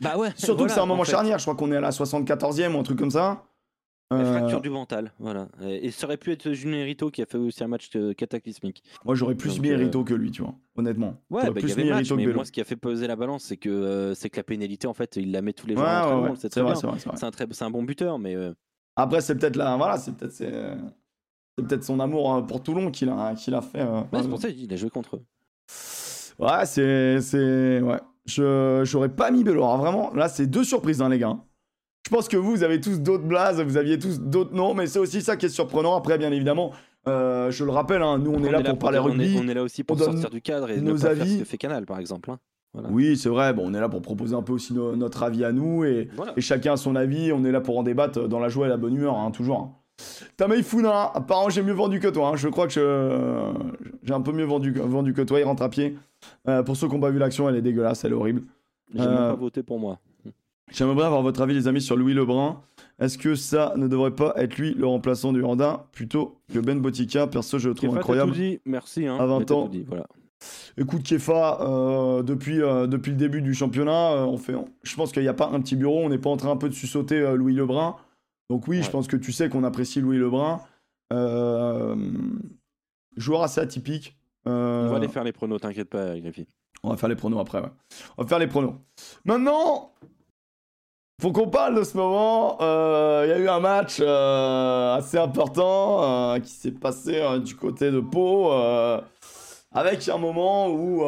Bah ouais. Surtout que c'est un moment en fait. charnière. Je crois qu'on est à la 74e ou un truc comme ça. La Euh, fracture du mental, voilà. Et et ça aurait pu être Julien Rito qui a fait aussi un match euh, cataclysmique. Moi, j'aurais plus Donc, mis euh, Rito que lui, tu vois. Honnêtement. Ouais, bah, y plus avait mis match, mais moi, ce qui a fait peser la balance, c'est que euh, c'est que la pénalité, en fait, il la met tous les jours. ouais, ouais. C'est très vrai, bien. c'est un très, c'est un bon buteur, mais euh, Après, c'est peut-être là, voilà, c'est peut-être c'est, peut-être son amour euh, pour Toulon qu'il a, qu'il a fait. euh, ouais, c'est pour ça qu'il a joué contre eux. Ouais, c'est, c'est, ouais. Je, j'aurais pas mis Bello. Alors vraiment, là, c'est deux surprises, hein, les gars. Je pense que vous, vous avez tous d'autres blazes, vous aviez tous d'autres noms, mais c'est aussi ça qui est surprenant. Après, bien évidemment, euh, je le rappelle, hein, nous, on, est là pour parler on est- rugby. On est là aussi pour on sortir du cadre et ne nos pas faire ce avis. que fait Canal, par exemple. hein. Voilà. Oui, c'est vrai. Bon, on est là pour proposer un peu aussi no- notre avis à nous et, Voilà. et chacun a son avis. On est là pour en débattre dans la joie et la bonne humeur, hein, toujours. Tamei Funa, apparemment j'ai mieux vendu que toi. hein. Je crois que j'ai un peu mieux vendu, vendu que toi. Il rentre à pied. Euh, pour ceux qui n'ont pas vu l'action, elle est dégueulasse, elle est horrible. J'ai même Euh, pas voté pour moi. J'aimerais bien avoir votre avis, les amis, sur Louis Lebrun. Est-ce que ça ne devrait pas être lui le remplaçant du Randa plutôt que Ben Botica? Perso, je le trouve Kefa, incroyable. tout dit, merci. Hein, À 20 mais t'as ans. tout dit, voilà. Écoute, Kefa, euh, depuis, euh, depuis le début du championnat, euh, on fait, je pense qu'il n'y a pas un petit bureau, on n'est pas en train un peu de sussauter Louis Lebrun. Donc oui, je pense que tu sais qu'on apprécie Louis Lebrun. Joueur assez atypique. On va aller faire les pronos, t'inquiète pas, Griffy. on va faire les pronos après, ouais. On va faire les pronos. Maintenant, faut qu'on parle de ce moment. Euh, Il y a eu un match euh, assez important euh, qui s'est passé du côté de Pau, avec un moment où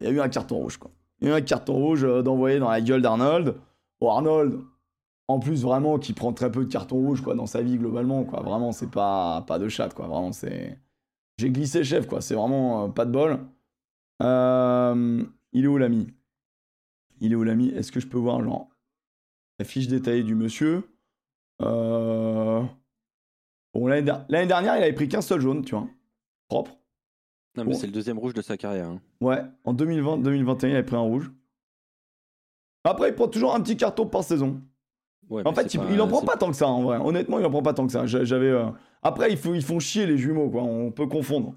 il y a eu un carton rouge. Quoi. Il y a eu un carton rouge d'envoyer dans la gueule d'Arnold. Arnold, en plus vraiment, qui prend très peu de cartons rouges quoi, dans sa vie globalement. Quoi. Vraiment, c'est pas, pas de chat. Quoi. Vraiment, c'est... J'ai glissé chef, quoi. C'est vraiment pas de bol. Il est où l'ami? Il est où l'ami? Est-ce que je peux voir genre, la fiche détaillée du monsieur Euh, Bon, l'année der- l'année dernière, il avait pris qu'un seul jaune, tu vois. Propre. Non, mais Bon. c'est le deuxième rouge de sa carrière. hein. Ouais, en 2020-2021, il avait pris un rouge. Après, il prend toujours un petit carton par saison. Ouais, En fait, il, pas- il en prend pas tant que ça, en vrai. Honnêtement, il en prend pas tant que ça. J'a- J'avais. euh, Après, ils font, ils font chier les jumeaux, quoi. On peut confondre.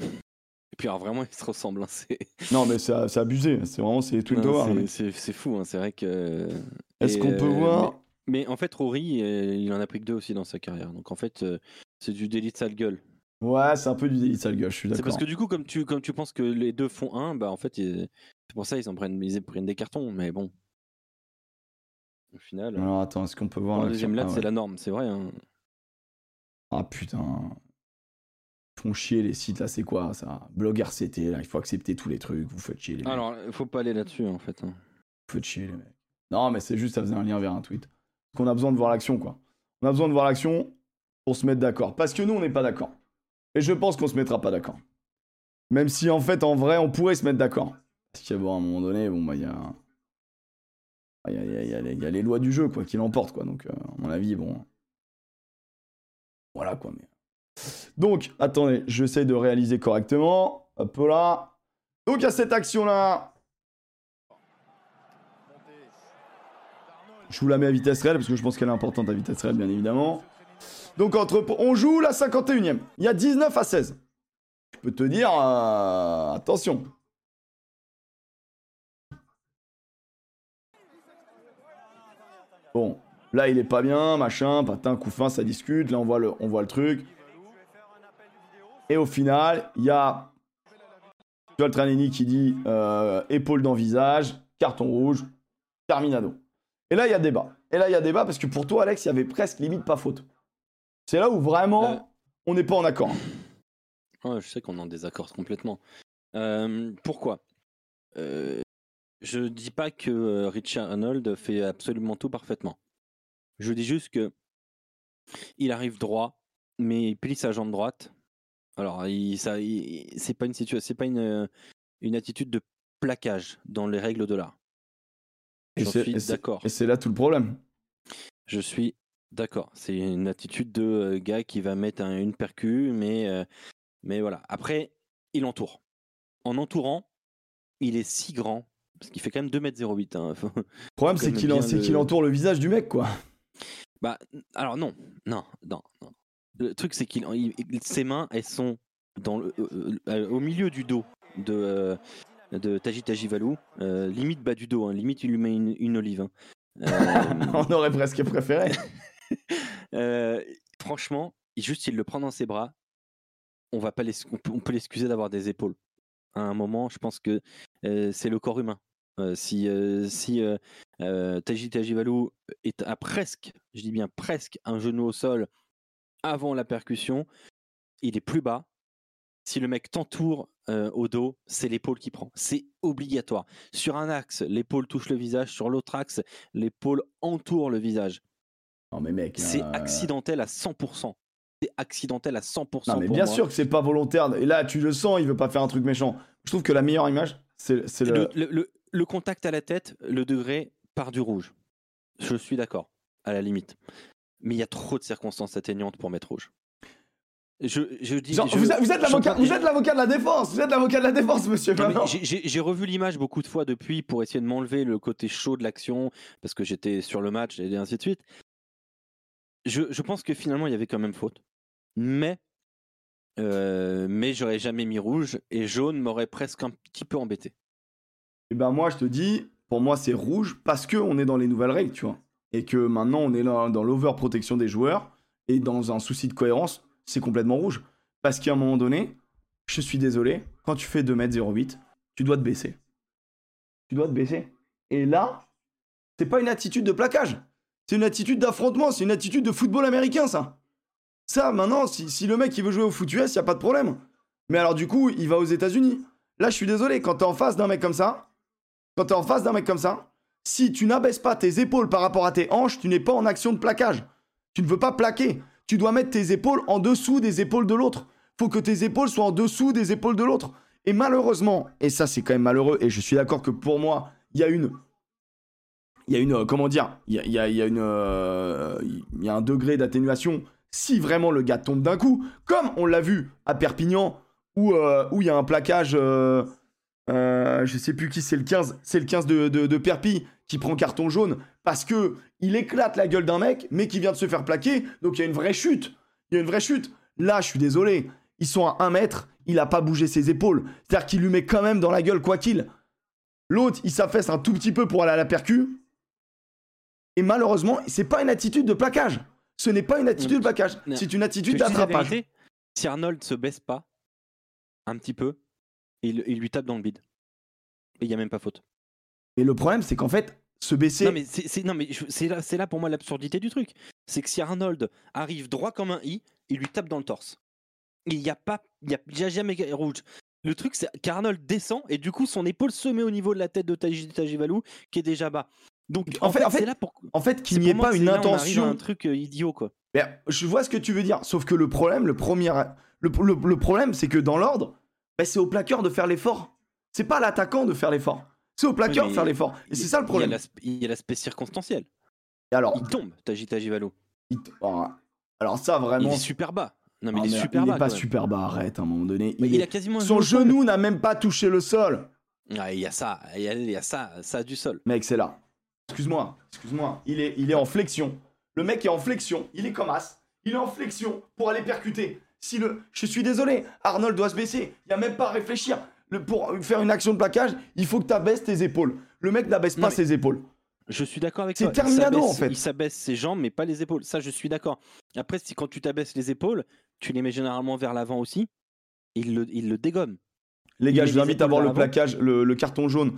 Et puis alors, vraiment, ils se ressemblent. hein, Non, mais c'est abusé. C'est vraiment c'est Twin Non, Tower. c'est- mec. c'est c'est fou, hein, c'est vrai que. Est-ce qu'on peut euh, voir Mais, mais en fait, Rory, euh, il en a pris que deux aussi dans sa carrière. Donc en fait, euh, c'est du délit de sale gueule. Ouais, c'est un peu du délit de sale gueule, je suis C'est d'accord. parce que du coup, comme tu, comme tu penses que les deux font un, bah en fait, c'est pour ça ils en prennent, ils prennent des cartons. Mais bon. Au final, Alors attends, est-ce qu'on peut voir l'action deuxième lat, Ah, c'est la norme, c'est vrai. hein. Ah putain. Ils font chier les sites là, c'est quoi ça? Blog RCT là, il faut accepter tous les trucs, vous faites chier les mecs. Alors, faut pas aller là-dessus en fait. hein. Vous faites chier les mecs. Non mais c'est juste ça faisait un lien vers un tweet. Qu'on a besoin de voir l'action quoi. On a besoin de voir l'action pour se mettre d'accord. Parce que nous on n'est pas d'accord. Et je pense qu'on se mettra pas d'accord. Même si en fait en vrai on pourrait se mettre d'accord. Parce qu'à un moment donné, bon bah il y a. Il y a les lois du jeu quoi qui l'emportent quoi. Donc euh, à mon avis bon. Voilà quoi mais. Donc, attendez, j'essaie de réaliser correctement. Hop là. Donc, à cette action-là. Je vous la mets à vitesse réelle parce que je pense qu'elle est importante à vitesse réelle, bien évidemment. Donc, entre, on joue la 51ème. Il y a 19 à 16. Je peux te dire, euh, attention. Bon, là, il est pas bien, machin, patin, coup fin, ça discute. Là, on voit le, on voit le truc. Et au final, il y a Joel Tranini qui dit euh, épaule dans visage, carton rouge, terminado. Et là, il y a débat. Et là, il y a débat parce que pour toi, Alex, il y avait presque limite pas faute. C'est là où vraiment, Euh. on n'est pas en accord. Ouais, je sais qu'on en désaccord complètement. Euh, pourquoi? Euh, Je dis pas que euh, Richard Arnold fait absolument tout parfaitement. Je dis juste que il arrive droit, mais il plie sa jambe droite. Alors, il, ça, il- c'est pas une situation, c'est pas une, euh, une attitude de plaquage dans les règles de l'art. C'est- suis d'accord. Et c'est là tout le problème. Je suis d'accord. C'est une attitude de euh, gars qui va mettre un- une percu, mais, euh, mais voilà. Après, il entoure. En entourant, il est si grand, parce qu'il fait quand même 2m08. Hein. Le problème, c'est qu'il le- entoure le visage du mec, quoi. Bah, alors non, non, non, non. Le truc, c'est qu'il, il- il- ses mains, elles sont dans le, euh, au milieu du dos de, de Taji Tajivalou, euh, limite bas du dos, hein, limite il lui met une, une olive. hein. Euh, on aurait presque préféré. Euh, franchement, juste il le prend dans ses bras. On va pas on peut, on peut l'excuser d'avoir des épaules. À un moment, je pense que euh, c'est le corps humain. Euh, si euh, si euh, euh, Taji Tajivalou est à presque, je dis bien presque, un genou au sol avant la percussion, il est plus bas. Si le mec t'entoure euh, au dos, c'est l'épaule qui prend. C'est obligatoire. Sur un axe, l'épaule touche le visage. Sur l'autre axe, l'épaule entoure le visage. Non, mais mec. C'est euh, accidentel à 100%. C'est accidentel à 100%. Non, mais pour bien moi. sûr que c'est pas volontaire. Et là, tu le sens, il veut pas faire un truc méchant. Je trouve que la meilleure image, c'est le. Le, le- le- le contact à la tête, le degré part du rouge. Je suis d'accord, à la limite. Mais il y a trop de circonstances atteignantes pour mettre rouge. Je, je dis. Genre, je- vous êtes, l'avocat, vous êtes l'avocat de la défense. Vous êtes l'avocat de la défense, monsieur. J'ai- revu l'image beaucoup de fois depuis pour essayer de m'enlever le côté chaud de l'action parce que j'étais sur le match et ainsi de suite. Je, je pense que finalement il y avait quand même faute, mais euh, mais j'aurais jamais mis rouge et jaune m'aurait presque un petit peu embêté. Et ben moi, je te dis, pour moi, c'est rouge parce que on est dans les nouvelles règles, tu vois. Et que maintenant, on est là dans l'overprotection des joueurs et dans un souci de cohérence, c'est complètement rouge. Parce qu'à un moment donné, je suis désolé, quand tu fais 2m08, tu dois te baisser. Tu dois te baisser. Et là, c'est pas une attitude de plaquage. C'est une attitude d'affrontement, c'est une attitude de football américain, ça. Ça, maintenant, si, le mec il veut jouer au foot US, y a pas de problème. Mais alors, du coup, il va aux États-Unis. Là, je suis désolé, quand t'es en face d'un mec comme ça, quand t'es en face d'un mec comme ça, si tu n'abaisses pas tes épaules par rapport à tes hanches, tu n'es pas en action de plaquage. Tu ne veux pas plaquer. Tu dois mettre tes épaules en dessous des épaules de l'autre. Faut que tes épaules soient en dessous des épaules de l'autre. Et malheureusement, et ça c'est quand même malheureux, et je suis d'accord que pour moi, il y a une. Il y a une. euh, Comment dire Il y a, une. euh, y a un degré d'atténuation si vraiment le gars tombe d'un coup, comme on l'a vu à Perpignan, où euh, il y a un plaquage. euh, je sais plus qui c'est le 15, c'est le 15 de, de, de qui prend carton jaune parce que il éclate la gueule d'un mec, mais qui vient de se faire plaquer, donc il y a une vraie chute. Il y a une vraie chute. Là, je suis désolé, ils sont à 1 mètre, il a pas bougé ses épaules. C'est-à-dire qu'il lui met quand même dans la gueule quoi qu'il. L'autre, il s'affaisse un tout petit peu pour aller à la percu. Et malheureusement, c'est pas une attitude de plaquage. Ce n'est pas une attitude de plaquage, c'est une attitude d'attrapage. si Arnold se baisse pas un petit peu, il, il lui tape dans le bide. Et il y a même pas faute. Et le problème, c'est qu'en fait, se baisser. Non mais c'est c'est- non mais je- c'est là c'est là pour moi l'absurdité du truc. C'est que si Arnold arrive droit comme un i, il lui tape dans le torse. Il y a pas il y a, jamais rouge. Le truc c'est qu'Arnold descend et du coup son épaule se met au niveau de la tête de Taji Tajivalou qui est déjà bas. Donc En en, fait- fait, en fait, c'est là pour En fait, qu'il n'y ait pas une là, intention. un truc euh, idiot quoi. Je vois ce que tu veux dire, sauf que le problème, le premier, le, le- le problème, c'est que dans l'ordre, bah, c'est au plaqueur de faire l'effort. C'est pas à l'attaquant de faire l'effort. C'est au plaqueur Oui, de faire l'effort. Et c'est ça le Il problème. il y a l'aspect circonstanciel. Et alors, Il tombe Taji Tajivalou. il- alors, ça Il vraiment. est super bas. Non mais Ah, il est mais super il bas. est pas super bas, arrête à un moment donné. Il il est- a quasiment Son genou n'a même pas touché le sol. Ah, il y a ça, il y a, il y a ça, ça a du sol. Mec, c'est là. Excuse-moi, excuse-moi. Il est, il est en flexion. Le mec est en flexion. Il est comme As. Il est en flexion pour aller percuter. Si le, je suis désolé, Arnold doit se baisser. Il y a même pas à réfléchir. Le, pour faire une action de plaquage, il faut que tu abaisses tes épaules. Le mec n'abaisse pas mais- ses épaules. Je suis d'accord avec C'est toi. Il Terminado, en fait. Il s'abaisse ses jambes, mais pas les épaules. Ça, je suis d'accord. Après, si quand tu t'abaisses les épaules, tu les mets généralement vers l'avant aussi, il le, il le dégomme. Les gars, je vous invite à voir le plaquage, le, le carton jaune,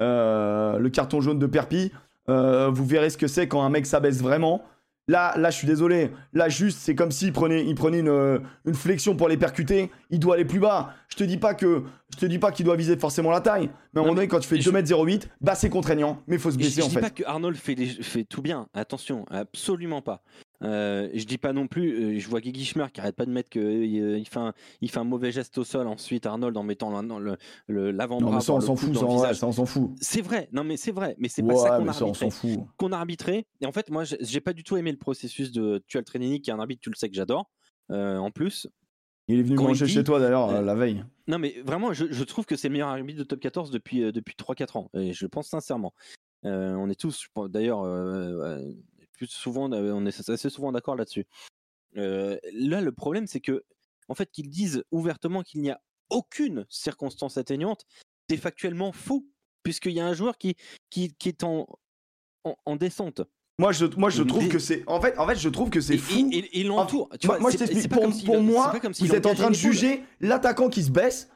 euh, le carton jaune de Perpi. Euh, vous verrez ce que c'est quand un mec s'abaisse vraiment. Là, là, je suis désolé. Là, juste, c'est comme s'il prenait, il prenait une, euh, une flexion pour les percuter. Il doit aller plus bas. Je te dis pas que, je te dis pas qu'il doit viser forcément la taille. Mais à un moment donné, quand tu fais je- 2m08, bah c'est contraignant. Mais il faut se Je, baisser je en dis fait. pas que Arnold fait, les- fait tout bien. Attention, absolument pas. Euh, je dis pas non plus. euh, je vois Guigui Schmer qui arrête pas de mettre que euh, il fait un, il fait un mauvais geste au sol. Ensuite, Arnold en mettant l'un- le- le- l'avant-bras. Non, mais ça, on s'en fout. Ça, on s'en fout. C'est vrai. Non, mais c'est vrai. Mais c'est Ouais, pas ça qu'on a arbitré. arbitré. Et en fait, moi, j'ai- pas du tout aimé le processus de Tual Trenini, qui est un arbitre, tu le sais que j'adore. euh, en plus, Il est venu Quand manger dit- chez toi d'ailleurs euh, euh, la veille. non, mais vraiment, je, je trouve que c'est le meilleur arbitre de top 14 depuis, euh, depuis 3-4 ans. Et je le pense sincèrement. Euh, on est tous, d'ailleurs, euh, euh, plus souvent, on est assez souvent d'accord là-dessus. Euh, là, le problème, c'est que, en fait, qu'ils disent ouvertement qu'il n'y a aucune circonstance atténuante, c'est factuellement faux, puisqu'il y a un joueur qui, qui, qui est en, en, en descente. Moi, je, moi, je trouve que c'est. En fait, en fait, je trouve que c'est fou. Et, et, et l'entoure. Tu moi, vois, moi, je c'est- t'explique. Pour, moi, vous êtes en train de juger l'attaquant qui se baisse,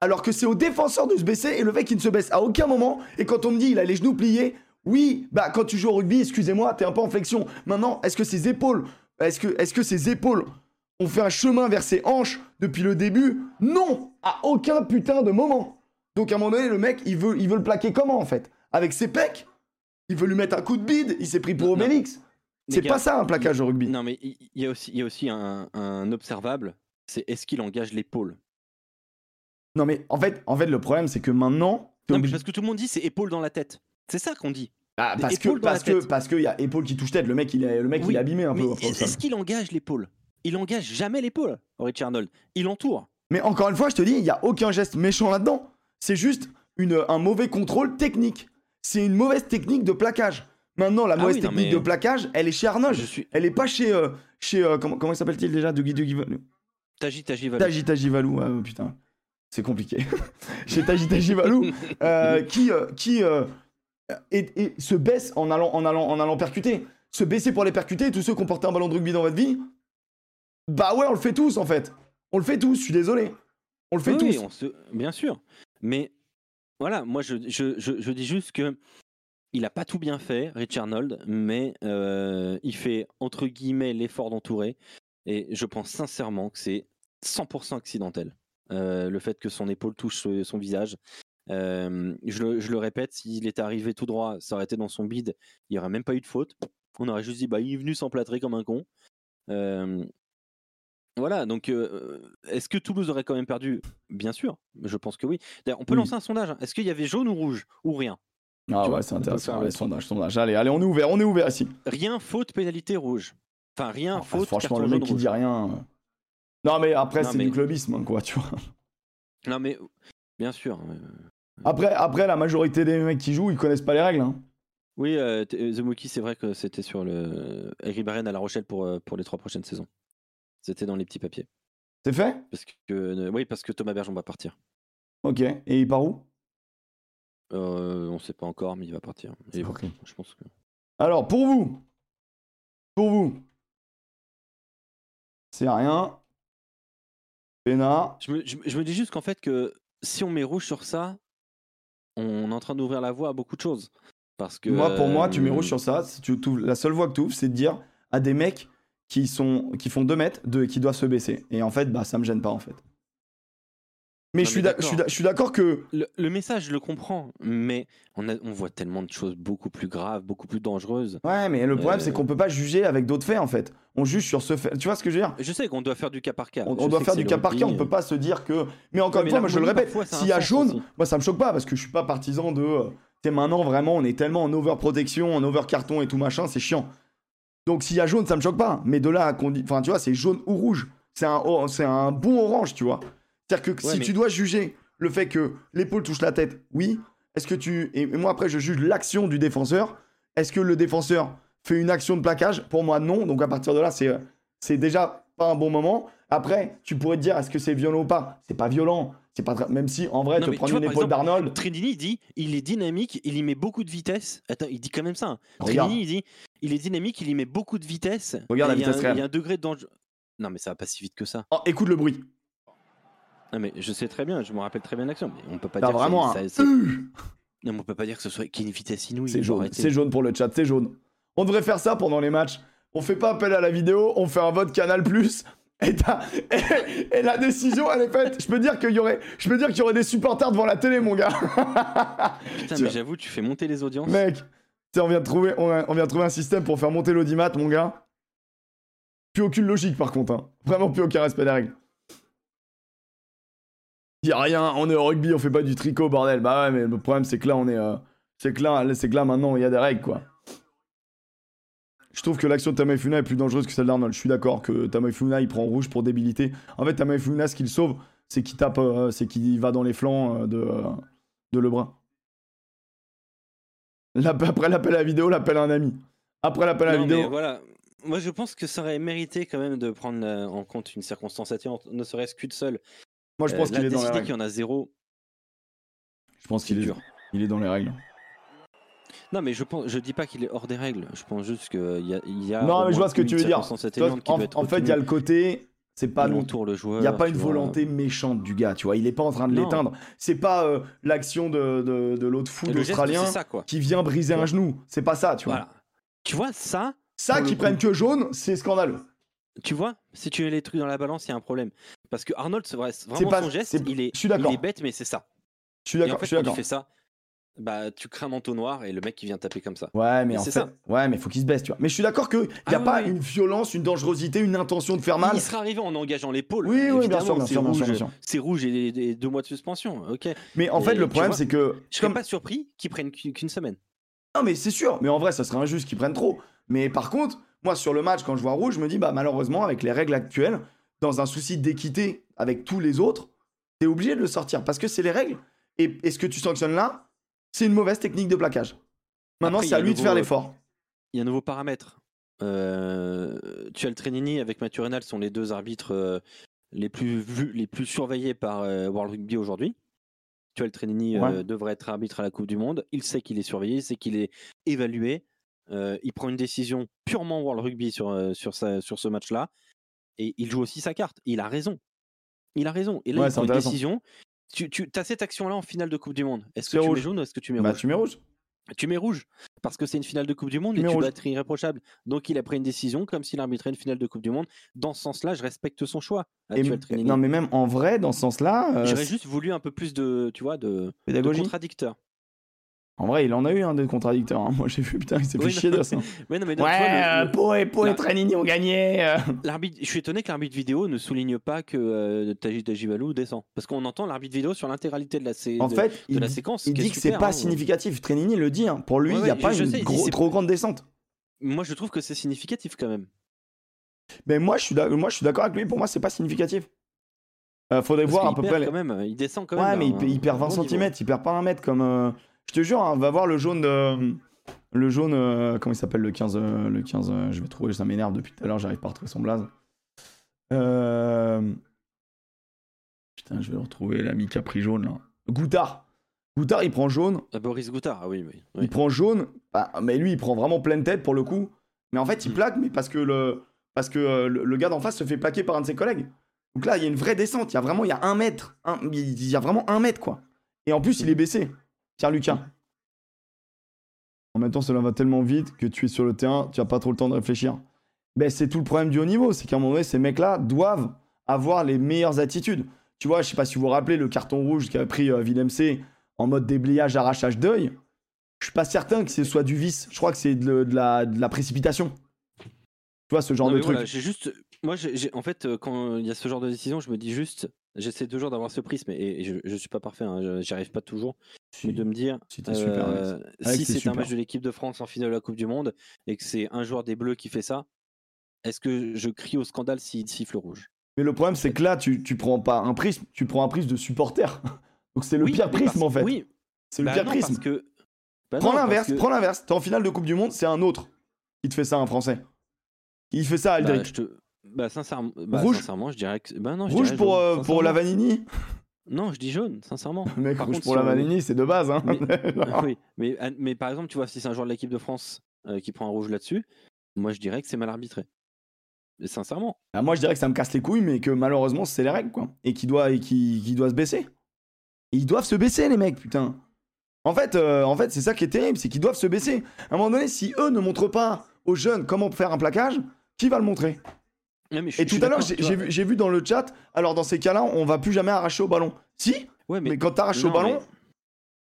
alors que c'est au défenseur de se baisser et le mec qui ne se baisse à aucun moment. Et quand on me dit il a les genoux pliés, oui, bah quand tu joues au rugby, excusez-moi, t'es un peu en flexion. Maintenant, est-ce que ses épaules, est-ce que, est-ce que ses épaules ont fait un chemin vers ses hanches depuis le début? Non, à aucun putain de moment. Donc à un moment donné, le mec, il veut, il veut le plaquer comment en fait? Avec ses pecs? Il veut lui mettre un coup de bide? Il s'est pris pour Obélix. C'est pas ça un plaquage au rugby. Non, mais il y a aussi, il y a aussi un, un observable, c'est est-ce qu'il engage l'épaule? Non mais en fait, en fait le problème c'est que maintenant, Non, mais parce que tout le monde dit c'est épaule dans la tête. C'est ça qu'on dit. Ah, parce que parce que parce que y a épaule qui touche tête. Le mec il est le mec Oui, il est abîmé un Mais peu. est-ce qu'il engage l'épaule Il engage jamais l'épaule, Richard Arnold. Il entoure. Mais encore une fois, je te dis, il y a aucun geste méchant là-dedans. C'est juste une, un mauvais contrôle technique. C'est une mauvaise technique de plaquage. Maintenant, la Ah mauvaise oui, technique mais- de plaquage, elle est chez Arnold. Je suis. Elle est pas chez euh, chez euh, comment comment il s'appelle-t-il déjà Dougie Dougie Taji Taji Valou. Taji Taji Valou. Ah, putain, c'est compliqué. chez Taji Taji Valou, euh, qui euh, qui euh, et, et se baisse en allant en allant en allant percuter. Se baisser pour les percuter. Tous ceux qui ont porté un ballon de rugby dans votre vie, bah ouais, on le fait tous en fait. On le fait tous. Je suis désolé. On le fait Oui, tous. oui, on se- bien sûr. Mais voilà, moi je, je, je, je dis juste que il a pas tout bien fait, Rich Arnold, mais euh, il fait entre guillemets l'effort d'entourer. Et je pense sincèrement que c'est 100% accidentel. Euh, le fait que son épaule touche son visage. Euh, je, le, je le répète, s'il était arrivé tout droit, ça aurait été dans son bide, il n'y aurait même pas eu de faute. On aurait juste dit, bah, il est venu s'emplâtrer comme un con. Euh, voilà, donc euh, est-ce que Toulouse aurait quand même perdu? Bien sûr, je pense que oui. D'ailleurs, on peut Oui. lancer un sondage. hein. Est-ce qu'il y avait jaune ou rouge Ou rien? Ah Tu ouais, c'est intéressant. Allez, le- sondage, sondage. Allez, allez, on est ouvert, on est ouvert ici. Rien, faute, pénalité, rouge. Enfin, rien, Ah, faute, franchement, le mec qui rouge. dit rien. Non, mais après, c'est mais- du clubisme, hein, quoi, tu vois. Non, mais bien sûr. Après, après, la majorité des mecs qui jouent, ils connaissent pas les règles. Hein. Oui, euh, t- euh, The Mookie, c'est vrai que c'était sur le Eric Barren à La Rochelle pour, euh, pour les trois prochaines saisons. C'était dans les petits papiers. C'est fait? Parce que, euh, oui, parce que Thomas Bergeron va partir. Ok. Et il part où? Euh, on sait pas encore, mais il va partir. Et Ok. je pense que. Alors, pour vous, pour vous, c'est rien. Pena. Je me, je, me- je me dis juste qu'en fait, que si on met rouge sur ça, on est en train d'ouvrir la voie à beaucoup de choses. Parce que, Moi, pour moi, tu mets rouge euh, sur ça. Si tu la seule voie que tu ouvres, c'est de dire à des mecs qui, sont, qui font 2 mètres de, qui doivent se baisser. Et en fait, bah, ça me gêne pas, en fait. Mais, Non, je suis d'accord. que. Le, le message, je le comprends, mais on, a- on voit tellement de choses beaucoup plus graves, beaucoup plus dangereuses. Ouais, mais le problème, Euh. c'est qu'on peut pas juger avec d'autres faits, en fait. On juge sur ce fait. Tu vois ce que je veux dire? Je sais qu'on doit faire du cas par cas. On, doit faire du cas par cas, on rugby, peut pas se dire que. Mais encore Ouais, une mais fois, moi je le répète, s'il y a jaune, aussi. moi ça me choque pas parce que je suis pas partisan de. euh, Tu sais, maintenant vraiment, on est tellement en over-protection, en over-carton et tout machin, c'est chiant. Donc s'il y a jaune, ça me choque pas. Mais de là à qu'on dit. Enfin, tu vois, c'est jaune ou rouge. C'est un, oh, c'est un bon orange, tu vois. C'est-à-dire que Ouais, si mais- tu dois juger le fait que l'épaule touche la tête, oui. Est-ce que tu. Et moi après, je juge l'action du défenseur. Est-ce que le défenseur fait une action de plaquage? Pour moi, non. Donc à partir de là, c'est, c'est déjà pas un bon moment. Après, tu pourrais te dire, est-ce que c'est violent ou pas? C'est pas violent. C'est pas Même si, en vrai, Non, te prendre une épaule d'Arnold. Trinini dit il est dynamique, il y met beaucoup de vitesse. Attends, il dit quand même ça. hein. Trinini il dit il est dynamique, il y met beaucoup de vitesse. Regarde la vitesse. Il y a un degré de danger. Non, mais ça va pas si vite que ça. Oh, écoute le bruit. Non, mais je sais très bien, je me rappelle très bien l'action. Mais on peut pas T'as dire vraiment que ça- c'est- Non, mais on peut pas dire que ce soit qu'il y ait une vitesse inouïe. C'est jaune. C'est jaune pour le chat. C'est jaune. On devrait faire ça pendant les matchs. On fait pas appel à la vidéo, on fait un vote Canal Plus. Et, t'as- et, et la décision, elle est faite. Je peux dire qu'il y aurait, je peux dire qu'il y aurait des supporters devant la télé, mon gars. Putain, Tu mais j'avoue, tu fais monter les audiences. Mec, on vient de trouver, on, on vient de trouver un système pour faire monter l'audimat, mon gars. Plus aucune logique, par contre. hein. Vraiment plus aucun respect des règles. Y a rien, on est au rugby, on fait pas du tricot, bordel. Bah ouais, mais le problème, c'est que là, on est. euh, c'est que là, c'est que là, maintenant, il y a des règles, quoi. Je trouve que l'action de Tamafuna est plus dangereuse que celle d'Arnold. Je suis d'accord que Tamafuna, il prend rouge pour débilité. En fait, Tamafuna, ce qu'il sauve, c'est qu'il tape, euh, c'est qu'il va dans les flancs euh, de, de Lebrun. Après l'appel à la vidéo, l'appel à un ami. Après l'appel à la vidéo. voilà. Moi, je pense que ça aurait mérité quand même de prendre euh, en compte une circonstance ne serait-ce qu'une seule. Moi, je pense Euh, qu'il là, est dans les règles. qu'il y en a zéro, Je pense qu'il est, dur. il est dans les règles. Non, mais je pense, je dis pas qu'il est hors des règles. Je pense juste qu'il y a, y a Non, mais je vois ce que tu veux dire. en, fait, il y a le côté. C'est pas non entoure le joueur. Il n'y a pas une vois. volonté méchante du gars, tu vois. Il est pas en train de l'éteindre. C'est pas euh, l'action de, de, de l'autre fou ça, quoi. qui vient briser un genou. C'est pas ça, tu vois. Voilà. Tu vois, ça, Ça, qui prennent que jaune, c'est scandaleux. Tu vois, si tu mets les trucs dans la balance, il y a un problème. Parce que Arnold, c'est vrai, c'est vraiment pas- son geste, c'est- il est, il d'accord. est bête, mais c'est ça. Je suis Et en d'accord. fait, je suis quand tu d'accord. fais ça, bah, tu crées un manteau noir et le mec qui vient taper comme ça. Ouais, mais en fait, ça. ouais, mais faut qu'il se baisse, tu vois. Mais je suis d'accord que y a Ah pas oui, oui. une violence, une dangerosité, une intention de faire mal. Il serait arrivé en engageant l'épaule. Oui, oui, bien sûr, bien sûr, bien. C'est rouge et, et deux mois de suspension. Ok. Mais en fait, Et le problème, c'est que Je serais comme- pas surpris qu'ils prennent qu'une semaine. Non, mais c'est sûr. Mais en vrai, ça serait injuste qu'ils prennent trop. Mais par contre, moi, sur le match, quand je vois rouge, je me dis, bah, malheureusement, avec les règles actuelles, dans un souci d'équité avec tous les autres, t'es obligé de le sortir parce que c'est les règles. Et, et ce que tu sanctionnes là, c'est une mauvaise technique de plaquage. Maintenant, c'est à lui de faire l'effort. Il y a un nouveau paramètre. Euh, Tuel Trenini avec Maturinal sont les deux arbitres euh, les plus vus, les plus surveillés par euh, World Rugby aujourd'hui. Tuel Trenini Ouais. devrait être arbitre à la Coupe du Monde. Il sait qu'il est surveillé, il sait qu'il est évalué. Euh, il prend une décision purement World Rugby sur, euh, sur, sa- sur ce match-là. Et il joue aussi sa carte. Il a raison. Il a raison. Et là, Ouais, il prend une décision. Tu, tu as cette action-là en finale de Coupe du Monde. Est-ce que tu rouge. mets jaune ou est-ce que tu mets Bah, rouge tu mets rouge. tu mets rouge parce que c'est une finale de Coupe du Monde Tu et tu dois être irréprochable. Donc il a pris une décision comme s'il arbitrait une finale de Coupe du Monde. Dans ce sens-là, je respecte son choix. Et- Trinini. non, mais même en vrai, dans ce sens-là, euh, J'aurais juste voulu un peu plus de, tu vois, de, de contradicteur. En vrai, il en a eu un des contradicteurs. hein. Moi, j'ai vu, putain, il s'est fait Oui, chier non, de ça. Ouais, non, mais vois, Ouais, le- le- Pau et Pau et Trenini ont gagné. euh. l'arbitre, je suis étonné que l'arbitre vidéo ne souligne pas que euh, Taji Tajivalou descend. Parce qu'on entend l'arbitre vidéo sur l'intégralité de la, sé- En de, fait, de il, la dit- séquence. il que c'est pas hein. significatif. Trenini le dit. hein. Pour lui, il Ouais, n'y a pas je une sais, gros- trop grande descente. Moi, je trouve que c'est significatif quand même. Mais moi, je suis d'accord avec lui. Pour moi, c'est pas significatif. Euh, faudrait Parce voir à peu près. les- quand même. Il descend quand même. Ouais, mais il, perd d'un 20 bon niveau. cm. Il perd pas un mètre comme. Euh, Je te jure, hein, va voir le jaune de. Le jaune. euh, Comment il s'appelle le 15 euh, Le 15. euh, Je vais trouver, ça m'énerve depuis tout à l'heure. J'arrive pas à retrouver son blaze. Euh... Putain, je vais le retrouver l'ami qui a pris jaune là. Goutard. Goutard, il prend jaune. Ah, Boris Goutard, ah oui, oui. oui. Il prend jaune, bah, mais lui il prend vraiment pleine tête pour le coup. Mais en fait il Mm. plaque, mais parce que le, parce que euh, le, le gars d'en face se fait plaquer par un de ses collègues. Donc là il y a une vraie descente, il y a vraiment il y a un mètre, un- il y a vraiment un mètre quoi. Et en plus il est baissé, Pierre Lucas. En même temps, cela va tellement vite que tu es sur le terrain, tu n'as pas trop le temps de réfléchir. Ben, c'est tout le problème du haut niveau, c'est qu'à un moment donné, ces mecs-là doivent avoir les meilleures attitudes. Tu vois, je sais pas si vous vous rappelez le carton rouge qu'a pris euh, Villemc en mode déblayage, arrachage d'œil. Je suis pas certain que ce soit du vice. Je crois que c'est de, de la, de la précipitation. Tu vois, ce genre Non, de truc. voilà, j'ai juste. Moi, j'ai, en fait, euh, quand il y a ce genre de décision, je me dis juste. J'essaie toujours d'avoir ce prisme, et, et je, je suis pas parfait, hein, j'y arrive pas toujours, mais de me dire. Si euh, si c'est un match de l'équipe de France en finale de la Coupe du Monde et que c'est un joueur des Bleus qui fait ça, est-ce que je crie au scandale s'il siffle rouge? Mais le problème, c'est que là, tu, tu prends pas un prisme, tu prends un prisme de supporter. Donc c'est le Oui, pire prisme parce- en fait. Oui, c'est le bah pire non, prisme. parce que. bah Prends l'inverse, que- prends l'inverse. T'es en finale de Coupe du Monde, c'est un autre qui te fait ça, un Français. Il fait ça, bah, Aldric. je te- bah, sincèrement, bah, Rouge sincèrement, je dirais que. Bah non, je Rouge pour, jaune, euh, pour la Vanini Non, je dis jaune, sincèrement. Mec, Par rouge contre, pour la Vanini, c'est de base. Hein. oui, mais, ah, mais par exemple, tu vois, si c'est un joueur de l'équipe de France euh, qui prend un rouge là-dessus, moi je dirais que c'est mal arbitré. Sincèrement. Ah, moi, je dirais que ça me casse les couilles, mais que malheureusement, c'est les règles, quoi. Et qui doit, et qui, qui doit se baisser. Et ils doivent se baisser, les mecs, putain. En fait, euh, en fait c'est ça qui est terrible, c'est qu'ils doivent se baisser. À un moment donné, si eux ne montrent pas aux jeunes comment faire un plaquage, qui va le montrer? Non, mais je- Et je tout à l'heure, j'ai vu, dans le chat, alors dans ces cas-là, on va plus jamais arracher au ballon. Si, Ouais, mais, mais, quand t'arraches au ballon, mais-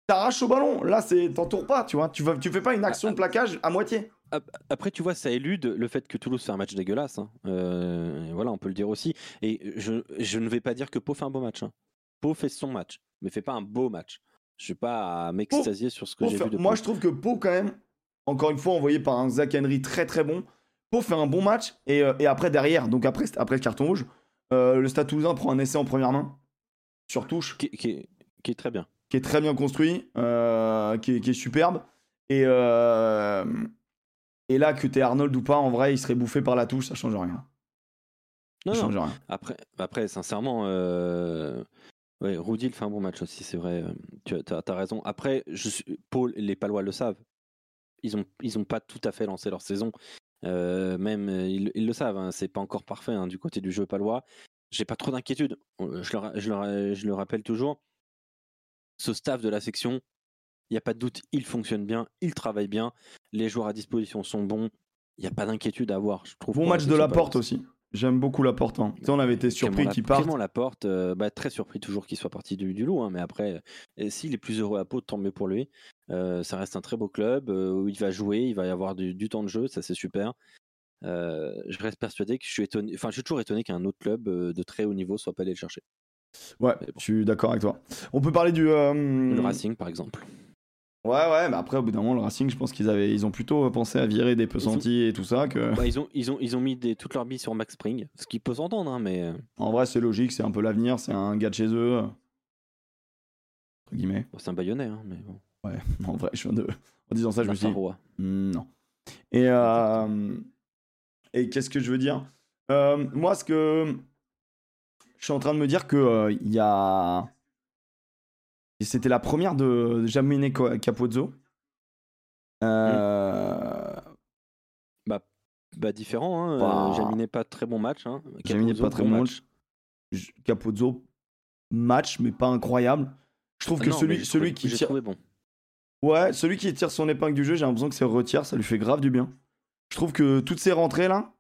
t'arraches au ballon. Là, c'est t'entoures pas, tu vois. Tu, vas, tu fais pas une action de plaquage à moitié. Après, tu vois, ça élude le fait que Toulouse fait un match dégueulasse. hein. Euh, voilà, on peut le dire aussi. Et je, je ne vais pas dire que Pau fait un beau match. Hein. Pau fait son match, mais fait pas un beau match. Je suis pas à m'extasier sur ce que j'ai vu de Moi, Pau. je trouve que Pau, quand même, encore une fois, envoyé par un Zach Henry très très bon, Pau fait un bon match. Et, euh, et après, derrière, donc après, après le carton rouge, euh, le Stade Toulousain prend un essai en première main, sur touche, Qui, qui est, qui est très bien. qui est très bien construit, euh, qui, est, qui est superbe. Et, et là, que t'es Arnold ou pas, en vrai, il serait bouffé par la touche, ça change rien. Non, Ça non. change rien. Après, après sincèrement, euh... ouais, Rudy il fait un bon match aussi, c'est vrai. Tu as, raison. Après, je suis... Paul, les Palois le savent. Ils ont, ils ont pas tout à fait lancé leur saison. Euh, même euh, ils, ils le savent. hein, c'est pas encore parfait hein, du côté du jeu palois. J'ai pas trop d'inquiétude. Je le, ra- je, le, ra- je le rappelle toujours. Ce staff de la section, il n'y a pas de doute, il fonctionne bien, il travaille bien. Les joueurs à disposition sont bons. Il n'y a pas d'inquiétude à avoir. Je trouve Bon match de la porte aussi. J'aime beaucoup la porte. Hein. On avait été surpris qu'il parte. Clément Laporte, euh, bah, très surpris toujours qu'il soit parti du, du loup, hein, mais après, euh, s'il est plus heureux à Pau, tant mieux pour lui. Euh, ça reste un très beau club euh, où il va jouer, il va y avoir du, du temps de jeu, ça c'est super. Je reste persuadé que je suis étonné, enfin, je suis toujours étonné qu'un autre club de très haut niveau soit pas allé le chercher. Ouais, bon. je suis d'accord avec toi. On peut parler du. Le Racing, par exemple. Ouais, ouais, mais après, au bout d'un moment, le Racing, je pense qu'ils avaient, ils ont plutôt pensé à virer des Pesanti et tout ça. Que... Bah, ils, ont, ils, ont, ils ont mis des, toute leur bille sur Max Spring, ce qui peut s'entendre, hein, mais euh, En vrai, c'est logique, c'est un peu l'avenir, c'est un gars de chez eux. Entre guillemets. bon, c'est un baïonnais. Hein, mais bon. Ouais, en vrai, je viens de. En disant ça, je me suis dit. Hmm, Non. Et, euh, et qu'est-ce que je veux dire? Euh, Moi, ce que. Je suis en train de me dire que euh, il y a. C'était la première de Jamine Capozzo. Euh, Bah, différent, hein. Bah. euh, Jaminet, pas très bon match. Hein. Pas très bon match. Capozzo, match, mais pas incroyable. Je trouve Ah que non, celui, celui trouvé- qui tire. bon. Ouais, celui qui tire son épingle du jeu, j'ai l'impression que c'est retire, ça lui fait grave du bien. Je trouve que toutes ces rentrées là,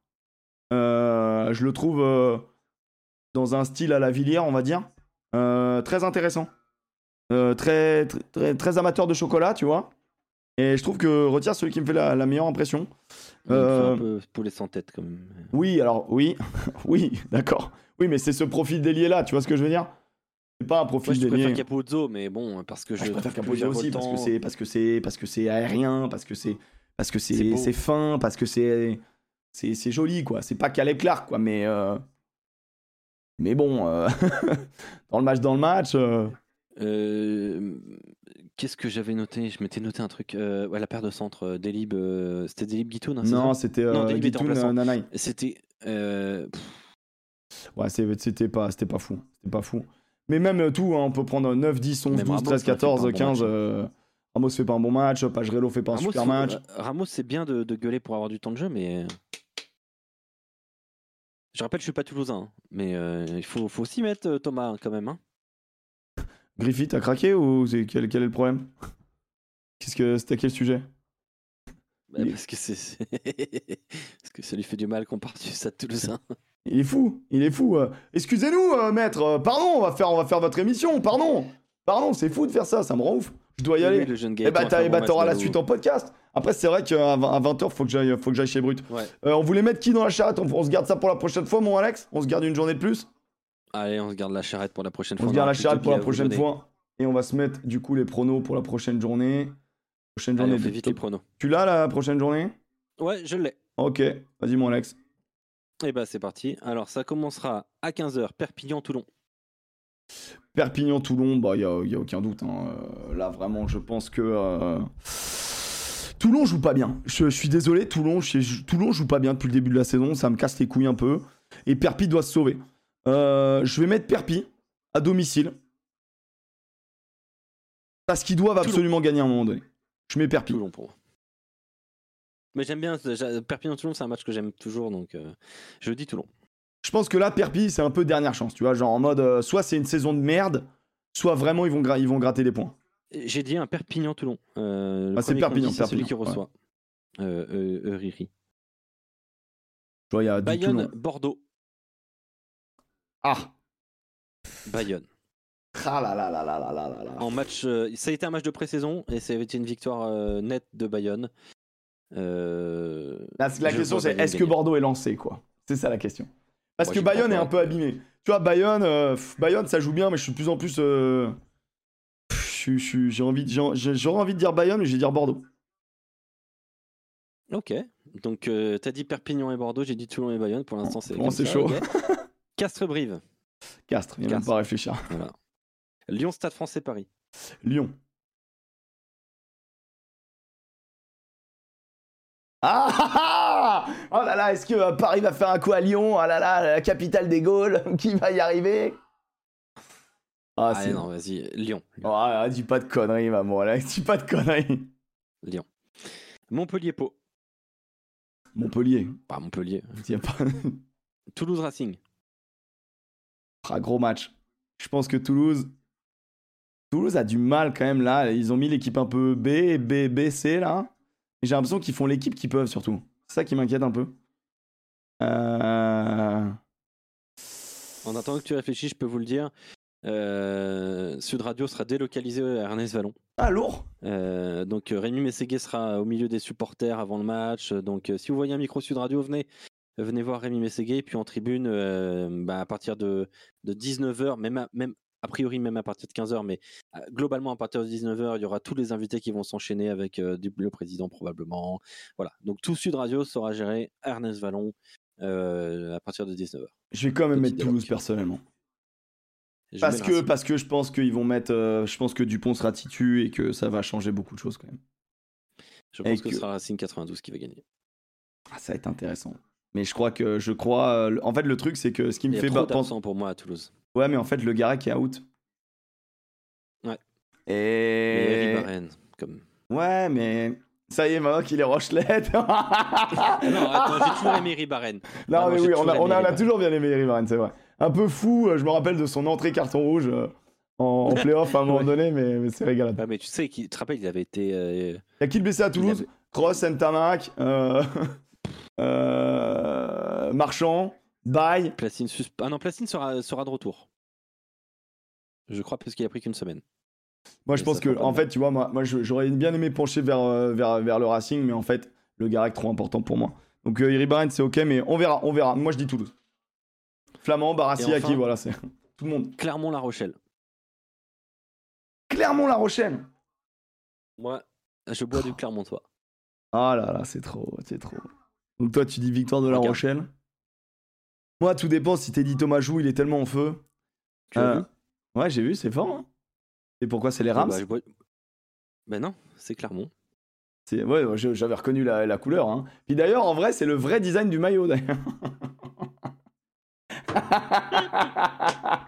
euh, je le trouve euh, dans un style à la Villière, on va dire, euh, très intéressant. Euh, très, très, amateur de chocolat, tu vois. Et je trouve que retire celui qui me fait la, la meilleure impression. Euh, un peu poulet sans tête, quand même. Oui, alors, oui, oui, d'accord. Oui, mais c'est ce profil d'ailier là, tu vois ce que je veux dire? C'est pas un profil je d'ailier. préfère Capozzo, mais bon, parce que Ah, je, je préfère Capozzo aussi parce que c'est parce que c'est parce que c'est aérien, parce que c'est parce que C'est c'est fin, parce que c'est c'est c'est joli quoi. C'est pas Caleb Clark quoi, mais euh, mais bon, euh, dans le match dans le match. Euh, Qu'est-ce que j'avais noté? Je m'étais noté un truc. euh, ouais, la paire de centre, euh, Delib. euh, C'était Delib Guitoun hein, non, c'était Nanaï. C'était. Ouais, c'était pas c'était pas fou, c'était pas fou. Mais même tout, hein, on peut prendre 9, 10, 11, Même 12, Ramos, 13, il fait pas un 14, bon 15. match. euh, Ramos fait pas un bon match, Pagerello fait pas un Ramos, super match. Ramos, c'est bien de, de gueuler pour avoir du temps de jeu, mais. Je rappelle, je suis pas toulousain, hein, mais il faut, faut s'y mettre, Thomas, quand même. hein. Griffith a craqué ou c'est quel, quel est le problème? Qu'est-ce que c'était quel sujet? Bah, parce, que c'est... parce que ça lui fait du mal qu'on parte du Stade Toulousain. Il est fou, il est fou. euh. Excusez-nous, euh, maître. euh, pardon, on va faire, on va faire votre émission. Pardon, pardon, c'est fou de faire ça. Ça me rend ouf. Je dois y aller. Le jeune Eh Gaëtan bah, eh bon bah, match, t'auras la suite en podcast. Après, c'est vrai qu'à 20h, faut que j'aille, faut que j'aille chez Brut. Ouais. On voulait mettre qui dans la charrette? On, on se garde ça pour la prochaine fois, mon Alex? On se garde une journée de plus? Allez, on se garde la charrette pour la prochaine On fois. se garde la charrette pour la prochaine fois. Et on va se mettre, du coup, les pronos pour la prochaine journée. Prochaine Allez, journée. on fait vite les pronos. Tu l'as, la prochaine journée? Ouais, je l'ai. Ok. Vas-y, mon Alex. Et bah c'est parti. Alors ça commencera à 15h, Perpignan-Toulon. Perpignan-Toulon, bah, il n'y a, y a aucun doute. hein. Euh, Là, vraiment, je pense que. euh, Toulon joue pas bien. Je, je suis désolé, Toulon, je- Toulon joue pas bien depuis le début de la saison. Ça me casse les couilles un peu. Et Perpi doit se sauver. Euh, je vais mettre Perpi à domicile. Parce qu'ils doivent Toulon. absolument gagner à un moment donné. Je mets Perpi. Toulon pour moi. Mais j'aime bien, Perpignan-Toulon c'est un match que j'aime toujours, donc euh, je dis Toulon. Je pense que là, Perpi, c'est un peu dernière chance. Tu vois, genre en mode, euh, soit c'est une saison de merde, soit vraiment ils vont, gra- ils vont gratter des points. J'ai dit un Perpignan-Toulon. Ah, c'est Perpignan, c'est celui qui ouais. reçoit. Riri. Tu vois, il y a du Toulon. Ah Bayonne. Ah là là là là là là En match, euh, ça a été un match de pré-saison et ça a été une victoire euh, nette de Bayonne. Euh, la, question c'est est-ce que Bordeaux est lancé quoi? C'est ça la question. Parce que Bayonne est un peu abîmé. Tu vois Bayonne, Bayonne ça joue bien mais je suis de plus en plus. J'ai envie, j'aurais envie de dire Bayonne mais je vais dire Bordeaux. Ok, donc t'as dit Perpignan et Bordeaux, j'ai dit Toulon et Bayonne. Pour l'instant c'est. Bon, c'est chaud. Castres-Brive. Castres, il n'y a même pas à réfléchir. Voilà. Lyon, Stade français, Paris. Lyon. Ah, ah, ah Oh là là, est-ce que euh, Paris va faire un coup à Lyon? Ah là là, la capitale des Gaules, qui va y arriver? Ah, Allez, non, vas-y. Lyon. Oh, ah, dis pas de conneries, maman, là, dis pas de conneries. Lyon. Montpellier, Pas Montpellier. y a pas... Toulouse Racing. Gros match. Je pense que Toulouse... Toulouse a du mal quand même là, ils ont mis l'équipe un peu B, B, B, C là. Et j'ai l'impression qu'ils font l'équipe qu'ils peuvent surtout. C'est ça qui m'inquiète un peu. Euh... En attendant que tu réfléchis, je peux vous le dire. Euh, Sud Radio sera délocalisé à Ernest Vallon. Ah, lourd Euh, donc euh, Rémi Mességuet sera au milieu des supporters avant le match. Donc si vous voyez un micro Sud Radio, venez, venez voir Rémi Mességuet. Et puis en tribune, euh, bah, à partir de, de 19h, même, à- même a priori même à partir de 15h, mais euh, globalement à partir de 19h, il y aura tous les invités qui vont s'enchaîner avec euh, du- le président probablement. Voilà, donc tout Sud Radio sera géré Ernest Vallon euh, à partir de 19h. Je vais quand même mettre Toulouse personnellement. Parce que, parce que je pense qu'ils vont mettre. euh, je pense que Dupont sera titu et que ça va changer beaucoup de choses quand même. je pense que, que- ce sera Racing 92 qui va gagner. Ah, ça va être intéressant. Mais je crois que. Je crois. euh, en fait, le truc, c'est que ce qui me fait. trop penser- pour moi à Toulouse. Ouais, mais en fait, le Garec est out. Ouais. Et. Et comme. Ouais, mais. Ça y est, maintenant qu'il est Rochelette. Non, attends, j'ai toujours aimé Ribaren. Non, Ah, mais oui, on a, on a- on a Ribéry. toujours bien aimé Eric Varane, c'est vrai. Un peu fou, euh, je me rappelle de son entrée carton rouge euh, en, en playoff à un moment Ouais. donné, mais, mais c'est régalade. Ah, mais tu sais, tu te rappelles, il avait été. euh, Il y a qui le blessé à Toulouse avait- Cross, Ntamak, euh, euh, Marchand, Bay. Placine susp- Ah non, Placine sera, sera de retour. Je crois parce qu'il a pris qu'une semaine. Moi, je pense que, en fait, tu vois, moi, j'aurais bien aimé pencher vers, euh, vers, vers le Racing, mais en fait, le Garec trop important pour moi. Donc, euh, c'est ok, mais on verra, on verra. Moi, je dis Toulouse. Flamand, Barassi, Et Aki, enfin- voilà, c'est tout le monde. Clermont-La Rochelle. Clermont-La Rochelle. Moi, je bois du Clermontois. Ah là là, c'est trop, c'est trop. Donc toi, tu dis victoire de La. Rochelle. Moi, tout dépend si t'es dit Thomas Jou, il est tellement en feu. Tu as Euh, vu? Ouais, j'ai vu, c'est fort. hein. Et pourquoi c'est les Oh, Rams? bah, Ben non, c'est Clermont. Ouais, j'avais reconnu la, la couleur. Hein. Puis d'ailleurs, en vrai, c'est le vrai design du maillot. d'ailleurs.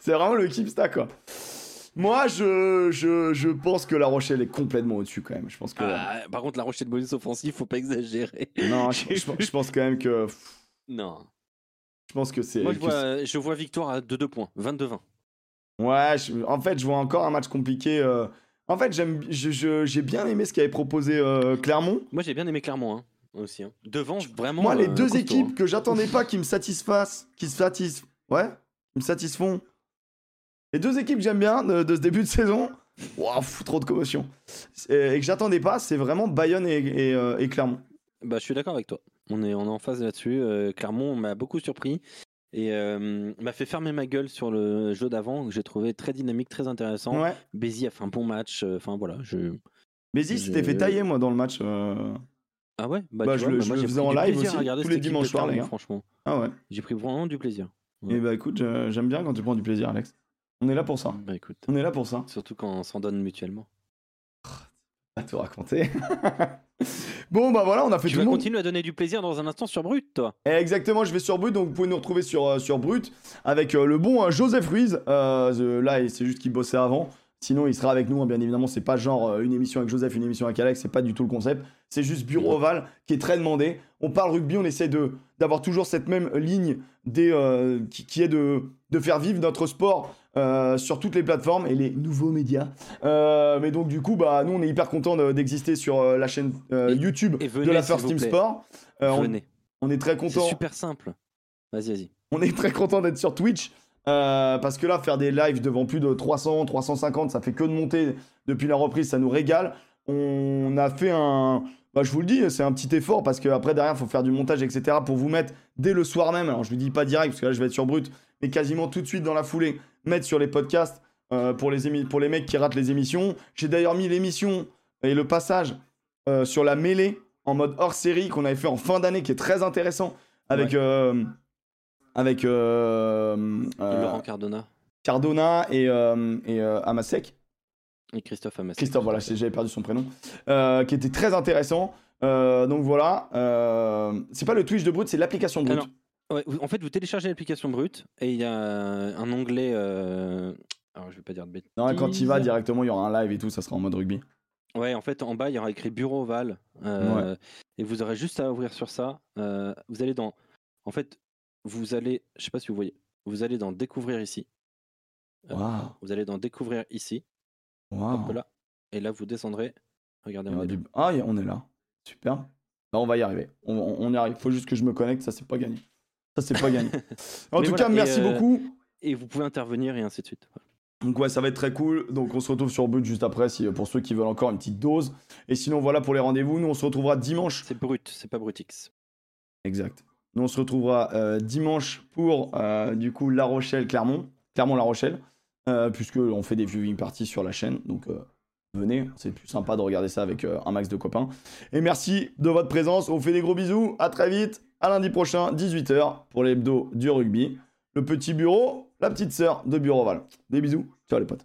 c'est vraiment le Kipsta, quoi. Moi, je, je, je pense que La Rochelle est complètement au-dessus, quand même. Je pense que. Ah, par contre, La Rochelle bonus offensif, faut pas exagérer. non, je, pense quand même que. Non. Je pense que c'est. Moi, je vois, je vois victoire à 2-2 points. 22-20. Ouais, en fait, je vois encore un match compliqué. euh, En fait, j'aime, je- je- j'ai bien aimé ce qu'avait proposé euh, Clermont. Moi, j'ai bien aimé Clermont hein, aussi. hein. Devant, vraiment. Moi, les euh, deux costaud, équipes hein. que j'attendais pas qui me satisfassent, qui se satisfont, ouais, qui me satisfont. Les deux équipes que j'aime bien de, de ce début de saison, waouh, pff, trop de commotion. Et, et que j'attendais pas, c'est vraiment Bayonne et, et, euh, et Clermont. Bah, je suis d'accord avec toi. On est, on est en phase là-dessus. Euh, Clermont m'a beaucoup surpris et euh, m'a fait fermer ma gueule sur le jeu d'avant que j'ai trouvé très dynamique, très intéressant. Ouais. Bézi a fait un bon match. Enfin voilà, je. Bézi s'était fait tailler, moi, dans le match. Ah ouais? Bah, tu je vois, le- bah, je le faisais en live aussi, tous les dimanches soirs. Franchement, Ah ouais. j'ai pris vraiment du plaisir. Ouais. Et bah écoute, j'aime bien quand tu prends du plaisir, Alex. On est là pour ça. Bah écoute, On est là pour ça. surtout quand on s'en donne mutuellement. À te raconter. bon, bah voilà, on a fait Tu tout vas le monde. continuer à donner du plaisir dans un instant sur Brut, toi. Eh, Exactement, je vais sur Brut, donc vous pouvez nous retrouver sur, euh, sur Brut avec euh, le bon euh, Joseph Ruiz. Euh, the- là, c'est juste qu'il bossait avant. Sinon, il sera avec nous, hein, bien évidemment. C'est pas genre euh, une émission avec Joseph, une émission avec Alex, c'est pas du tout le concept. C'est juste Bureau Oval qui est très demandé. On parle rugby, on essaie de d'avoir toujours cette même ligne des, euh, qui, qui est de, de faire vivre notre sport euh, sur toutes les plateformes et les nouveaux médias. Euh, mais donc, du coup, bah, nous, on est hyper content d'exister sur euh, la chaîne Et- YouTube et venez, de la First Team. Sport. On, Venez. on est très C'est content. super simple. Vas-y, vas-y. On est très content d'être sur Twitch. parce que là, faire des lives devant plus de 300, 350, ça fait que de monter depuis la reprise, ça nous régale. On a fait un. Bah, je vous le dis, c'est un petit effort parce qu'après, derrière, il faut faire du montage, etc. pour vous mettre dès le soir même. Alors, je ne dis pas direct parce que là, je vais être sur Brut, mais quasiment tout de suite dans la foulée, mettre sur les podcasts euh, pour, les émi- pour les mecs qui ratent les émissions. J'ai d'ailleurs mis l'émission et le passage euh, sur la mêlée en mode hors série qu'on avait fait en fin d'année qui est très intéressant avec. euh, avec euh, euh, Laurent Cardona Cardona et, euh, et euh, Amasek. et Christophe Amassi. Christophe, voilà, j'avais perdu son prénom. euh, qui était très intéressant. Euh, donc voilà. euh, c'est pas le Twitch de Brut, c'est l'application Brut. Ah. Ouais, vous- en fait, vous téléchargez l'application Brut et il y a un onglet. euh, Alors, je vais pas dire de bêtises. Non, quand il va directement, il y aura un live et tout, ça sera en mode rugby. Ouais, en fait, en bas, il y aura écrit Bureau Oval. euh, Et vous aurez juste à ouvrir sur ça. euh, vous allez dans. En fait, vous allez. Je sais pas si vous voyez. Vous allez dans Découvrir ici. Euh, Waouh. Vous allez dans Découvrir ici. Hop là. Et là, vous descendrez. Regardez, Il on est du- Ah, on est là. Super. Bah, on va y arriver. On, on- on y arrive. Faut juste que je me connecte, ça c'est pas gagné. Ça c'est pas gagné. En Mais tout voilà, cas, et, merci euh, beaucoup. Et vous pouvez intervenir et ainsi de suite. Donc ouais, ça va être très cool. Donc on se retrouve sur Brut juste après, si, pour ceux qui veulent encore une petite dose. Et sinon, voilà pour les rendez-vous. Nous, on se retrouvera dimanche C'est brut, c'est pas Brutix. Exact. Nous, on se retrouvera euh, dimanche pour, euh, du coup, La Rochelle-Clermont. Clermont-La Rochelle. Euh, puisque on fait des viewing parties sur la chaîne. Donc, venez. C'est plus sympa de regarder ça avec un max de copains. Et merci de votre présence. On vous fait des gros bisous. À très vite. À lundi prochain, 18h, pour l'hebdo du rugby. Le petit bureau, la petite sœur de Bureau Val. Des bisous. Ciao les potes.